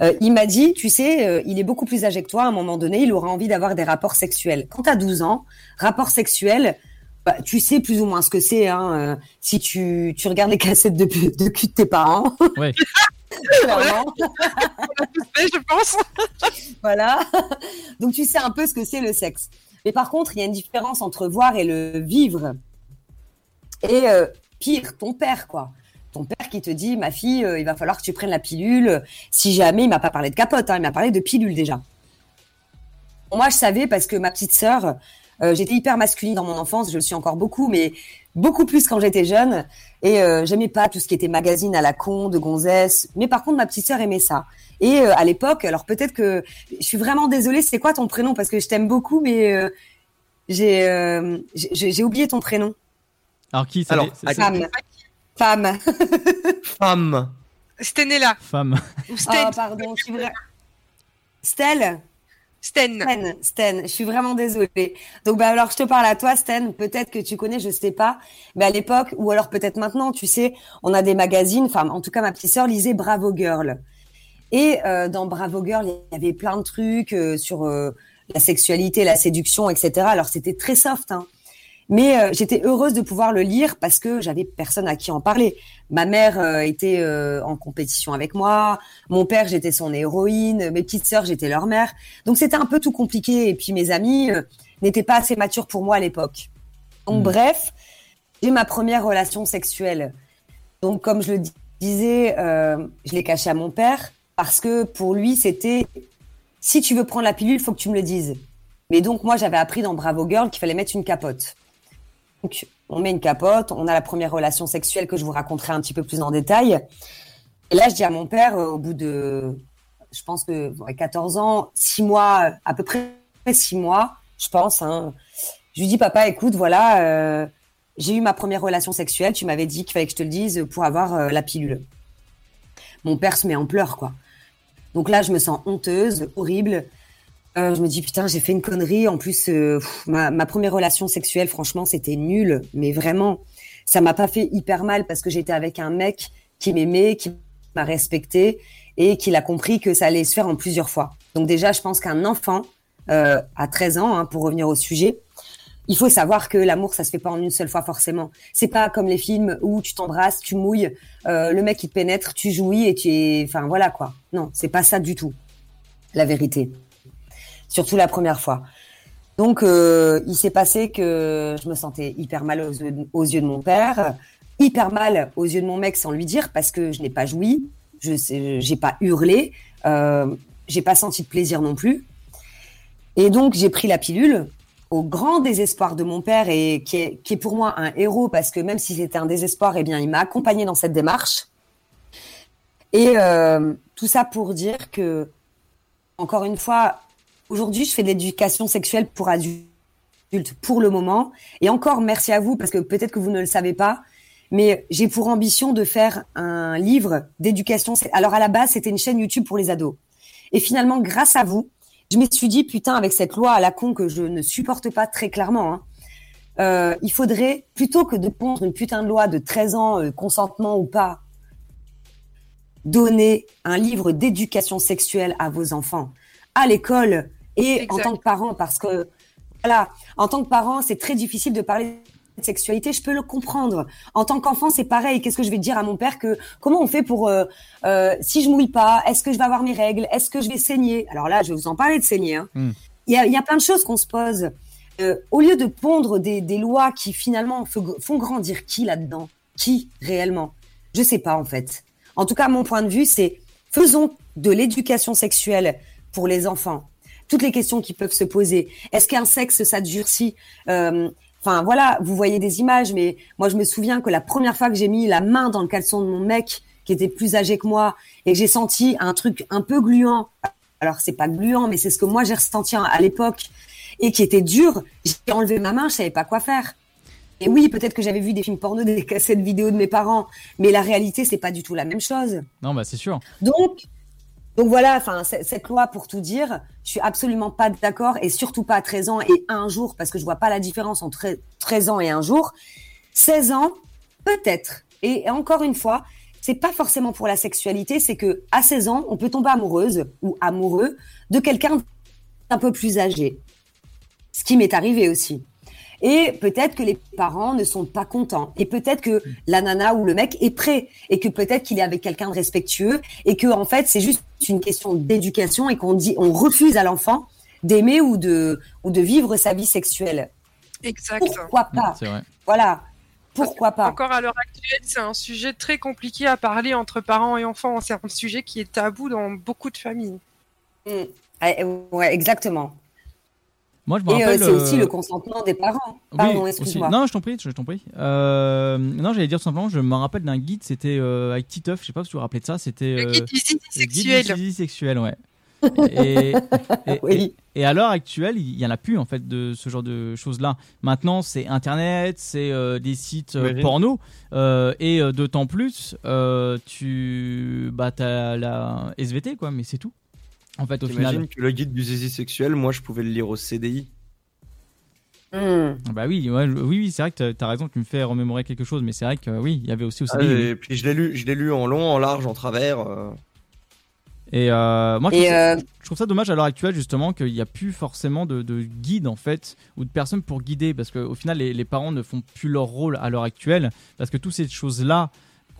euh, il m'a dit, tu sais, euh, il est beaucoup plus âgé que toi. À un moment donné, il aura envie d'avoir des rapports sexuels. Quand tu as 12 ans, rapport sexuel, bah, tu sais plus ou moins ce que c'est. Hein, euh, si tu, tu regardes les cassettes de, de cul de tes parents. Ouais. *laughs* Clairement. je pense. voilà. Donc tu sais un peu ce que c'est le sexe. Mais par contre, il y a une différence entre voir et le vivre. Et euh, pire, ton père, quoi. Ton père qui te dit, ma fille, euh, il va falloir que tu prennes la pilule. Si jamais, il m'a pas parlé de capote, hein, il m'a parlé de pilule déjà. Moi, je savais parce que ma petite sœur, euh, j'étais hyper masculine dans mon enfance, je le suis encore beaucoup, mais beaucoup plus quand j'étais jeune. Et euh, j'aimais pas tout ce qui était magazine à la con, de gonzesse. Mais par contre, ma petite sœur aimait ça. Et euh, à l'époque, alors peut-être que je suis vraiment désolée, c'est quoi ton prénom? Parce que je t'aime beaucoup, mais euh, j'ai euh, j'ai oublié ton prénom. Alors qui Alors, Femme. Femme. *laughs* Femme. Stenella. Femme. Ou Sten. Ah, pardon, je suis vra- Stella. Sten. Sten, Sten, je suis vraiment désolée. Donc bah alors je te parle à toi Sten, peut-être que tu connais, je sais pas, mais à l'époque ou alors peut-être maintenant, tu sais, on a des magazines, enfin en tout cas ma petite sœur lisait Bravo Girl. Et euh, dans Bravo Girl, il y avait plein de trucs euh, sur euh, la sexualité, la séduction, etc. Alors c'était très soft, hein. Mais euh, j'étais heureuse de pouvoir le lire parce que j'avais personne à qui en parler. Ma mère euh, était euh, en compétition avec moi, mon père j'étais son héroïne, mes petites sœurs j'étais leur mère. Donc c'était un peu tout compliqué et puis mes amis euh, n'étaient pas assez matures pour moi à l'époque. Donc bref, j'ai ma première relation sexuelle. Donc comme je le dis- disais, euh, je l'ai caché à mon père parce que pour lui c'était si tu veux prendre la pilule, il faut que tu me le dises. Mais donc moi j'avais appris dans Bravo Girl qu'il fallait mettre une capote. Donc on met une capote, on a la première relation sexuelle que je vous raconterai un petit peu plus en détail. Et là je dis à mon père euh, au bout de, je pense que ouais, 14 ans, 6 mois, à peu près 6 mois, je pense. Hein, je lui dis papa, écoute, voilà, euh, j'ai eu ma première relation sexuelle. Tu m'avais dit qu'il fallait que je te le dise pour avoir euh, la pilule. Mon père se met en pleurs quoi. Donc là, je me sens honteuse, horrible. Euh, je me dis putain, j'ai fait une connerie. En plus, euh, ma, ma première relation sexuelle, franchement, c'était nul. Mais vraiment, ça m'a pas fait hyper mal parce que j'étais avec un mec qui m'aimait, qui m'a respecté et qu'il a compris que ça allait se faire en plusieurs fois. Donc déjà, je pense qu'un enfant euh, à 13 ans, hein, pour revenir au sujet, il faut savoir que l'amour, ça se fait pas en une seule fois forcément. C'est pas comme les films où tu t'embrasses, tu mouilles, euh, le mec il te pénètre, tu jouis et tu es, enfin voilà quoi. Non, c'est pas ça du tout. La vérité. Surtout la première fois. Donc euh, il s'est passé que je me sentais hyper mal aux yeux, de, mon père, hyper mal aux yeux de mon mec sans lui dire parce que je n'ai pas joui, je j'ai pas hurlé, euh, j'ai pas senti de plaisir non plus. Et donc j'ai pris la pilule au grand désespoir de mon père et qui est, qui est pour moi un héros parce que même si c'était un désespoir, eh bien, il m'a accompagné dans cette démarche. Et euh, tout ça pour dire que, encore une fois, aujourd'hui, je fais de l'éducation sexuelle pour adultes pour le moment. Et encore, merci à vous parce que peut-être que vous ne le savez pas, mais j'ai pour ambition de faire un livre d'éducation. Alors à la base, c'était une chaîne YouTube pour les ados. Et finalement, grâce à vous, je me suis dit, putain, avec cette loi à la con que je ne supporte pas très clairement, hein, euh, il faudrait, plutôt que de pondre une putain de loi de 13 ans, euh, consentement ou pas, donner un livre d'éducation sexuelle à vos enfants à l'école et en tant que parent parce que voilà en tant que parent c'est très difficile de parler de sexualité je peux le comprendre. En tant qu'enfant c'est pareil. Qu'est-ce que je vais dire à mon père que comment on fait pour euh, euh, si je mouille pas est-ce que je vais avoir mes règles est-ce que je vais saigner? Alors là je vais vous en parler de saigner hein. Hmm. il y a, il y a plein de choses qu'on se pose. Euh, au lieu de pondre des, des lois qui finalement font grandir qui là-dedans? Qui réellement? Je sais pas en fait. En tout cas mon point de vue c'est faisons de l'éducation sexuelle pour les enfants toutes les questions qui peuvent se poser est-ce qu'un sexe ça durcit Euh, Enfin voilà, vous voyez des images, mais moi je me souviens que la première fois que j'ai mis la main dans le caleçon de mon mec, qui était plus âgé que moi, et que j'ai senti un truc un peu gluant. Alors c'est pas gluant, mais c'est ce que moi j'ai ressenti à l'époque et qui était dur. J'ai enlevé ma main, je savais pas quoi faire. Et oui, peut-être que j'avais vu des films porno, *laughs* des cassettes vidéo de mes parents, mais la réalité c'est pas du tout la même chose. Non, bah c'est sûr. Donc, donc voilà, enfin cette loi pour tout dire, je suis absolument pas d'accord et surtout pas à 13 ans et un jour parce que je vois pas la différence entre 13 ans et un jour. 16 ans, peut-être. Et encore une fois, c'est pas forcément pour la sexualité, c'est que à 16 ans, on peut tomber amoureuse ou amoureux de quelqu'un d'un peu plus âgé. Ce qui m'est arrivé aussi. Et peut-être que les parents ne sont pas contents. Et peut-être que la nana ou le mec est prêt. Et que peut-être qu'il est avec quelqu'un de respectueux. Et que, en fait, c'est juste une question d'éducation et qu'on dit, on refuse à l'enfant d'aimer ou de, ou de vivre sa vie sexuelle. Exact. Pourquoi pas? C'est vrai. Voilà. Pourquoi pas? Encore à l'heure actuelle, c'est un sujet très compliqué à parler entre parents et enfants. C'est un sujet qui est tabou dans beaucoup de familles. Mm. Ouais, ouais, exactement. Moi, je me Et euh, rappelle. c'est aussi euh, le consentement des parents. Pardon, oui, excuse-moi. Non, je t'en prie, je t'en prie. Euh, non, j'allais dire tout simplement, je me rappelle d'un guide, c'était euh, avec Titeuf, je sais pas si vous vous rappelez de ça, c'était. Le euh, guide du le guide sexuel. du sexuel, ouais. *laughs* et, et, et- et à l'heure actuelle, il y en a plus en fait de ce genre de choses-là. Maintenant, c'est Internet, c'est euh, des sites euh, porno, euh, et euh, d'autant plus, euh, tu, bah, t'as la SVT quoi, mais c'est tout. En fait, au final. que le guide du zizi sexuel, moi je pouvais le lire au CDI. Hmm. Bah oui, ouais, oui, oui, c'est vrai que t'as- t'as raison, tu me fais remémorer quelque chose, mais c'est vrai que oui, il y avait aussi au Ah, CDI. oui. et puis je l'ai lu, je l'ai lu en long, en large, en travers. euh. Et euh, moi, je Et, trouve, ça, euh, je trouve ça dommage à l'heure actuelle, justement, qu'il n'y a plus forcément de, de guide, en fait, ou de personnes pour guider, parce qu'au final, les, les parents ne font plus leur rôle à l'heure actuelle, parce que toutes ces choses-là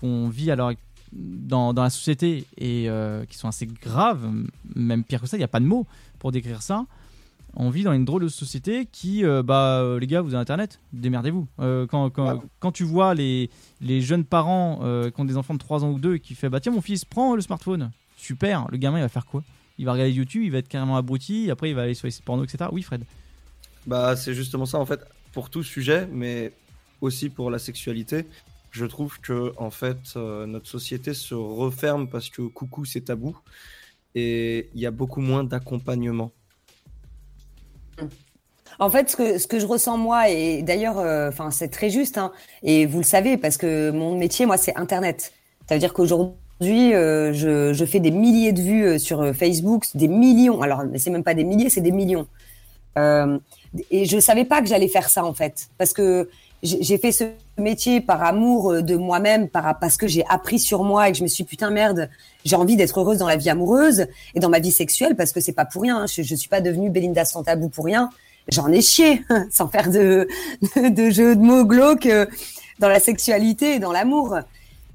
qu'on vit à l'heure ac- dans, dans la société et euh, qui sont assez graves, même pire que ça, il n'y a pas de mots pour décrire ça. On vit dans une drôle de société qui, euh, bah, euh, les gars, vous avez Internet, démerdez-vous. Quand, quand, quand tu vois les, les jeunes parents qui ont des enfants de 3 ans ou 2 qui fait bah tiens mon fils prends le smartphone super le gamin il va faire quoi? Il va regarder YouTube il va être carrément abruti après il va aller sur les sites porno etc oui Fred Bah, c'est justement ça en fait, pour tout sujet, mais aussi pour la sexualité. Je trouve que en fait, euh, notre société se referme parce que coucou c'est tabou et il y a beaucoup moins d'accompagnement. En fait, ce que, ce que je ressens moi, et d'ailleurs, euh, c'est très juste, hein, et vous le savez, parce que mon métier, moi, c'est Internet. Ça veut dire qu'aujourd'hui, euh, je, je fais des milliers de vues sur Facebook, des millions. Alors, c'est même pas des milliers, c'est des millions. Et je savais pas que j'allais faire ça, en fait, parce que j'ai fait ce métier par amour euh, de moi-même, par, parce que j'ai appris sur moi et que je me suis putain merde, j'ai envie d'être heureuse dans la vie amoureuse et dans ma vie sexuelle, parce que c'est pas pour rien. hein. Je, je suis pas devenue Belinda sans tabou pour rien. J'en ai chié, *laughs* sans faire de, de, de jeux de mots glauques euh, dans la sexualité et dans l'amour.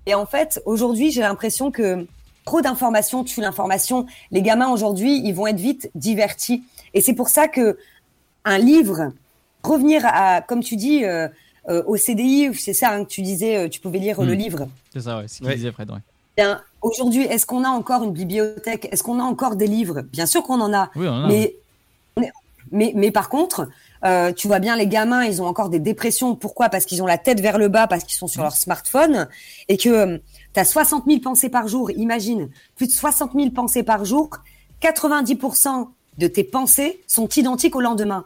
Et en fait, aujourd'hui, j'ai l'impression que trop d'informations tue l'information. Les gamins aujourd'hui, ils vont être vite divertis. Et c'est pour ça que un livre, revenir à, comme tu dis, euh, euh, au CDI, c'est ça hein, que tu disais, euh, tu pouvais lire le Hmm. livre. c'est ça ouais c'est ce qu'il Ouais. disait Fred ouais. Bien, aujourd'hui, est-ce qu'on a encore une bibliothèque? Est-ce qu'on a encore des livres? Bien sûr qu'on en a. Oui, on en a. Mais, mais, mais, mais par contre, euh, tu vois bien, les gamins, ils ont encore des dépressions. Pourquoi? Parce qu'ils ont la tête vers le bas, parce qu'ils sont sur leur smartphone et que tu as 60 000 pensées par jour. Imagine, plus de 60 000 pensées par jour. 90% de tes pensées sont identiques au lendemain.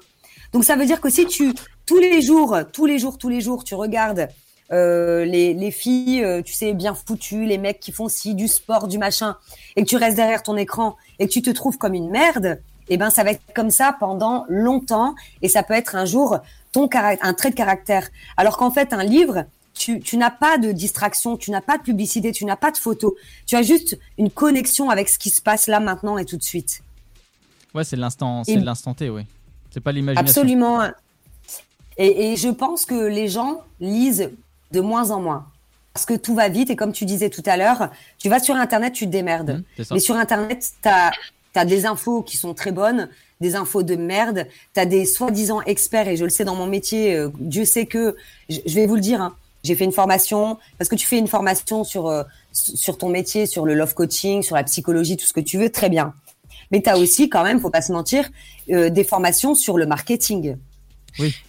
Donc ça veut dire que si tu tous les jours, tous les jours, tous les jours, tu regardes euh, les, les filles, euh, tu sais, bien foutues, les mecs qui font ci, du sport, du machin, et que tu restes derrière ton écran et que tu te trouves comme une merde, eh ben ça va être comme ça pendant longtemps et ça peut être un jour ton un trait de caractère. Alors qu'en fait, un livre, tu, tu n'as pas de distraction, tu n'as pas de publicité, tu n'as pas de photo. Tu as juste une connexion avec ce qui se passe là maintenant et tout de suite. Ouais, c'est l'instant, c'est l'instant T, oui. C'est pas l'imagination. Absolument. Et, et je pense que les gens lisent de moins en moins. Parce que tout va vite et comme tu disais tout à l'heure, tu vas sur Internet, tu te démerdes. Mmh. Mais sur Internet, tu as, des infos qui sont très bonnes, des infos de merde, tu as des soi-disant experts, et je le sais dans mon métier, euh, Dieu sait que, je, je vais vous le dire, hein, j'ai fait une formation, parce que tu fais une formation sur, euh, sur ton métier, sur le love coaching, sur la psychologie, tout ce que tu veux, très bien. Mais tu as aussi quand même, faut pas se mentir, euh, des formations sur le marketing.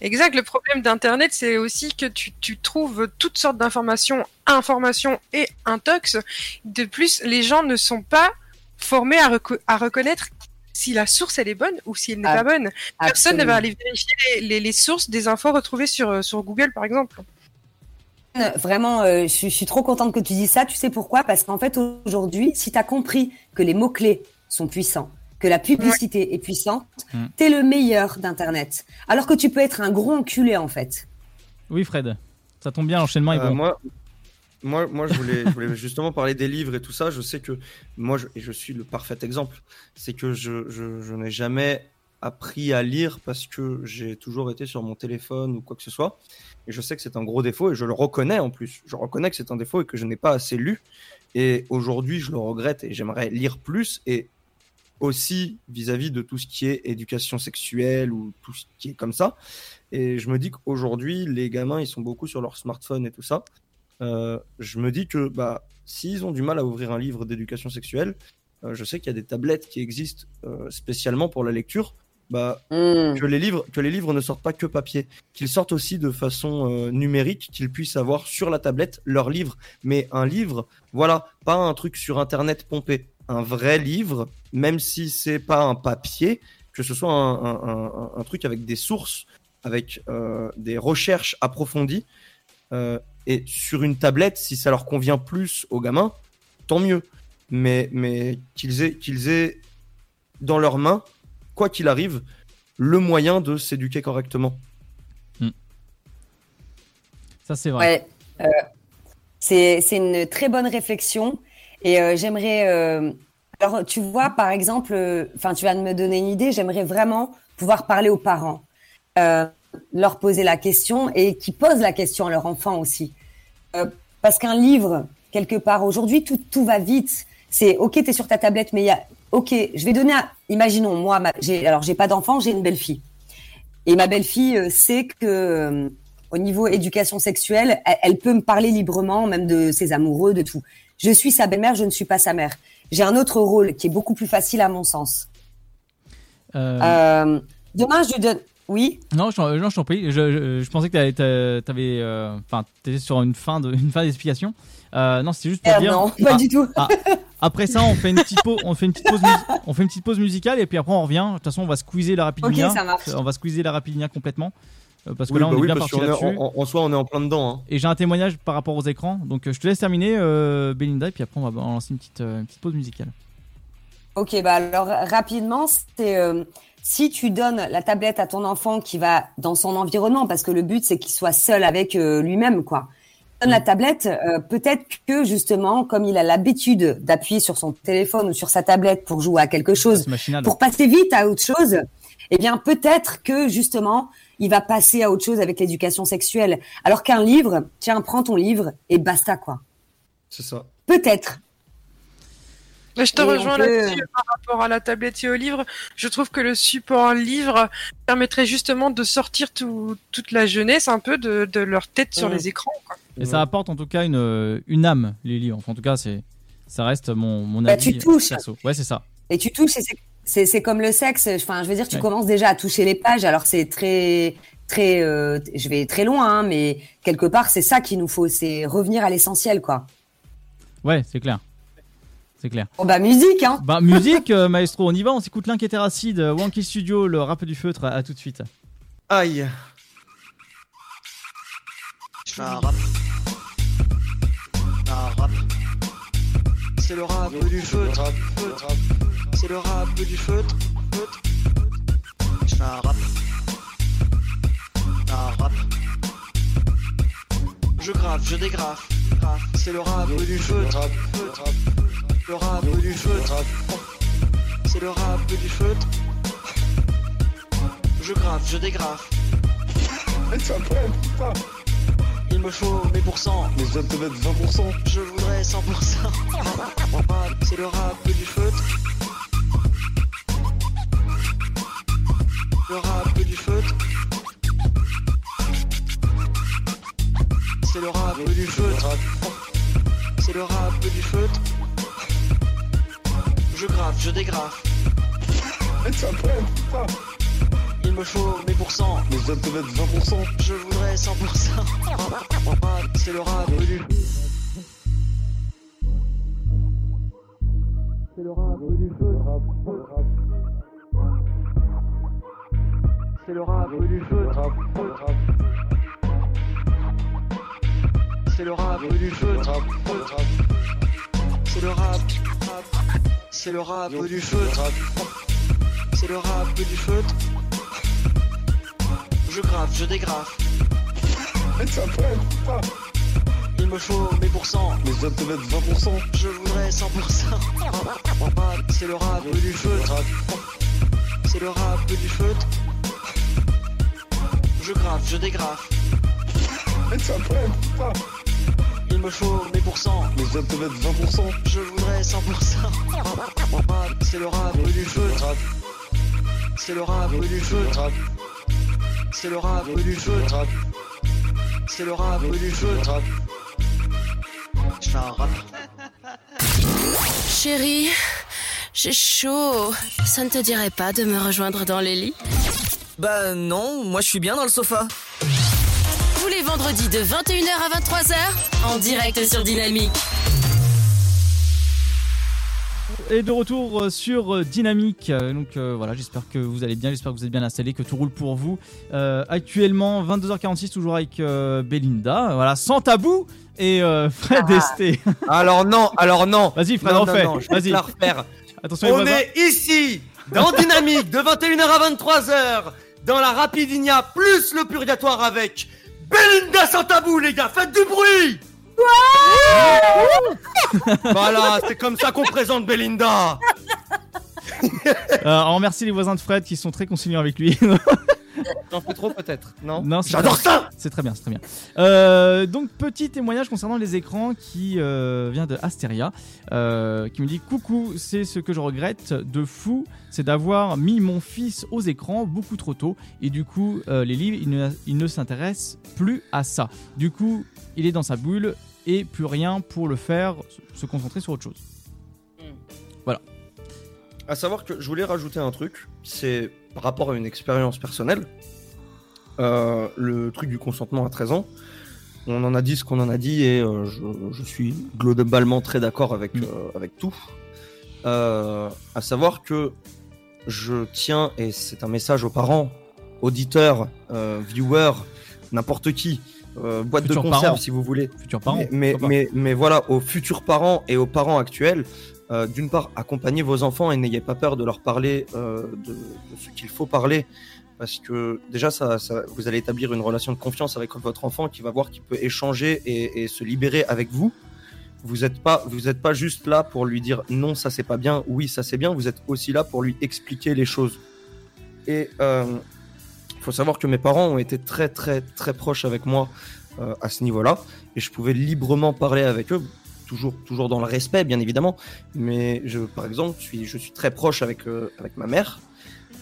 Exact. Le problème d'Internet, c'est aussi que tu, tu trouves toutes sortes d'informations, informations et intox. De plus, les gens ne sont pas formés à, reco- à reconnaître si la source elle est bonne ou si elle n'est Ah, pas bonne. Personne ne va aller vérifier les, les- les sources des infos retrouvées sur, euh, sur Google, par exemple. Vraiment, euh, je, suis- je suis trop contente que tu dises ça. Tu sais pourquoi? Parce qu'en fait, aujourd'hui, si tu as compris que les mots-clés sont puissants, que la publicité est puissante, Mm. t'es le meilleur d'Internet. Alors que tu peux être un gros enculé, en fait. Oui, Fred. Ça tombe bien, l'enchaînement est Euh, bon. moi, moi, moi, je voulais, je voulais justement parler des livres et tout ça. Je sais que moi, je, et je suis le parfait exemple, c'est que je, je, je n'ai jamais appris à lire parce que j'ai toujours été sur mon téléphone ou quoi que ce soit. Et je sais que c'est un gros défaut et je le reconnais en plus. Je reconnais que c'est un défaut et que je n'ai pas assez lu. Et aujourd'hui, je le regrette et j'aimerais lire plus et aussi vis-à-vis de tout ce qui est éducation sexuelle ou tout ce qui est comme ça. Et je me dis qu'aujourd'hui, les gamins, ils sont beaucoup sur leur smartphone et tout ça. Euh, je me dis que bah, s'ils ont du mal à ouvrir un livre d'éducation sexuelle, euh, je sais qu'il y a des tablettes qui existent euh, spécialement pour la lecture. Bah, que, les livres, que les livres ne sortent pas que papier, qu'ils sortent aussi de façon numérique, qu'ils puissent avoir sur la tablette leur livre. Mais un livre, voilà, pas un truc sur internet pompé. Un vrai livre, même si c'est pas un papier, que ce soit un, un- un- un truc avec des sources, avec euh, des recherches approfondies. euh, et sur une tablette, si ça leur convient plus aux gamins, tant mieux. Mais, mais qu'ils aient, qu'ils aient dans leurs mains, quoi qu'il arrive, le moyen de s'éduquer correctement. Ça, c'est vrai. Ouais, euh, c'est c'est une très bonne réflexion. Et euh, j'aimerais. euh, alors, tu vois, par exemple, euh, enfin, tu viens de me donner une idée. J'aimerais vraiment pouvoir parler aux parents, euh, leur poser la question et qui posent la question à leur enfant aussi. Euh, parce qu'un livre, quelque part, aujourd'hui, tout, tout va vite. C'est OK, tu es sur ta tablette, mais il y a. OK, je vais donner. Un, imaginons, moi, ma, j'ai, alors, j'ai pas d'enfant, j'ai une belle-fille. Et ma belle-fille euh, sait que au niveau éducation sexuelle, elle, elle peut me parler librement, même de ses amoureux, de tout. Je suis sa belle-mère, je ne suis pas sa mère. J'ai un autre rôle qui est beaucoup plus facile à mon sens. Euh, Euh, demain, je lui donne. Oui. Non, je, t'en- non, je t'en prie. Je, je- je pensais que t'a- t'avais, euh, t'étais sur une fin de, une fin d'explication. Euh, non, c'est juste pour Euh, dire. non, pas du tout. ah, après ça, on fait une petite pause, on fait une petite pause, mus- on fait une petite pause musicale et puis après on revient. De toute façon, on va squeezer la ça marche. On va squeezer la rapidinia complètement. Euh, parce que Oui, là, on bah est oui, bien parti là-dessus. en, en soi, on est en plein dedans. hein. Et j'ai un témoignage par rapport aux écrans. Donc, euh, je te laisse terminer, euh, Belinda, et puis après, on va lancer une petite, euh, une petite pause musicale. Ok, bah alors rapidement, c'est euh, si tu donnes la tablette à ton enfant qui va dans son environnement, parce que le but c'est qu'il soit seul avec euh, lui-même, quoi. Donne la tablette, euh, peut-être que justement, comme il a l'habitude d'appuyer sur son téléphone ou sur sa tablette pour jouer à quelque chose, pour passer vite à autre chose, eh bien peut-être que justement, il va passer à autre chose avec l'éducation sexuelle. Alors qu'un livre, tiens, prends ton livre et basta, quoi. C'est ça. Peut-être. Mais je te Et rejoins peut- là-dessus par rapport à la tablette et au livre. Je trouve que le support livre permettrait justement de sortir tout- toute la jeunesse un peu de, de leur tête sur les écrans. quoi. Et ça apporte en tout cas une, euh, une âme, les livres. Enfin, en tout cas, c'est, ça reste mon, mon Bah, avis tu touches. perso. Ouais, c'est ça. Et tu touches, et c'est- c'est comme le sexe. Enfin, je veux dire, tu commences déjà à toucher les pages. Alors c'est très très. Euh, je vais très loin, hein, mais quelque part, c'est ça qu'il nous faut, c'est revenir à l'essentiel, quoi. Ouais, c'est clair. C'est clair. Oh bah musique, hein. Bah musique, euh, maestro. On y va. On s'écoute l'inquiétéracide, euh, Wanky Studio, le rap du feutre. À, tout de suite. Aïe. Je fais un rap. Un rap. C'est le rap du feutre. C'est le rap du feutre. feutre. Je fais un rap. Un rap. Je grave, je dégrafe. C'est le rap du feutre. feutre. Le rap du feutre. C'est le rap du feutre. Je grave, je dégrafe. Il me faut mes pourcents. Mais je viens de te mettre 20%. Je voudrais 100%. *laughs* C'est le rap du feutre. Le rap du feutre. C'est le rap du feutre. C'est le rap du feutre. Je grave, je dégrafe. Il me faut mes pourcents. Mais je de te mettre 20%. Je voudrais 100%. C'est le rap du C'est le rap du feutre. C'est le rap du feutre. C'est le rap du feutre. C'est le rap. C'est le rap du feutre. C'est le rap du feutre. Je grave, je dégrafe. Il me faut mes pourcents. Mais je viens de te mettre 20%. Je voudrais 100%. C'est le rap du feutre. C'est le rap du feutre. Je grave, je dégrafe. Il me faut mes pourcents. Mais je viens de te mettre 20%. Je voudrais 100%. C'est le rap du feutre. C'est le rap du feutre. C'est le rap du feutre. C'est le rap du feutre. Je fais un rap. Chérie, j'ai chaud. Ça ne te dirait pas de me rejoindre dans les lits? Bah non, moi je suis bien dans le sofa. Tous les vendredis de 21h à 23h, en direct sur Dynamique. Et de retour euh, sur euh, Dynamique. Euh, Donc euh, voilà, j'espère que vous allez bien, j'espère que vous êtes bien installés, que tout roule pour vous. Euh, actuellement, 22h46, toujours avec euh, Belinda. Voilà, sans tabou. Et euh, *laughs* Fred Esté. Alors non, alors non. Vas-y, Fred, Non, non, refais. Vas-y. la refaire. Attention, On est ici, dans Dynamique, de 21h à 23h, dans la Rapidinia, plus le purgatoire avec Belinda sans tabou, les gars, faites du bruit. Voilà, c'est comme ça qu'on présente Belinda. Euh, on remercie les voisins de Fred qui sont très conciliants avec lui. *laughs* J'en fais trop peut-être, non Non, c'est J'adore ça C'est très bien, c'est très bien. Euh, donc petit témoignage concernant les écrans qui euh, vient de Asteria, euh, qui me dit coucou, c'est ce que je regrette de fou, c'est d'avoir mis mon fils aux écrans beaucoup trop tôt et du coup euh, les livres il ne, il ne s'intéresse plus à ça. Du coup il est dans sa bulle et plus rien pour le faire se- se concentrer sur autre chose. Voilà. À savoir que je voulais rajouter un truc, c'est par rapport à une expérience personnelle, euh, le truc du consentement à 13 ans. On en a dit ce qu'on en a dit et euh, je, je suis globalement très d'accord avec, euh, avec tout. Euh, à savoir que je tiens, et c'est un message aux parents, auditeurs, euh, viewers, n'importe qui, euh, boîte de conserve parents. si vous voulez. Futurs parents, Mais, mais, pourquoi pas. mais, mais voilà, aux futurs parents et aux parents actuels, euh, d'une part, accompagnez vos enfants et n'ayez pas peur de leur parler euh, de, ce qu'il faut parler. Parce que déjà, ça, ça- vous allez établir une relation de confiance avec votre enfant qui va voir qu'il peut échanger et, se libérer avec vous. Vous n'êtes pas, vous pas juste là pour lui dire non, ça c'est pas bien, oui, ça c'est bien. Vous êtes aussi là pour lui expliquer les choses. Et il faut savoir que mes parents ont été très très très proches avec moi euh, à ce niveau-là, et je pouvais librement parler avec eux, toujours toujours dans le respect bien évidemment. Mais je, par exemple, je suis je suis très proche avec euh, avec ma mère.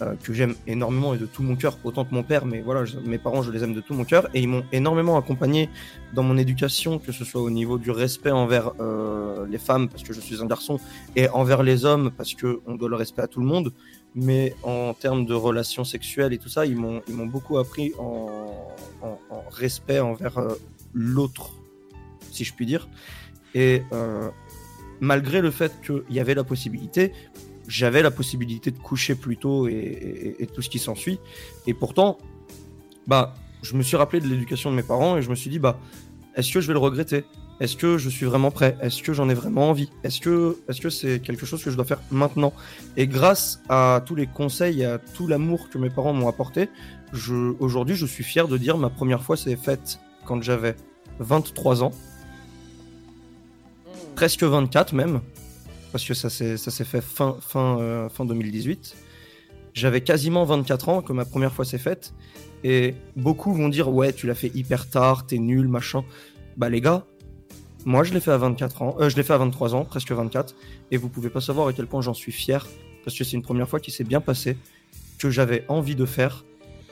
euh, que j'aime énormément et de tout mon cœur, autant que mon père, mais voilà, mes parents, je les aime de tout mon cœur, et ils m'ont énormément accompagné dans mon éducation, que ce soit au niveau du respect envers euh, les femmes, parce que je suis un garçon, et envers les hommes, parce que on doit le respect à tout le monde, mais en termes de relations sexuelles et tout ça, ils m'ont beaucoup appris en, en- en respect envers l'autre, si je puis dire. Et euh, malgré le fait qu'il y avait la possibilité, j'avais la possibilité de coucher plus tôt et, tout ce qui s'ensuit. Et pourtant, bah, je me suis rappelé de l'éducation de mes parents et je me suis dit, bah, est-ce que je vais le regretter? Est-ce que je suis vraiment prêt? Est-ce que j'en ai vraiment envie? Est-ce que est-ce que c'est quelque chose que je dois faire maintenant? Et grâce à tous les conseils, et à tout l'amour que mes parents m'ont apporté, aujourd'hui je suis fier de dire ma première fois s'est faite quand j'avais 23 ans, presque 24 même, parce que ça s'est fait fin fin euh, fin 2018. J'avais quasiment 24 ans que ma première fois s'est faite. Et beaucoup vont dire ouais tu l'as fait hyper tard, t'es nul, machin. Bah les gars, moi je l'ai fait à 24 ans, euh, je l'ai fait à 23 ans, presque 24, et vous pouvez pas savoir à quel point j'en suis fier, parce que c'est une première fois qui s'est bien passée, que j'avais envie de faire,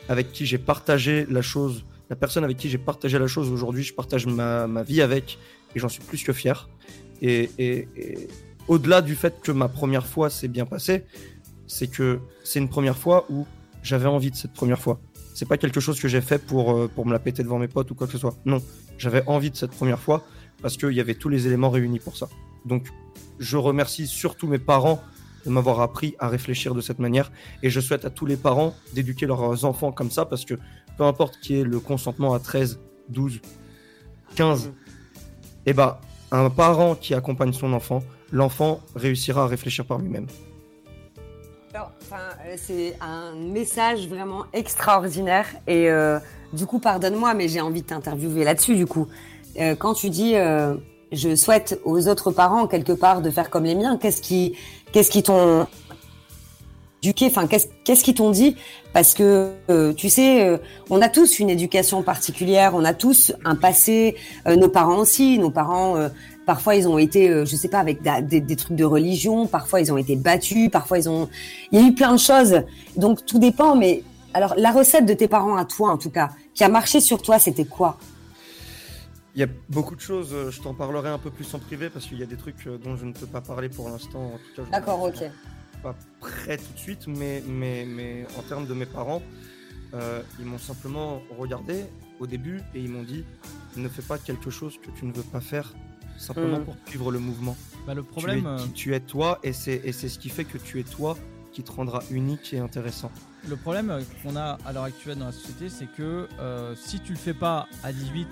avec qui j'ai partagé la chose, la personne avec qui j'ai partagé la chose aujourd'hui, je partage ma, ma vie avec, et j'en suis plus que fier. Et, et- et au-delà du fait que ma première fois s'est bien passée, c'est que c'est une première fois où j'avais envie de cette première fois. C'est pas quelque chose que j'ai fait pour, euh, pour me la péter devant mes potes ou quoi que ce soit. Non, j'avais envie de cette première fois parce qu'il y avait tous les éléments réunis pour ça. Donc, je remercie surtout mes parents de m'avoir appris à réfléchir de cette manière et je souhaite à tous les parents d'éduquer leurs enfants comme ça parce que peu importe qui est le consentement à 13, 12, 15, et bah, un parent qui accompagne son enfant, l'enfant réussira à réfléchir par lui-même. Euh, c'est un message vraiment extraordinaire et euh, du coup, pardonne-moi, mais j'ai envie de t'interviewer là-dessus. Du coup, Euh, quand tu dis, je souhaite aux autres parents quelque part de faire comme les miens, qu'est-ce qui, qu'est-ce qui t'ont éduqué Enfin, qu'est-ce qu'ils t'ont dit? Parce que euh, tu sais, euh, on a tous une éducation particulière, on a tous un passé. euh, nos parents aussi, nos parents. Parfois, ils ont été, je sais pas, avec des, des trucs de religion. Parfois, ils ont été battus. Parfois, ils ont. Il y a eu plein de choses. Donc, tout dépend. Mais alors, la recette de tes parents à toi, en tout cas, qui a marché sur toi, c'était quoi? Il y a beaucoup de choses, je t'en parlerai un peu plus en privé parce qu'il y a des trucs dont je ne peux pas parler pour l'instant. D'accord, ok. Pas prêt tout de suite, mais, mais, mais en termes de mes parents, euh, ils m'ont simplement regardé au début et ils m'ont dit ne fais pas quelque chose que tu ne veux pas faire simplement Mm. pour suivre le mouvement. Bah, le problème, tu es, euh, qui tu es toi et c'est et c'est ce qui fait que tu es toi qui te rendra unique et intéressant. Le problème euh, qu'on a à l'heure actuelle dans la société, c'est que euh, si tu le fais pas à 18,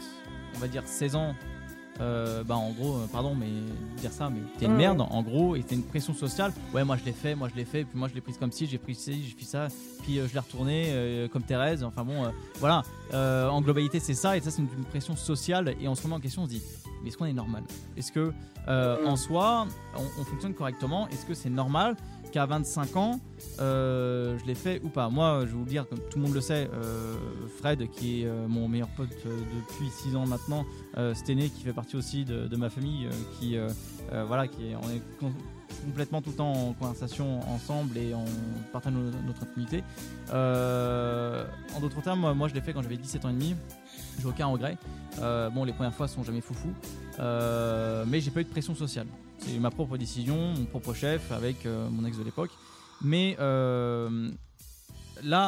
on va dire 16 ans, euh, bah en gros, euh, pardon, mais dire ça, mais t'es une Mm. merde en gros, et t'as une pression sociale. Ouais, moi je l'ai fait, moi je l'ai fait, puis moi je l'ai prise comme ci, j'ai pris ci, j'ai fait ça, puis euh, je l'ai retourné euh, comme Thérèse. Enfin bon, voilà. En globalité, c'est ça, et ça c'est une, une pression sociale, et on se remet en question, on se dit, mais est-ce qu'on est normal? Est-ce que euh, en soi, on, on fonctionne correctement? Est-ce que c'est normal? Qu'à 25 ans, euh, je l'ai fait ou pas Moi, je vais vous le dire, comme tout le monde le sait, euh, Fred, qui est euh, mon meilleur pote depuis 6 ans maintenant, Stené, qui fait partie aussi de, ma famille, qui, voilà, qui est, on est complètement tout le temps en conversation ensemble et on partage no- notre intimité. En d'autres termes, moi, je l'ai fait quand j'avais 17 ans et demi. J'ai aucun regret. Euh, bon, les premières fois sont jamais foufou, euh, mais j'ai pas eu de pression sociale. C'est ma propre décision, mon propre chef avec euh, mon ex de l'époque. Mais là,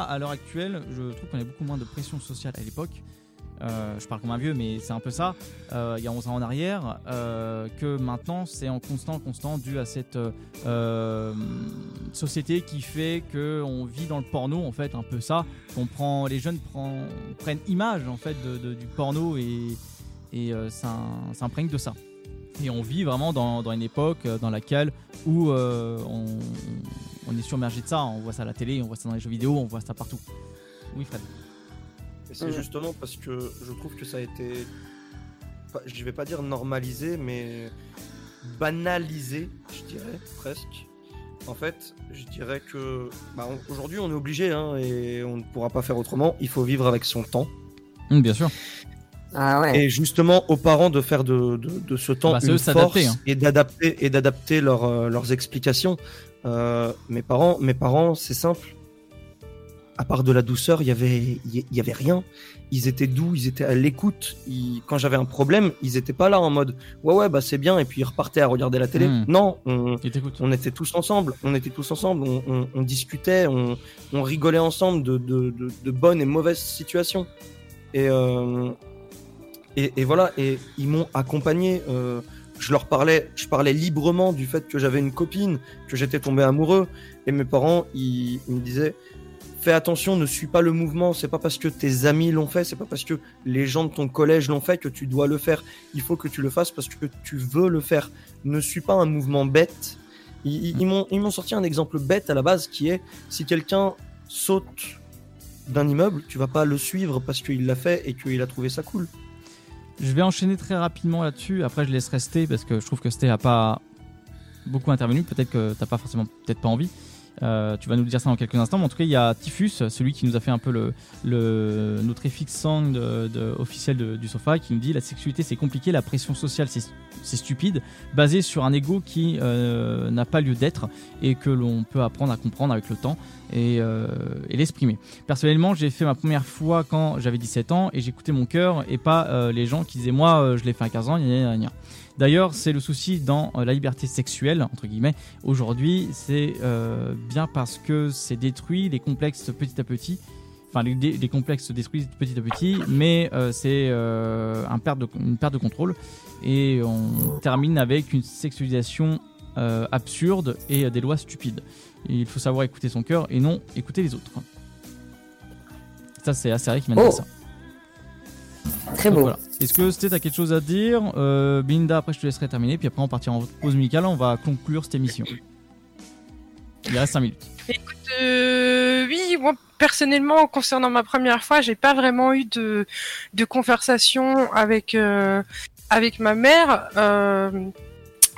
à l'heure actuelle, je trouve qu'on a beaucoup moins de pression sociale à l'époque. Euh, je parle comme un vieux, mais c'est un peu ça. Euh, il y a 11 ans en arrière, euh, que maintenant c'est en constant, constant, dû à cette société qui fait que on vit dans le porno, en fait, un peu ça. On prend, les jeunes prennent image en fait du porno et, et s'im- s'imprègnent de ça. Et on vit vraiment dans, une époque dans laquelle où on, on est submergé de ça. On voit ça à la télé, on voit ça dans les jeux vidéo, on voit ça partout. Oui, Fred. Et c'est Mhm. justement parce que je trouve que ça a été, je vais pas dire normalisé, mais banalisé, je dirais presque. En fait, je dirais que bah, on- aujourd'hui on est obligé hein, et on ne pourra pas faire autrement. Il faut vivre avec son temps. Mm, bien sûr. Ah Et justement aux parents de faire de, de, de ce temps Bah, une eux force s'adapter, hein. et d'adapter et d'adapter leurs, euh, leurs explications. Euh, mes parents, mes parents, c'est simple. À part de la douceur, il y avait, il y avait rien. Ils étaient doux, ils étaient à l'écoute. Quand j'avais un problème, ils étaient pas là en mode ouais ouais bah c'est bien et puis ils repartaient à regarder la télé. Mm. Non, on, on était tous ensemble. On était tous ensemble. On, on- on discutait, on, on rigolait ensemble de, de, de- de bonnes et mauvaises situations. Et, euh, et, et voilà, et ils m'ont accompagné. euh, je leur parlais, je parlais librement du fait que j'avais une copine, que j'étais tombé amoureux, et mes parents, ils, ils me disaient, fais attention, ne suis pas le mouvement. C'est pas parce que tes amis l'ont fait, c'est pas parce que les gens de ton collège l'ont fait que tu dois le faire. Il faut que tu le fasses parce que tu veux le faire. Ne suis pas un mouvement bête. Ils, ils- m'ont sorti un exemple bête à la base qui est si quelqu'un saute d'un immeuble, tu vas pas le suivre parce qu'il l'a fait et qu'il a trouvé ça cool. Je vais enchaîner très rapidement là-dessus. Après, je laisse rester parce que je trouve que Sté a pas beaucoup intervenu. Peut-être que t'as pas forcément, peut-être pas envie. Euh, tu vas nous dire ça dans quelques instants. Mais en tout cas, il y a Typhus, celui qui nous a fait un peu le, le notre effixe song de, de- officiel du sofa, qui nous dit la sexualité c'est compliqué, la pression sociale c'est stupide, basé sur un ego qui euh, n'a pas lieu d'être et que l'on peut apprendre à comprendre avec le temps et, euh, et l'exprimer. Personnellement, j'ai fait ma première fois quand j'avais 17 ans et j'écoutais mon cœur et pas les gens qui disaient moi je l'ai fait à 15 ans, gna, gna, gna. D'ailleurs, c'est le souci dans euh, la liberté sexuelle, entre guillemets. Aujourd'hui, c'est euh, bien parce que c'est détruit les complexes petit à petit. Enfin, les, les complexes se détruisent petit à petit, mais euh, c'est euh, un perte de- une perte de contrôle. Et on termine avec une sexualisation euh, absurde et des lois stupides. Et il faut savoir écouter son cœur et non écouter les autres. Ça, c'est assez vrai qui m'a dit Oh. ça. Très beau. voilà. Est-ce que c'était quelque chose à dire? Euh, Belinda, après je te laisserai terminer, puis après on partira en pause musicale, on va conclure cette émission. Il reste 5 minutes. Écoute, euh, oui, moi personnellement, concernant ma première fois, j'ai pas vraiment eu de, de conversation avec euh, avec ma mère. Euh,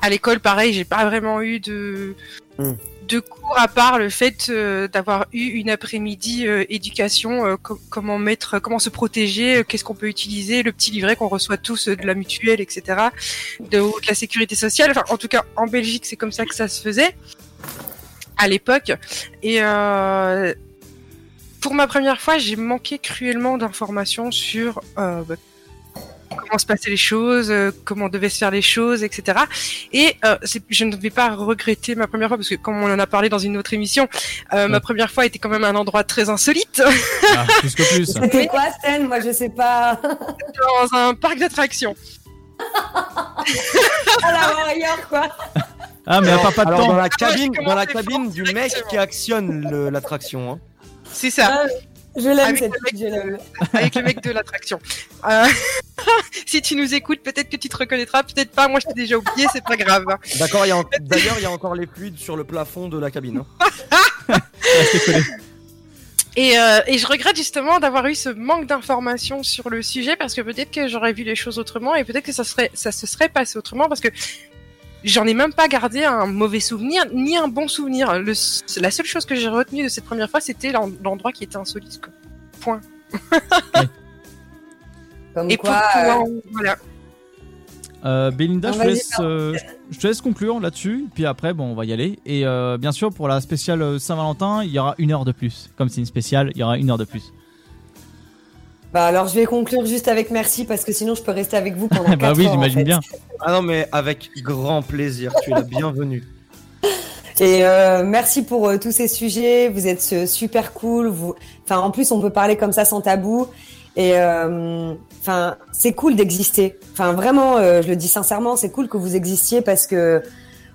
à l'école, pareil, j'ai pas vraiment eu de de cours à part le fait euh, d'avoir eu une après-midi euh, éducation, euh, co- comment mettre, comment se protéger, qu'est-ce qu'on peut utiliser, le petit livret qu'on reçoit tous de la mutuelle, etc., de, la sécurité sociale. Enfin, en tout cas, en Belgique, c'est comme ça que ça se faisait à l'époque. Et pour ma première fois, j'ai manqué cruellement d'informations sur bah, comment se passaient les choses, euh, comment devaient se faire les choses, etc. Et euh, je ne vais pas regretter ma première fois parce que comme on en a parlé dans une autre émission, euh, ma première fois était quand même un endroit très insolite. *laughs* Ah, plus que plus. C'était quoi, Stan Moi, je sais pas. *laughs* dans un parc d'attractions. à la Warrior, quoi. Ah, mais elle part pas de Alors, temps. dans la Ah, cabine, dans la cabine du mec qui actionne l'attraction. hein. C'est ça. Je l'aime, Avec cette le fille, je l'aime. avec le mec de l'attraction. Euh, *laughs* si tu nous écoutes, peut-être que tu te reconnaîtras, peut-être pas. Moi, je t'ai déjà oublié, c'est pas grave. D'accord, en- d'ailleurs, il y a encore les fluides sur le plafond de la cabine. hein. *laughs* Et, euh, et je regrette justement d'avoir eu ce manque d'informations sur le sujet parce que peut-être que j'aurais vu les choses autrement et peut-être que ça serait, ça se serait passé autrement parce que j'en ai même pas gardé un mauvais souvenir ni un bon souvenir. Le, la seule chose que j'ai retenue de cette première fois, c'était l'en- l'endroit qui était insolite. quoi. Point. *laughs* Comme et quoi, pour pouvoir- euh, voilà. Euh, Belinda, je te, laisse, euh, je te laisse conclure là-dessus, puis après, bon, on va y aller. Et euh, bien sûr, pour la spéciale Saint-Valentin, il y aura une heure de plus. Comme c'est une spéciale, il y aura une heure de plus. Bah alors, je vais conclure juste avec merci parce que sinon, je peux rester avec vous pendant *laughs* bah 4 oui, en j'imagine fait. bien. Ah non, mais avec grand plaisir, tu es la bienvenue. *laughs* Et euh, merci pour euh, tous ces sujets. Vous êtes euh, super cool. Vous, enfin, en plus, on peut parler comme ça sans tabou. Et euh, enfin, c'est cool d'exister. Enfin, vraiment, euh, je le dis sincèrement, c'est cool que vous existiez parce que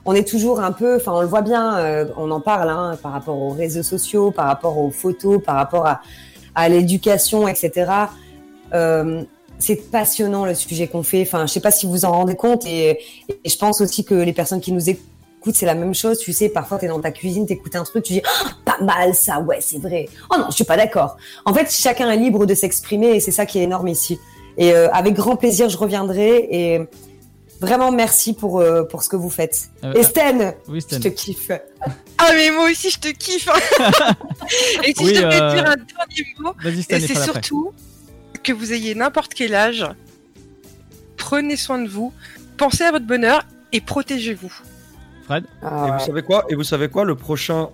on est toujours un peu. Enfin, on le voit bien. euh, on en parle hein, par rapport aux réseaux sociaux, par rapport aux photos, par rapport à, à l'éducation, etc. Euh, c'est passionnant le sujet qu'on fait. Enfin, je sais pas si vous en rendez compte et, je pense aussi que les personnes qui nous écoutent, c'est la même chose. Tu sais, parfois t'es dans ta cuisine, t'écoutes un truc, tu dis Ah, pas mal ça, ouais, c'est vrai. Oh non, je suis pas d'accord. En fait, chacun est libre de s'exprimer et c'est ça qui est énorme ici. Et euh, avec grand plaisir, je reviendrai et vraiment merci pour euh, pour ce que vous faites. Euh, et oui, Stan. je te kiffe. Ah mais moi aussi je te kiffe. *laughs* et si Oui, je devais euh, dire un dernier mot, c'est surtout que vous ayez n'importe quel âge, prenez soin de vous, pensez à votre bonheur et protégez-vous. Fred? Et vous savez quoi? Et vous savez quoi? Le prochain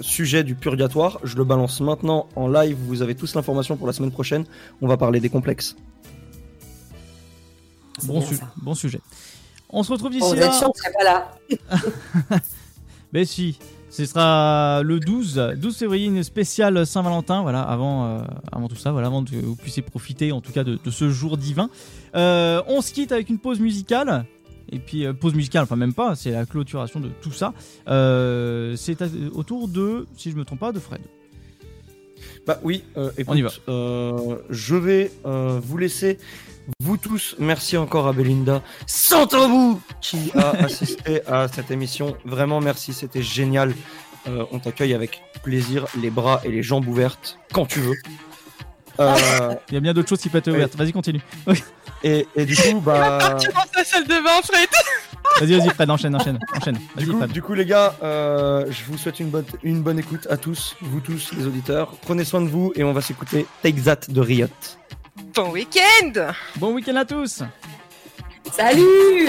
sujet du purgatoire, je le balance maintenant en live. Vous avez tous l'information pour la semaine prochaine. On va parler des complexes. Bon, su- bon sujet. On se retrouve d'ici vous là. pas là. Mais *laughs* si, ce sera le 12, 12 février, une spéciale Saint-Valentin, voilà, avant, euh, avant tout ça, voilà, avant que vous puissiez profiter en tout cas de, de ce jour divin. Euh, on se quitte avec une pause musicale. Et puis, euh, pause musicale, enfin même pas, c'est la clôturation de tout ça. Euh, c'est autour de, si je me trompe pas, de Fred. Bah oui, euh, écoute, On y va. euh, je vais euh, vous laisser, vous tous, merci encore à Belinda, sans tabou, qui a *laughs* assisté à cette émission. Vraiment merci, c'était génial. Euh, on t'accueille avec plaisir, les bras et les jambes ouvertes, quand tu veux. *laughs* Euh, Il y a bien d'autres choses qui peuvent être ouvertes. Vas-y, continue. et, et du *laughs* coup, bah... Parti dans sa salle de bain, Fred. Vas-y, vas-y, Fred, enchaîne, enchaîne, enchaîne. Du coup, Fred. du coup, les gars, euh, je vous souhaite une bonne, une bonne écoute à tous, vous tous, les auditeurs. Prenez soin de vous et on va s'écouter Take That de Riot. Bon week-end. Bon week-end à tous. Salut